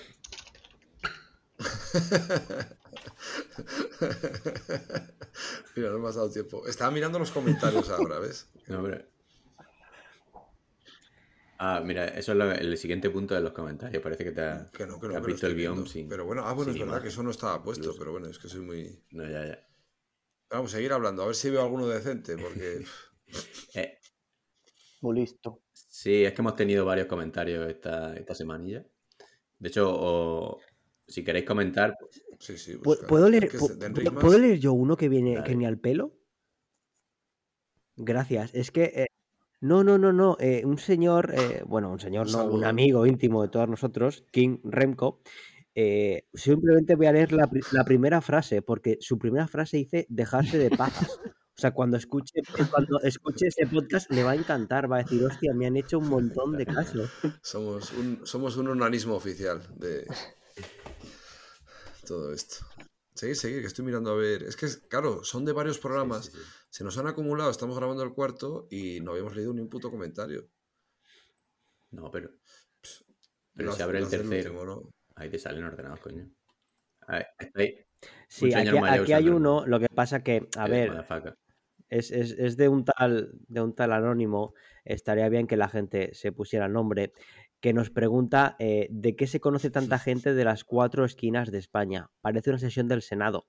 Mira, no me has dado tiempo. Estaba mirando los comentarios ahora, ¿ves? no. Ah, mira, eso es lo- el siguiente punto de los comentarios. Parece que te, ha- Que no, que que no, has que lo visto el guion sin. Pero bueno, ah, bueno, es verdad imagen. que eso no estaba puesto, Incluso. pero bueno, es que soy muy... No, ya, ya. Vamos a seguir hablando, a ver si veo alguno decente, porque... Eh, Muy listo. sí, es que hemos tenido varios comentarios esta, esta semanilla. De hecho, o- si queréis comentar, Sí, sí, ¿Pu- busca. ¿Puedo leer, ¿Qué es pu- de puedo- leer yo uno que viene Dale. que ni al pelo? Gracias. Es que eh, no, no, no, no. eh, un señor, eh, bueno, un señor, Un no, un amigo íntimo de todos nosotros, King Remco. eh, simplemente voy a leer la, pri- la primera frase, porque su primera frase dice dejarse de pajas. O sea, cuando escuche, cuando escuche ese podcast le va a encantar, va a decir, hostia, me han hecho un montón de caso. Somos un, somos un organismo oficial de todo esto. Seguir, seguir, que estoy mirando a ver. Es que, claro, son de varios programas. Sí, sí, sí. Se nos han acumulado, estamos grabando el cuarto y no habíamos leído ni un puto comentario. No, pero. Pero se abre el tercero. último, ¿no? Ahí te salen ordenados, coño. A ver, está ahí. Sí, aquí, aquí hay uno, lo que pasa que, a ver. Es, es- es de un tal de un tal anónimo. Estaría bien que la gente se pusiera nombre. Que nos pregunta eh, de qué se conoce tanta gente de las cuatro esquinas de España. Parece una sesión del Senado.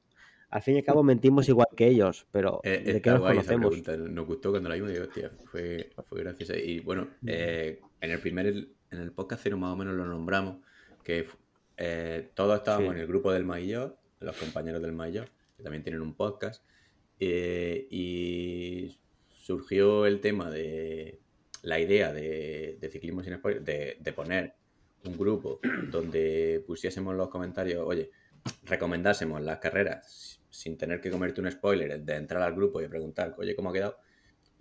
Al fin y al cabo mentimos igual que ellos, pero Eh, ¿de qué nos conocemos? pregunta, Nos gustó cuando la vimos y digo, hostia, fue, fue graciosa. Y bueno, eh, en el primer, en el podcast cero más o menos lo nombramos, que eh, todos estábamos Sí. en el grupo del Maillot, los compañeros del Maillot, que también tienen un podcast, y surgió el tema de la idea de, de Ciclismo Sin Spoiler, de, de poner un grupo donde pusiésemos los comentarios, oye, recomendásemos las carreras sin tener que comerte un spoiler, de entrar al grupo y preguntar, oye, ¿cómo ha quedado?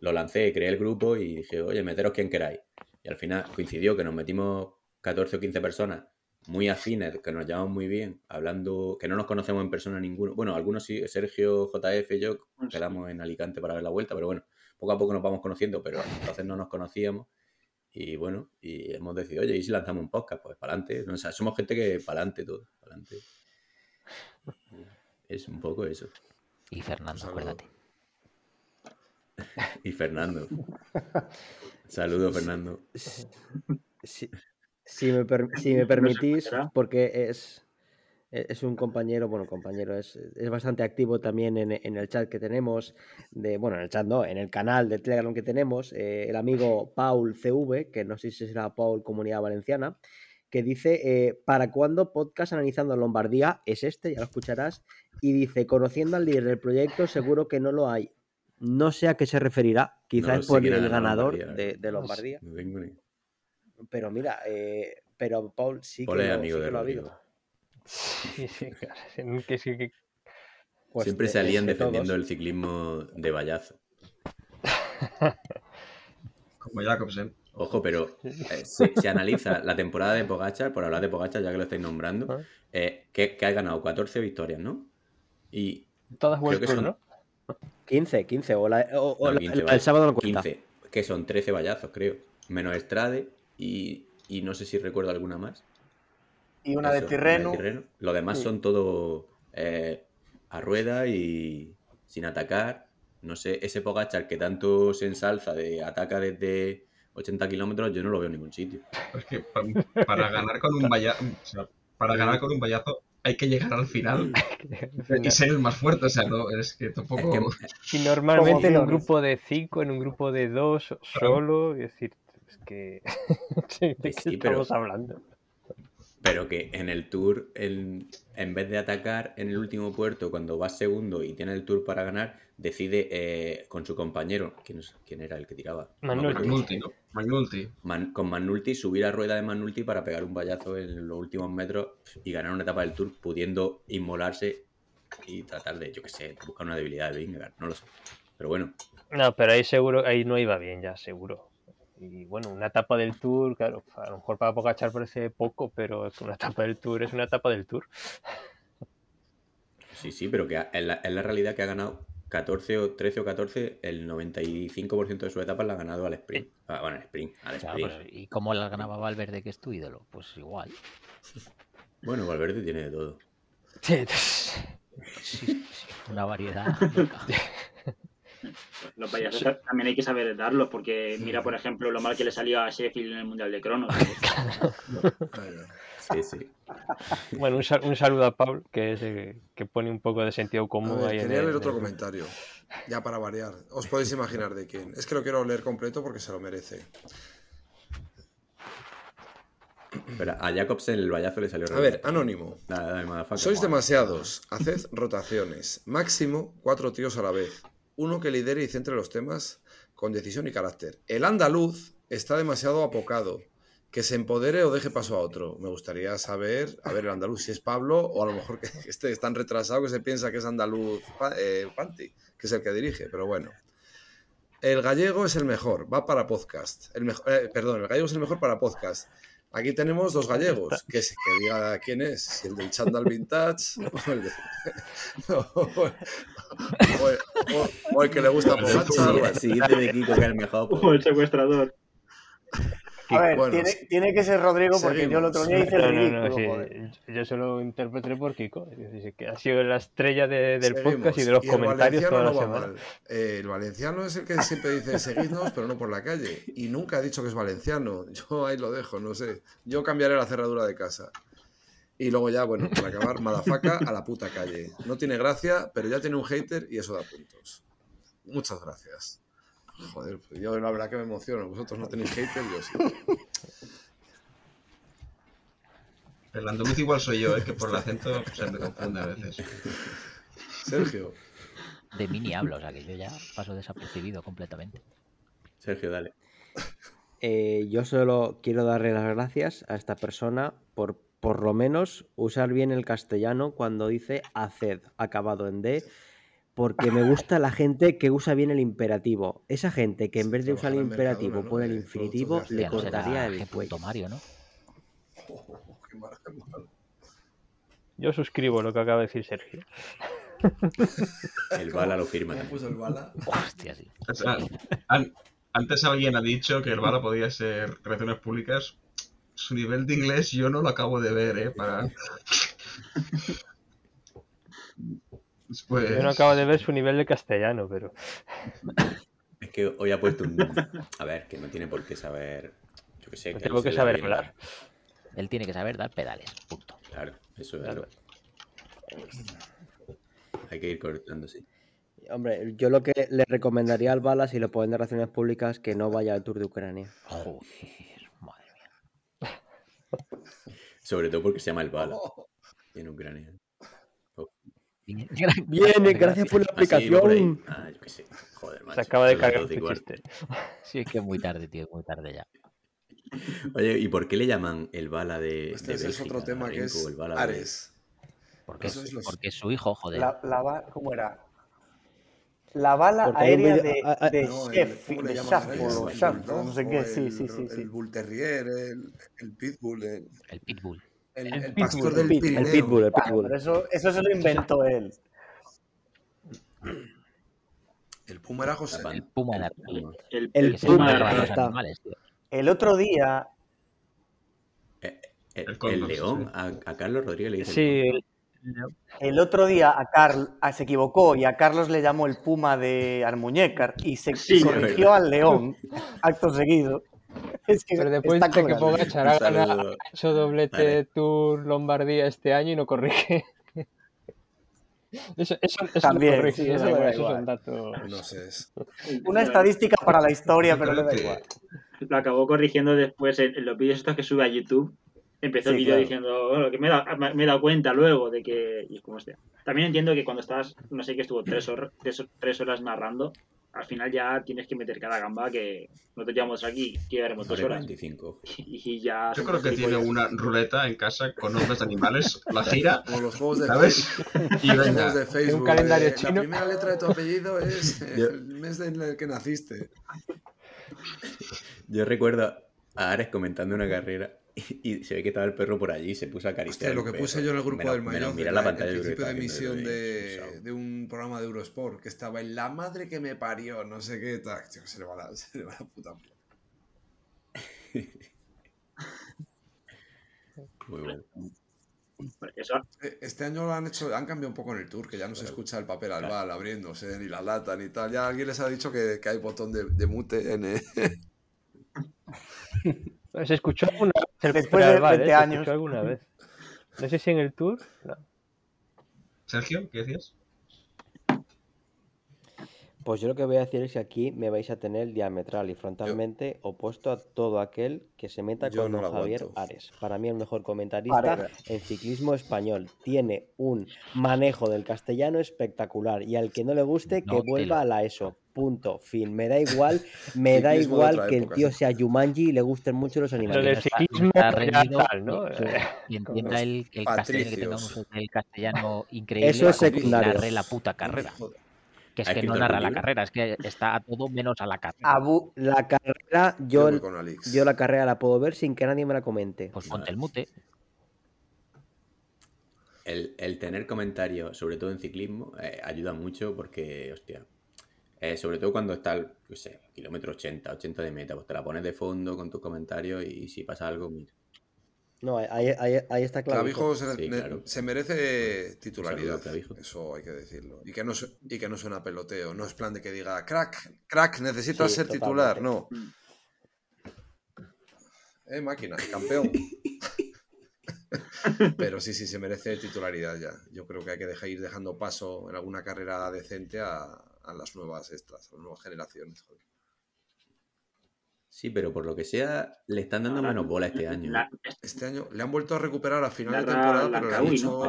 Lo lancé, creé el grupo y dije, oye, meteros quien queráis. Y al final coincidió que nos metimos 14 o 15 personas muy afines, que nos llevamos muy bien, hablando, que no nos conocemos en persona ninguno. Bueno, algunos sí, Sergio, JF, yo Bueno, sí. quedamos en Alicante para ver la vuelta, pero bueno, poco a poco nos vamos conociendo, pero entonces no nos conocíamos. Y bueno, y hemos decidido, oye, ¿y si lanzamos un podcast? Pues para adelante. O sea, somos gente que para adelante todo. pa'lante. adelante. Es un poco eso. Y Fernando, Saludo. acuérdate. Y Fernando. Saludos, Fernando. Si, si me, per- si me permitís, porque es, es un compañero, bueno, compañero, es, es bastante activo también en, en el chat que tenemos, de, bueno, en el chat no, en el canal de Telegram que tenemos, eh, el amigo Paul CV, que no sé si será Paul Comunidad Valenciana, que dice, eh, ¿para cuándo podcast analizando Lombardía? Es este, ya lo escucharás, y dice, conociendo al líder del proyecto, seguro que no lo hay. No sé a qué se referirá, quizás No es por el ganador Lombardía, de, Lombardía. no tengo ni- Pero mira, eh, pero Paul sí que, Paul lo, amigo sí de que lo ha habido. Sí, sí, claro. Que sí, que- Pues Siempre de- salían de defendiendo todos. el ciclismo de vallazo. Como Jacobsen. Ojo, pero eh, se, se analiza la temporada de Pogachar, por hablar de Pogachar, ya que lo estáis nombrando, Ah. eh, que, que ha ganado 14 victorias, ¿no? Y Todas Creo que son- ¿no? 15, 15. O, la- o- o No, la- 15 el, vale. el sábado no cuenta. 15, que son 13 vallazos, creo. Menos Estrade y, y no sé si recuerdo alguna más. Y una de Eso, Tirreno. Tirreno. Lo demás Sí. son todo eh, a rueda y sin atacar. No sé, ese Pogachar que tanto se ensalza de ataca desde 80 kilómetros, yo no lo veo en ningún sitio. Es que pa- para ganar con un vallazo, para ganar con un vallazo hay que llegar al final y ser el más fuerte. O sea, no, es que tampoco. Es Y normalmente en un grupo de 5, en un grupo de 2, solo, es decir, es que... Sí, ¿De Sí, qué sí, pero- estamos hablando? Pero que en el tour, en, en vez de atacar en el último puerto, cuando vas segundo y tiene el tour para ganar, decide eh, con su compañero, ¿quién, es- quién era el que tiraba? No me acuerdo. Magnulti, ¿no? Magnulti. Man- con Magnulti, subir a rueda de Magnulti para pegar un vallazo en los últimos metros y ganar una etapa del Tour, pudiendo inmolarse y tratar de, yo qué sé, buscar una debilidad de Vingegaard, no lo sé. Pero bueno, No, pero ahí seguro, ahí no iba bien ya, seguro. Y bueno, una etapa del Tour, claro, a lo mejor para Pogachar parece poco, pero es una etapa del Tour es una etapa del Tour. sí, sí, pero que en la, la realidad que ha ganado 14 o 13 o 14, el 95% de su etapa la ha ganado al sprint. Ah, bueno, al sprint, al Claro, sprint. pues, ¿Y cómo la ganaba Valverde, que es tu ídolo? Pues igual. Bueno, Valverde tiene de todo. Sí, sí, una variedad. Los payasos también hay que saber darlos, porque mira, por ejemplo, lo mal que le salió a Sheffield en el Mundial de Cronos. Sí, sí. Bueno, un, sal- un saludo a Paul, que es el que pone un poco de sentido común ver, ahí en quería el- leer otro en el- comentario. Ya para variar. Os podéis imaginar de quién. Es que lo quiero leer completo porque se lo merece. Pero a Jacobsen el vallazo le salió A ver, Anónimo. Dale, dale, motherfucker. Sois demasiados. Haced rotaciones. Máximo cuatro tíos a la vez. Uno que lidere y centre los temas con decisión y carácter. El andaluz está demasiado apocado. Que se empodere o deje paso a otro. Me gustaría saber, a ver, el andaluz, si es Pablo o a lo mejor que este es tan retrasado que se piensa que es andaluz eh, Panti, que es el que dirige, pero bueno. El gallego es el mejor, va para podcast. El mejor, eh, perdón, el gallego es el mejor para podcast. Aquí tenemos dos gallegos, que, se- que diga quién es, si el del Chandal Vintage o el, de- o el- o el- o- el que le gusta Pogacar. Si, si dice de Kiko que es el mejor, pues, O el secuestrador. A ver, Bueno, tiene, tiene que ser Rodrigo porque yo el otro día hice el No, no, ridículo. no, sí, yo solo interpreté por Kiko, es decir, que ha sido la estrella de- del Seguimos. podcast y de los el comentarios valenciano toda la no va semana. mal. Eh, el valenciano es el que siempre dice seguidnos, pero no por la calle. Y nunca ha dicho que es valenciano. Yo ahí lo dejo, no sé. Yo cambiaré la cerradura de casa. Y luego ya, bueno, para acabar, Madafaca a la puta calle. No tiene gracia, pero ya tiene un hater y eso da puntos. Muchas gracias. Joder, pues yo la verdad que me emociono. Vosotros no tenéis hater, yo sí. El andaluz igual soy yo, es que por el acento se me confunde a veces. Sergio. De mí ni hablo, o sea que yo ya paso desapercibido completamente. Sergio, dale. Eh, yo solo quiero darle las gracias a esta persona por por lo menos usar bien el castellano cuando dice haced, acabado en D, porque me gusta la gente que usa bien el imperativo. Esa gente que en vez de usar el imperativo pone el infinitivo, le cortaría el cuello. Mario, ¿no? Yo suscribo lo que acaba de decir Sergio. El bala lo firma. ¿Cómo también. puso el bala? Hostia, sí. O sea, an- antes alguien ha dicho que el bala podía ser relaciones públicas. Su nivel de inglés yo no lo acabo de ver, ¿eh? Para... Pues, Yo no acabo de ver su nivel de castellano, pero. Es que hoy ha puesto un. A ver, que no tiene por qué saber. Yo que sé. No él tengo que saber hablar. Él tiene que saber dar pedales. Punto. Claro, eso es Claro. algo. Hay que ir cortándose. Hombre, yo lo que le recomendaría al Bala, si lo ponen de relaciones públicas, que no vaya al Tour de Ucrania. Joder, madre mía. Sobre todo porque se llama el Bala en Ucrania. Bien, Bien, gracias por la Ah, sí, explicación. Ah, yo qué sé. Joder, Se macho, acaba de cargar tu cuarto. chiste. Sí, es que es muy tarde, tío, es muy tarde ya. Oye, ¿y por qué le llaman el Bala de, Este de ese es Bélgica, otro tema que es el Bala de- Ares. Porque, Eso es, es los- porque es su hijo, joder. La, la ¿Cómo era? La bala Porque aérea de, ah, ah, de No, el- Sheffield, ¿cómo le de no sé bulldog, qué, sí, el- sí, sí, sí. El bull terrier, el, el pitbull, el, El pitbull. El, El el pitbull, pastor el del pitbull, Pirineo. el pitbull, el Claro, pitbull. pero eso, eso se lo inventó él. El puma era José. El puma Puma. El, El puma, ahí los está. animales, tío. El otro día, Eh, El, El león, sí. a, a Carlos Rodríguez le dice Sí, el- el otro día a Carl a- se equivocó y a Carlos le llamó el puma de Almuñécar y se Sí, corrigió al león acto seguido. Es que pero después dice que. Pogacar ha ganado- hecho doblete Vale. Tour Lombardía este año y no corrige. Eso, eso, eso También, no corrige, sí, eso eso da me da igual, eso es igual. un dato. No sé. es- Una estadística para la historia, pero le da igual. que- lo acabó corrigiendo después en, en los vídeos estos que sube a YouTube. Empezó el Sí, vídeo claro. diciendo, bueno, que me he, dado, me- me he dado cuenta luego de que... Y es como hostia. También entiendo que cuando estás, no sé, que estuvo tres, hor- tres, tres horas narrando, al final ya tienes que meter cada gamba que nosotros llevamos aquí, que llevaremos dos horas. 45. Y ya... Yo creo que tiene una ruleta en casa con nombres de animales, la gira, Como los juegos de ¿sabes? Y Los venga, juegos de Facebook. calendario eh, chino. La primera letra de tu apellido es el mes en el que naciste. Yo recuerdo a Ares comentando una carrera y, y se ve que estaba el perro por allí y se puso a acariciar. Hostia, lo que perro. puse yo en el grupo Menos- del Mayor, Mira la pantalla el principio de emisión de, un programa de Eurosport que estaba en la madre que me parió, no sé qué tal. Tío, se le va la, se le va la puta. Muy bueno. Eso, Eh, Este año lo han hecho, han cambiado un poco en el tour, que ya no se escucha el papel albal abriéndose, ni la lata, ni tal. Ya alguien les ha dicho que, que hay botón de, de mute en el- Se escuchó alguna vez el Después de Prealbal, 20 ¿eh? Se años. escuchó alguna vez. No sé si en el Tour. no. Sergio, ¿qué decías? Pues yo lo que voy a decir es que aquí me vais a tener diametral y frontalmente opuesto a todo aquel que se meta Yo con no Javier aguanto. Ares. Para mí el mejor comentarista en ciclismo español. Tiene un manejo del castellano espectacular y al que no le guste No que vuelva a la ESO. Punto. Fin. Me da igual, me da igual que el tío sea Yumanji y le gusten mucho los Pero animales. del está- ciclismo está ya rendido tal, ¿no? y- Eh, Y entienda el, el castellano que del castellano increíble. Eso es secundario. la puta carrera. Joder. Que es ¿Ha que no narra la carrera, es que está a todo menos a la carrera. Abu, La carrera, Yo yo, voy con Alex. yo la carrera la puedo ver sin que nadie me la comente. Pues ponte el mute. El, el tener comentarios, sobre todo en ciclismo, eh, ayuda mucho porque, hostia, eh, sobre todo cuando está, el, yo sé, kilómetro 80, 80 de meta, pues te la pones de fondo con tus comentarios y, si pasa algo, mira. No, ahí, ahí- ahí está claro. Clavijo se, Sí, ne- claro. se merece titularidad. Saludo, Clavijo. Eso hay que decirlo. Y que, no, y que no suena a peloteo. No es plan de que diga, crack, crack, necesitas Sí, ser totalmente. titular. No. Mm. Eh, máquina, campeón. Pero sí, sí, se merece titularidad ya. Yo creo que hay que dejar ir dejando paso en alguna carrera decente a, a las nuevas estas, a las nuevas generaciones. joder. Sí, pero por lo que sea, le están dando Ahora, menos bola este año. la-. Este año le han vuelto a recuperar a final de temporada, la pero le han hecho.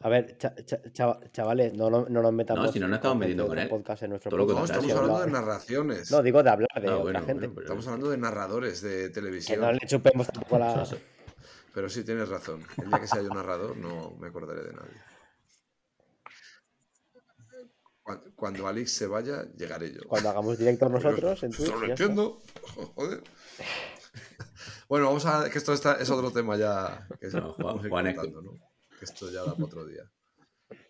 A ver, cha- cha- chava- chavales, no, no, no nos metamos No, si no nos estamos metiendo con él. podcast en nuestro lo No, podcast, estamos que hablando de narraciones. No, digo de hablar de Ah, otra bueno, gente. bueno, pero- Estamos hablando de narradores de Que televisión. no le chupemos tampoco la... Pero sí tienes razón. El día que sea yo narrador no me acordaré de nadie. Cuando, cuando Alex se vaya, llegaré yo. Cuando hagamos directos nosotros en Twitch. lo entiendo. Joder. Bueno, vamos a. que esto está, es otro tema ya. Que No, Juan- Juan es- ¿no? Que esto ya da para otro día.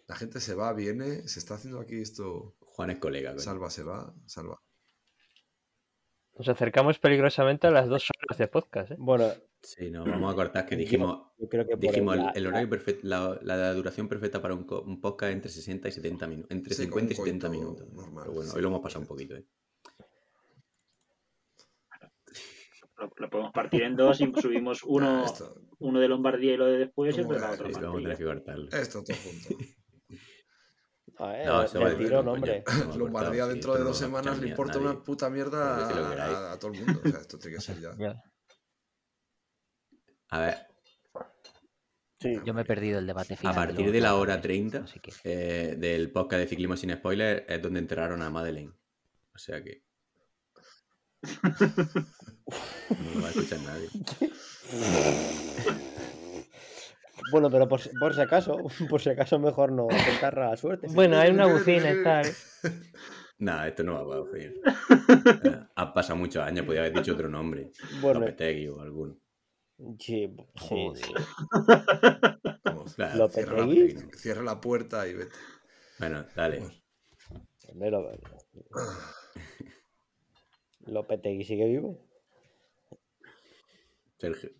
La gente se va, viene, se está haciendo aquí esto. Juan es colega. coño. Salva, se va, salva. Nos acercamos peligrosamente a las dos horas de podcast. ¿eh? Bueno, Sí, no, vamos a cortar que dijimos, Yo creo que por dijimos la- el, el horario perfecto, la, la duración perfecta para un, un podcast entre 60 y 70 minutos, entre Sí, 50 y como un 70 coito minutos. normal, Pero bueno, sí. hoy lo hemos pasado un poquito, ¿eh? Lo, lo podemos partir en dos y subimos uno, Ah, esto, uno de Lombardía y lo de después y ¿Cómo otro Sí, vamos a tener que cortarlo. esto todo junto. Ah, eh, No, eso va a coño. hombre. Lombardía sí, dentro de dos a semanas le a importa nadie. una puta mierda a, a- a todo el mundo. O sea, esto tiene que ser ya. Yo, A ver, Sí. yo me he perdido el debate final. a partir de la hora jugadores, 30 así que- eh, del podcast de Ciclismo sin Spoiler es donde enterraron a Madeleine. O sea que. No lo va a escuchar nadie. Bueno, pero por, si- por si acaso, por si acaso mejor no tentar la suerte. Bueno, hay una bocina y tal. Nada, esto no va a poder. Eh, Han pasado muchos años, podía haber dicho otro nombre. Bueno, o alguno. Sí, sí, sí. Vamos, Claro, Lopetegui. cierra la puerta y vete. Bueno, dale. Lo- Lopetegui sigue vivo. Sergio.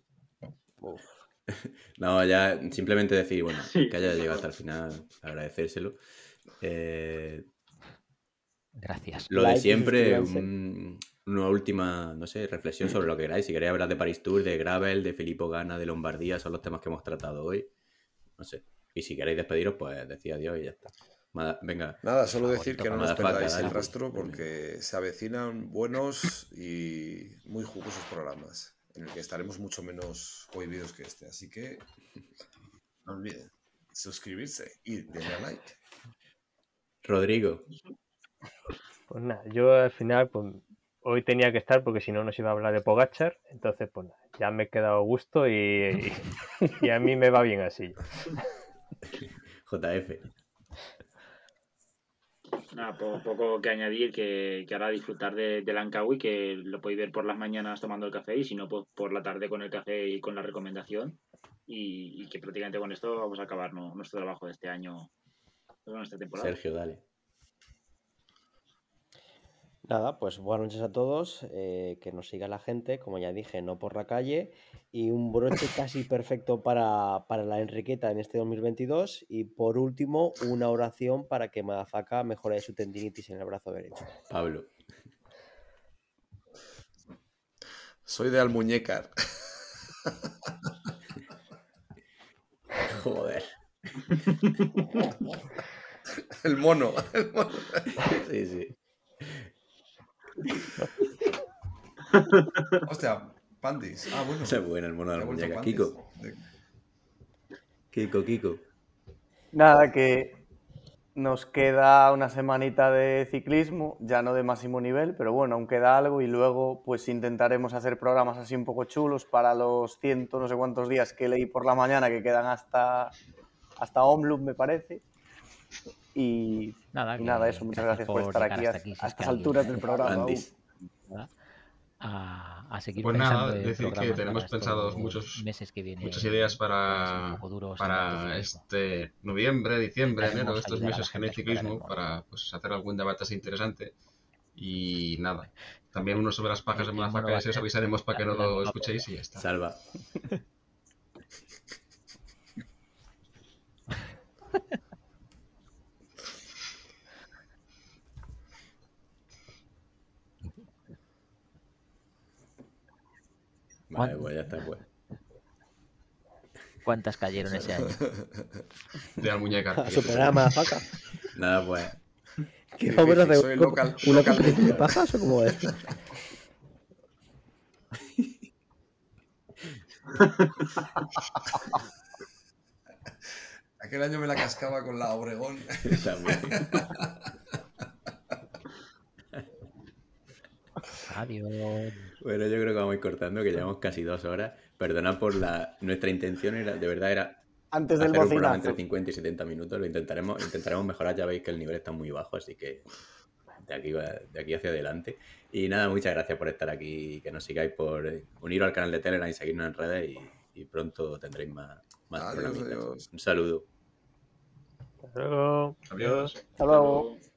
Uf. No, ya simplemente decir, bueno, Sí. que haya llegado hasta el final, agradecérselo. Eh, Gracias. lo de Like siempre, un- una última, no sé, reflexión sobre lo que queráis. Si queréis hablar de Paris Tour, de Gravel, de Filippo Gana, de Lombardía, son los temas que hemos tratado hoy. No sé. Y si queréis despediros, pues decid adiós y ya está. Mada- Venga, Nada, solo decir que no nos perdáis el rastro porque se avecinan buenos y muy jugosos programas en el que estaremos mucho menos cohibidos que este. Así que no olviden suscribirse y darle a like. Rodrigo. Pues nada, yo al final, pues hoy tenía que estar porque si no nos iba a hablar de Pogachar. Entonces, pues nada, ya me he quedado a gusto y, y- y a mí me va bien así. JF. Nada, po- poco que añadir, que, que ahora disfrutar de, del Ankawi, que lo podéis ver por las mañanas tomando el café y si no, pues por la tarde con el café y con la recomendación. Y, y que prácticamente con esto vamos a acabar ¿no? nuestro trabajo de este año, bueno, esta temporada. Sergio, dale. Nada, pues buenas noches a todos. eh, que nos siga la gente, como ya dije, no por la calle. Y un broche casi perfecto para, para la Enriqueta en este 2022. Y por último, una oración para que Madafaka mejore su tendinitis en el brazo derecho. Pablo. Soy de Almuñécar. Joder. El mono. el mono. Sí, sí. Hostia, Pandis. Ah, bueno. El mono de la muñeca. Kiko. Kiko, Kiko. Nada, que nos queda una semanita de ciclismo, ya no de máximo nivel, pero bueno, aún queda algo y luego pues intentaremos hacer programas así un poco chulos para los ciento no sé cuántos días que leí por la mañana que quedan hasta, hasta Omloop me parece. Y, Nada, y nada, eso, muchas gracias por, estar aquí, hasta a, si estas alturas del programa. A, a seguir Pues pensando nada, decir que tenemos pensados muchos- meses que vienen, Muchas ideas para, para este noviembre, diciembre, enero, estos meses mundo. para pues, hacer algún debate así interesante. Y nada, también uno sobre las pajas de ciclismo no Madafaka, va a ese os avisaremos para que no lo escuchéis y ya está. Salva. Vale, ¿Cuán- pues ya está, pues. ¿Cuántas cayeron ese año? De la muñeca. A superar a Madafaka. Nada, pues. ¿Qué vamos a hacer? soy ¿Una local- una local competición de pajas o cómo es? Aquel año me la cascaba con la Obregón. También. Adiós. Bueno, yo creo que vamos a ir cortando, que llevamos casi dos horas. Perdonad por la. Nuestra intención era, de verdad, era Antes del hacer un programa entre bocinazo. 50 y 70 minutos. Lo intentaremos, intentaremos mejorar. Ya veis que el nivel está muy bajo, así que de aquí, de aquí hacia adelante. Y nada, muchas gracias por estar aquí. Que nos sigáis por uniros al canal de Telegram y seguirnos en redes. Y, y pronto tendréis más, más Adiós. Un saludo. Hasta luego. Adiós. Hasta luego. Hasta luego.